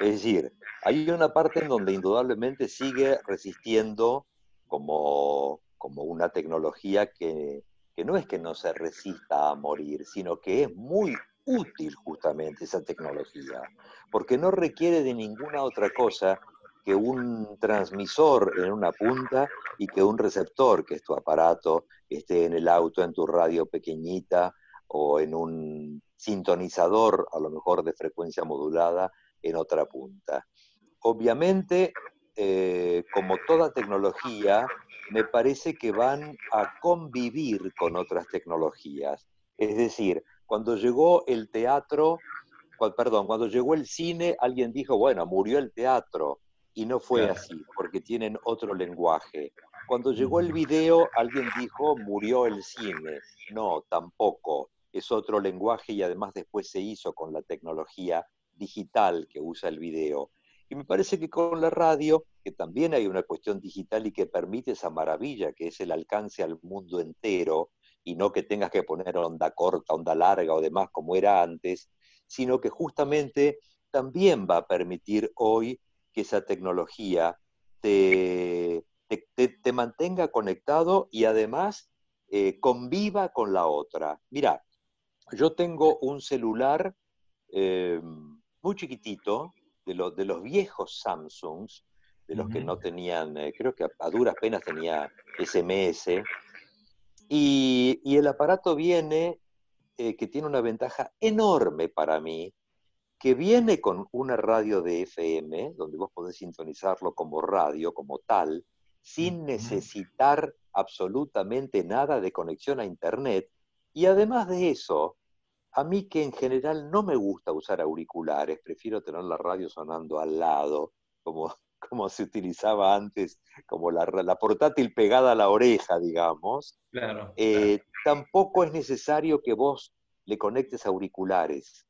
F: Es decir, hay una parte en donde indudablemente sigue resistiendo como, como una tecnología que, que no es que no se resista a morir, sino que es muy útil justamente esa tecnología, porque no requiere de ninguna otra cosa que un transmisor en una punta y que un receptor, que es tu aparato, esté en el auto, en tu radio pequeñita o en un sintonizador, a lo mejor de frecuencia modulada, en otra punta. Obviamente, eh, como toda tecnología, me parece que van a convivir con otras tecnologías. Es decir, cuando llegó el teatro, perdón, cuando llegó el cine, alguien dijo, bueno, murió el teatro. Y no fue así, porque tienen otro lenguaje. Cuando llegó el video, alguien dijo, murió el cine. No, tampoco. Es otro lenguaje y además después se hizo con la tecnología digital que usa el video. Y me parece que con la radio, que también hay una cuestión digital y que permite esa maravilla, que es el alcance al mundo entero, y no que tengas que poner onda corta, onda larga o demás como era antes, sino que justamente también va a permitir hoy que esa tecnología te, te, mantenga conectado y además eh, conviva con la otra. Mira, yo tengo un celular eh, muy chiquitito, de, de los viejos Samsungs, de los que no tenían, eh, creo que a duras penas tenía SMS, y, el aparato viene, eh, que tiene una ventaja enorme para mí, que viene con una radio de FM, donde vos podés sintonizarlo como radio, como tal, sin necesitar absolutamente nada de conexión a Internet. Y además de eso, a mí que en general no me gusta usar auriculares, prefiero tener la radio sonando al lado, como como se utilizaba antes, como la, portátil pegada a la oreja, digamos, eh, tampoco es necesario que vos le conectes auriculares.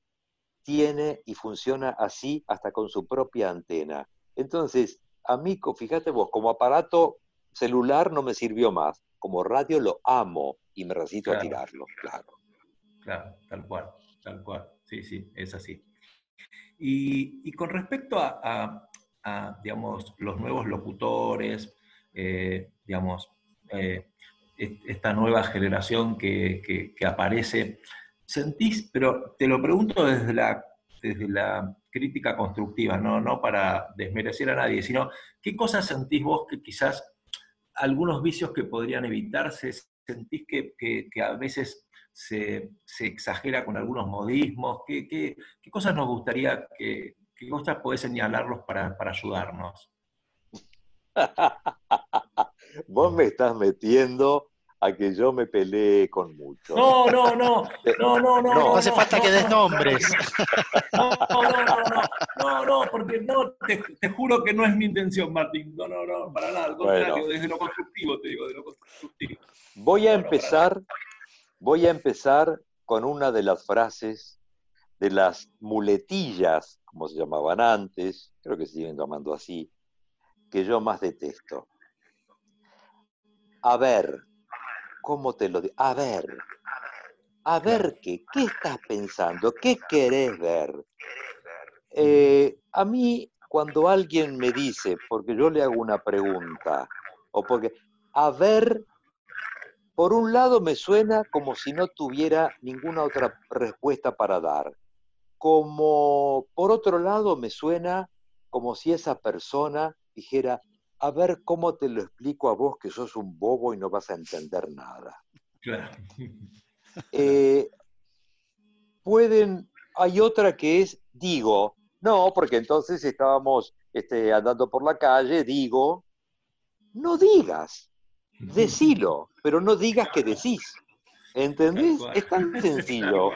F: Tiene y funciona así hasta con su propia antena. Entonces, a mí, fíjate vos, como aparato celular no me sirvió más. Como radio lo amo y me resisto a tirarlo, claro.
A: Claro, tal cual, tal cual. Sí, sí, es así. Y, con respecto a, a, digamos, los nuevos locutores, eh, digamos, eh, esta nueva generación que, aparece, sentís, pero te lo pregunto desde la, desde la crítica constructiva, ¿no? no para desmerecer a nadie, sino qué cosas sentís vos que quizás algunos vicios que podrían evitarse, sentís que, a veces se, exagera con algunos modismos, ¿Qué, qué, qué cosas nos gustaría que, ¿Qué cosas podés señalarlos para, ayudarnos?
F: Vos me estás metiendo a que yo me pelee con muchos.
A: No, no, no, no, no, no. No,
B: hace falta que des nombres.
A: No, no, no, no, no, no, porque no, te, juro que no es mi intención, Martín. No, no, no, para nada, al contrario, desde lo constructivo te digo, de lo constructivo.
F: Voy a empezar, voy a empezar con una de las frases de las muletillas, como se llamaban antes, creo que se siguen llamando así, que yo más detesto. A ver, ¿cómo te lo digo? A ver, a ver qué, ¿qué estás pensando? ¿Qué querés ver? Eh, a mí, cuando alguien me dice, porque yo le hago una pregunta, o porque, a ver, por un lado me suena como si no tuviera ninguna otra respuesta para dar como por otro lado me suena como si esa persona dijera, a ver cómo te lo explico a vos que sos un bobo y no vas a entender nada. Claro. Eh, pueden, hay otra que es, digo, no, porque entonces estábamos este, andando por la calle, digo, no digas, decilo, pero no digas que decís. ¿Entendés? Es tan sencillo.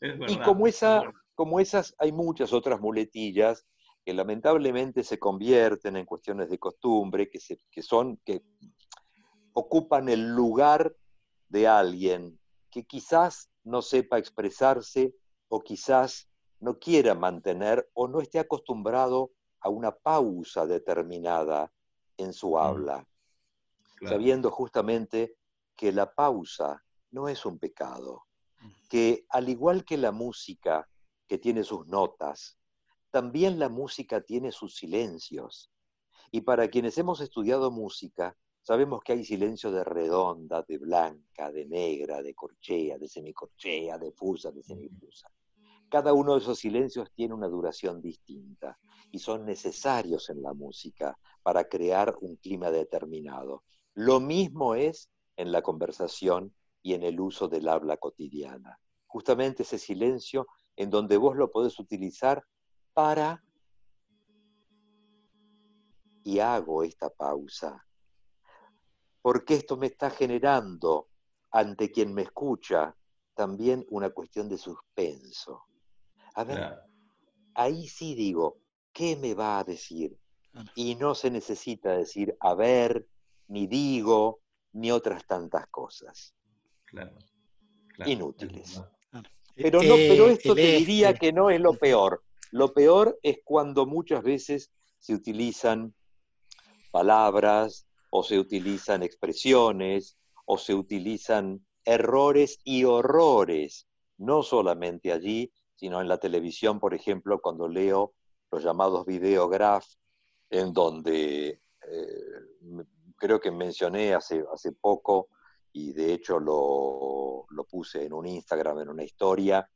F: Y como esa, como esas hay muchas otras muletillas que lamentablemente se convierten en cuestiones de costumbre, que, se, que son, que ocupan el lugar de alguien que quizás no sepa expresarse o quizás no quiera mantener o no esté acostumbrado a una pausa determinada en su habla, sabiendo justamente que la pausa no es un pecado, que al igual que la música que tiene sus notas, también la música tiene sus silencios. Y para quienes hemos estudiado música, sabemos que hay silencio de redonda, de blanca, de negra, de corchea, de semicorchea, de fusa, de semifusa. Cada uno de esos silencios tiene una duración distinta y son necesarios en la música para crear un clima determinado. Lo mismo es en la conversación y en el uso del habla cotidiana. Justamente ese silencio en donde vos lo podés utilizar para y hago esta pausa. Porque esto me está generando ante quien me escucha también una cuestión de suspenso. A ver, ahí sí digo, ¿qué me va a decir? Y no se necesita decir a ver, ni digo, ni otras tantas cosas. Inútiles. Pero, no, pero eh, esto te diría que no es lo peor. Lo peor es cuando muchas veces se utilizan palabras o se utilizan expresiones o se utilizan errores y horrores, no solamente allí, sino en la televisión, por ejemplo, cuando leo los llamados videograph, en donde eh, creo que mencioné hace, hace poco, y de hecho lo, lo puse en un Instagram, en una historia,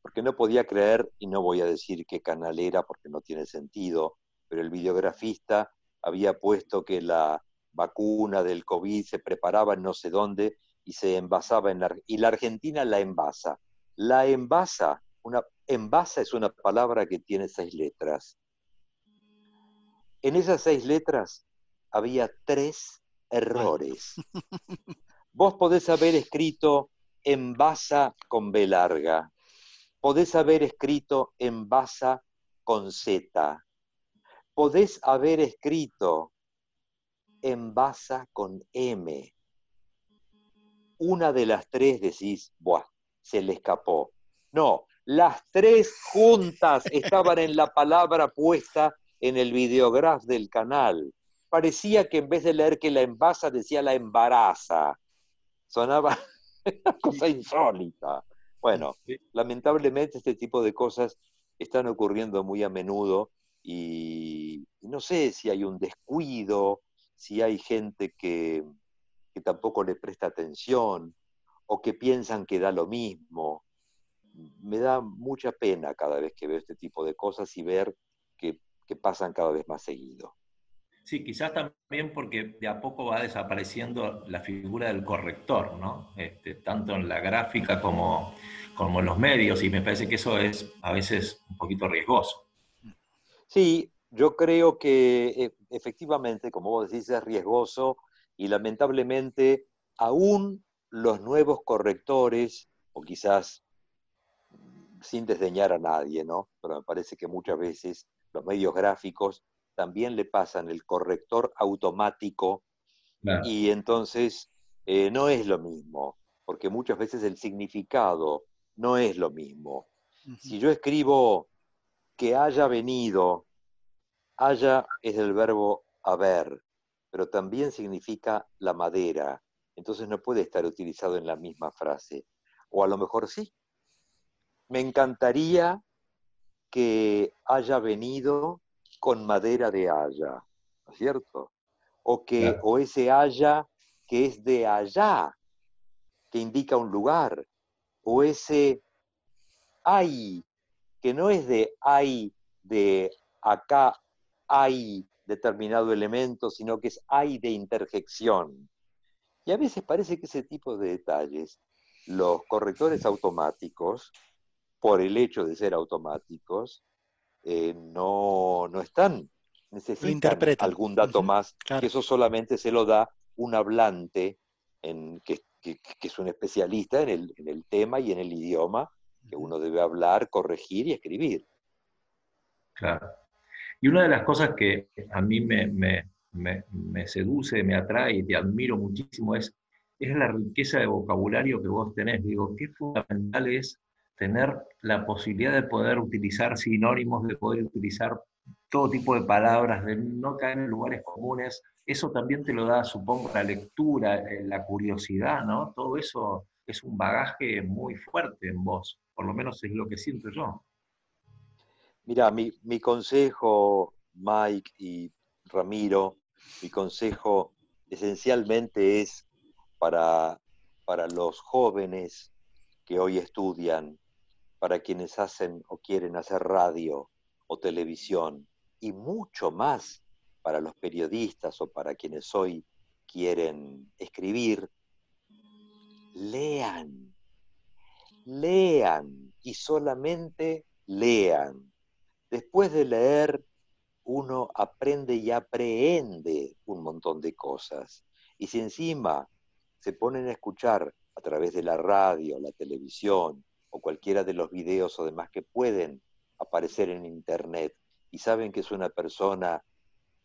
F: porque no podía creer, y no voy a decir qué canal era porque no tiene sentido, pero el videografista había puesto que la vacuna del COVID se preparaba en no sé dónde y se envasaba en la, y la Argentina la envasa. La envasa una, envasa es una palabra que tiene seis letras. En esas seis letras había tres errores. Vos podés haber escrito envasa con B larga. Podés haber escrito envasa con Z. Podés haber escrito envasa con M. Una de las tres decís, Buah, se le escapó. No, las tres juntas estaban en la palabra puesta en el videograf del canal. Parecía que en vez de leer que la envasa decía la embaraza. Sonaba una cosa insólita. Bueno, lamentablemente este tipo de cosas están ocurriendo muy a menudo y no sé si hay un descuido, si hay gente que, que tampoco le presta atención o que piensan que da lo mismo me da mucha pena cada vez que veo este tipo de cosas y ver que, pasan cada vez más seguido.
A: Sí, quizás también porque de a poco va desapareciendo la figura del corrector, ¿no? Este, tanto en la gráfica como, como en los medios, y me parece que eso es a veces un poquito riesgoso.
F: Sí, yo creo que e, efectivamente, como vos decís, es riesgoso y lamentablemente aún los nuevos correctores, o quizás sin desdeñar a nadie, ¿no? Pero me parece que muchas veces los medios gráficos también le pasan el corrector automático y entonces eh, no es lo mismo, porque muchas veces el significado no es lo mismo. Si yo escribo que haya venido, haya es el verbo haber, pero también significa la madera, entonces no puede estar utilizado en la misma frase. O a lo mejor sí, me encantaría que haya venido con madera de haya, ¿no es cierto? O, que, o ese haya que es de allá, que indica un lugar, o ese hay, que no es de hay, de acá hay determinado elemento, sino que es hay de interjección. Y a veces parece que ese tipo de detalles, los correctores automáticos, por el hecho de ser automáticos, eh, no, no están. Necesitan algún dato más, que eso solamente se lo da un hablante en, que, es un especialista en el, tema y en el idioma, que uno debe hablar, corregir y escribir.
A: Claro. Y una de las cosas que a mí me, me, me, me seduce, me atrae y te admiro muchísimo es, es la riqueza de vocabulario que vos tenés. Digo, qué fundamental es tener la posibilidad de poder utilizar sinónimos, de poder utilizar todo tipo de palabras, de no caer en lugares comunes. Eso también te lo da, supongo, la lectura, eh, la curiosidad, ¿no? Todo eso es un bagaje muy fuerte en vos, por lo menos es lo que siento yo.
F: Mira, mi, mi consejo, Mike y Ramiro, mi consejo esencialmente es para, para los jóvenes que hoy estudian, para quienes hacen o quieren hacer radio o televisión, y mucho más para los periodistas o para quienes hoy quieren escribir, lean, lean y solamente lean. Después de leer, uno aprende y aprehende un montón de cosas. Y si encima se ponen a escuchar a través de la radio, la televisión o cualquiera de los videos o demás que pueden aparecer en internet y saben que es una persona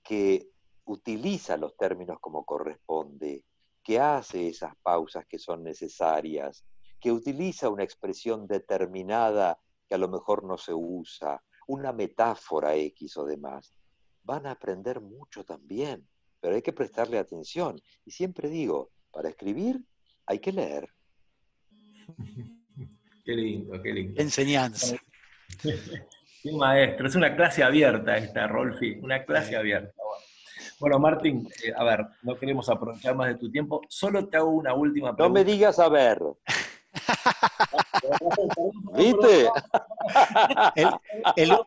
F: que utiliza los términos como corresponde, que hace esas pausas que son necesarias, que utiliza una expresión determinada que a lo mejor no se usa, una metáfora X o demás, van a aprender mucho también, pero hay que prestarle atención. Y siempre digo, para escribir hay que leer.
A: Qué lindo, qué lindo.
B: Enseñanza.
A: Qué maestro, es una clase abierta esta, Rolfi, una clase abierta. Bueno, Martín, eh, a ver, no queremos aprovechar más de tu tiempo, solo te hago una última pregunta.
F: No me digas a ver. ¿Viste?
B: El, el-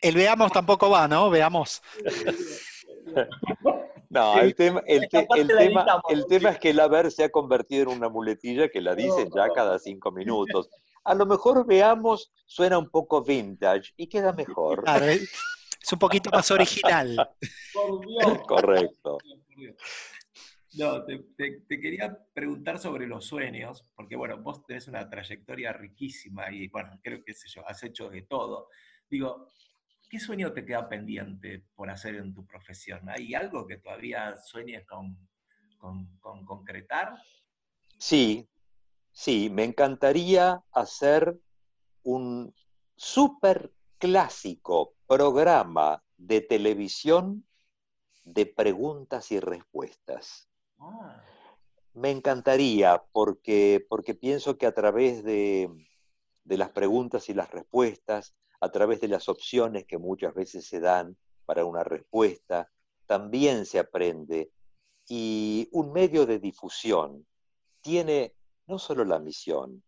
B: el veamos tampoco va, ¿no? Veamos.
F: No, el tema, el, te- tema, el tema es que el haber se ha convertido en una muletilla que la dicen ya cada cinco minutos. A lo mejor veamos, suena un poco vintage y queda mejor.
B: Claro, es es un poquito más original.
A: Por Dios.
F: Correcto.
A: No, te, te- te quería preguntar sobre los sueños, porque bueno, vos tenés una trayectoria riquísima y bueno, creo que sé yo, has hecho de todo. Digo, ¿qué sueño te queda pendiente por hacer en tu profesión? ¿Hay algo que todavía sueñes con, con- con concretar?
F: Sí, sí, me encantaría hacer un súper clásico programa de televisión de preguntas y respuestas.
A: Ah,
F: Me encantaría porque, porque pienso que a través de, de las preguntas y las respuestas, a través de las opciones que muchas veces se dan para una respuesta, también se aprende. Y un medio de difusión tiene no solo la misión,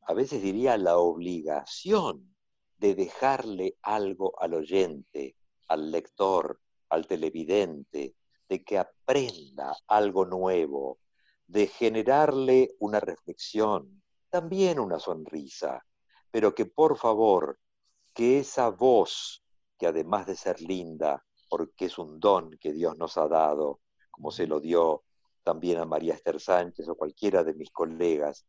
F: a veces diría la obligación de dejarle algo al oyente, al lector, al televidente, de que aprenda algo nuevo, de generarle una reflexión, también una sonrisa, pero que por favor, que esa voz, que además de ser linda, porque es un don que Dios nos ha dado, como se lo dio también a María Esther Sánchez o cualquiera de mis colegas,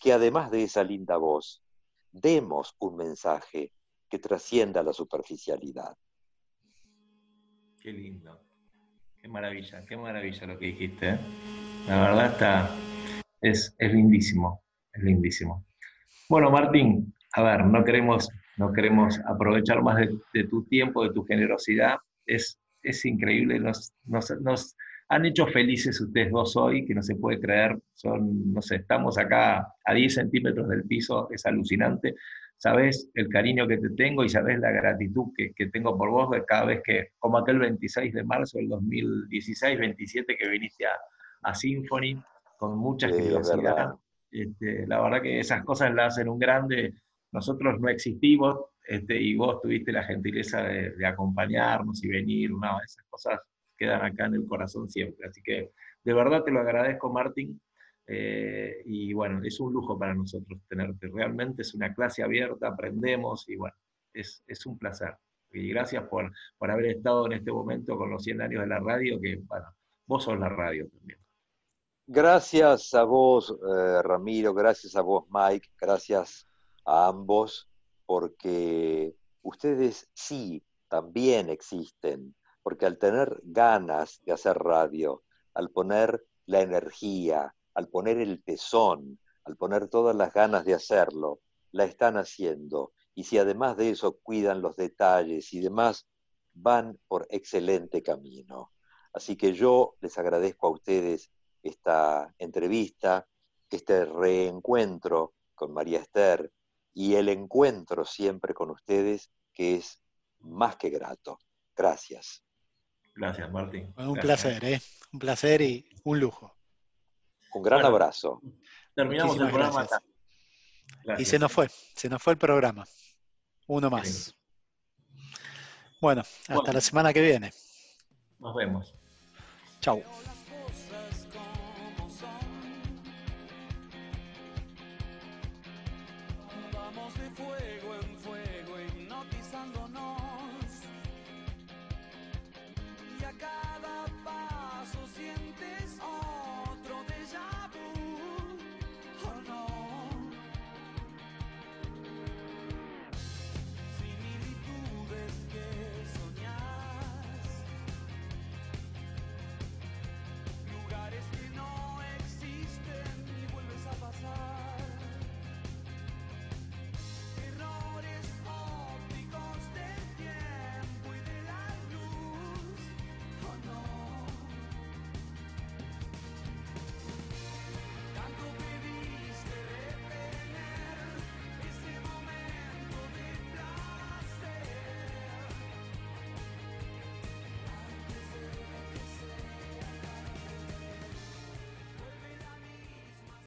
F: que además de esa linda voz, demos un mensaje que trascienda la superficialidad.
A: qué lindo. Qué maravilla, qué maravilla lo que dijiste. ¿eh? La verdad está, es, es lindísimo, es lindísimo. Bueno, Martín, a ver, no queremos, no queremos aprovechar más de, de tu tiempo, de tu generosidad. Es, es increíble, nos, nos, nos han hecho felices ustedes dos hoy, que no se puede creer. Son, no sé, estamos acá a 10 centímetros del piso, es alucinante. Sabes el cariño que te tengo y sabes la gratitud que, que tengo por vos de cada vez que, como aquel 26 de marzo del 2016, 27 que viniste a, a Symphony, con mucha
F: Sí,
A: generosidad.
F: verdad.
A: Este, la verdad que esas cosas las hacen un grande. Nosotros no existimos este, y vos tuviste la gentileza de, acompañarnos y venir. No, esas cosas quedan acá en el corazón siempre. Así que de verdad te lo agradezco, Martín. Eh, y bueno, es un lujo para nosotros tenerte. Realmente es una clase abierta, aprendemos y bueno, es, es un placer. Y gracias por, por haber estado en este momento con los 100 años de la radio, que bueno, vos sos la radio también.
F: Gracias a vos, eh, Ramiro, gracias a vos, Mike, gracias a ambos porque ustedes sí también existen, porque al tener ganas de hacer radio, al poner la energía, al poner el tesón, al poner todas las ganas de hacerlo, la están haciendo. Y si además de eso cuidan los detalles y demás, van por excelente camino. Así que yo les agradezco a ustedes esta entrevista, este reencuentro con María Esther y el encuentro siempre con ustedes, que es más que grato. Gracias.
A: Gracias, Martín.
B: un placer, ¿eh? Un placer y un lujo.
F: Un gran abrazo.
A: Terminamos el programa
B: acá. Y se nos fue, se nos fue el programa. Uno más. Bueno, hasta la semana que viene.
A: Nos vemos.
B: Chau.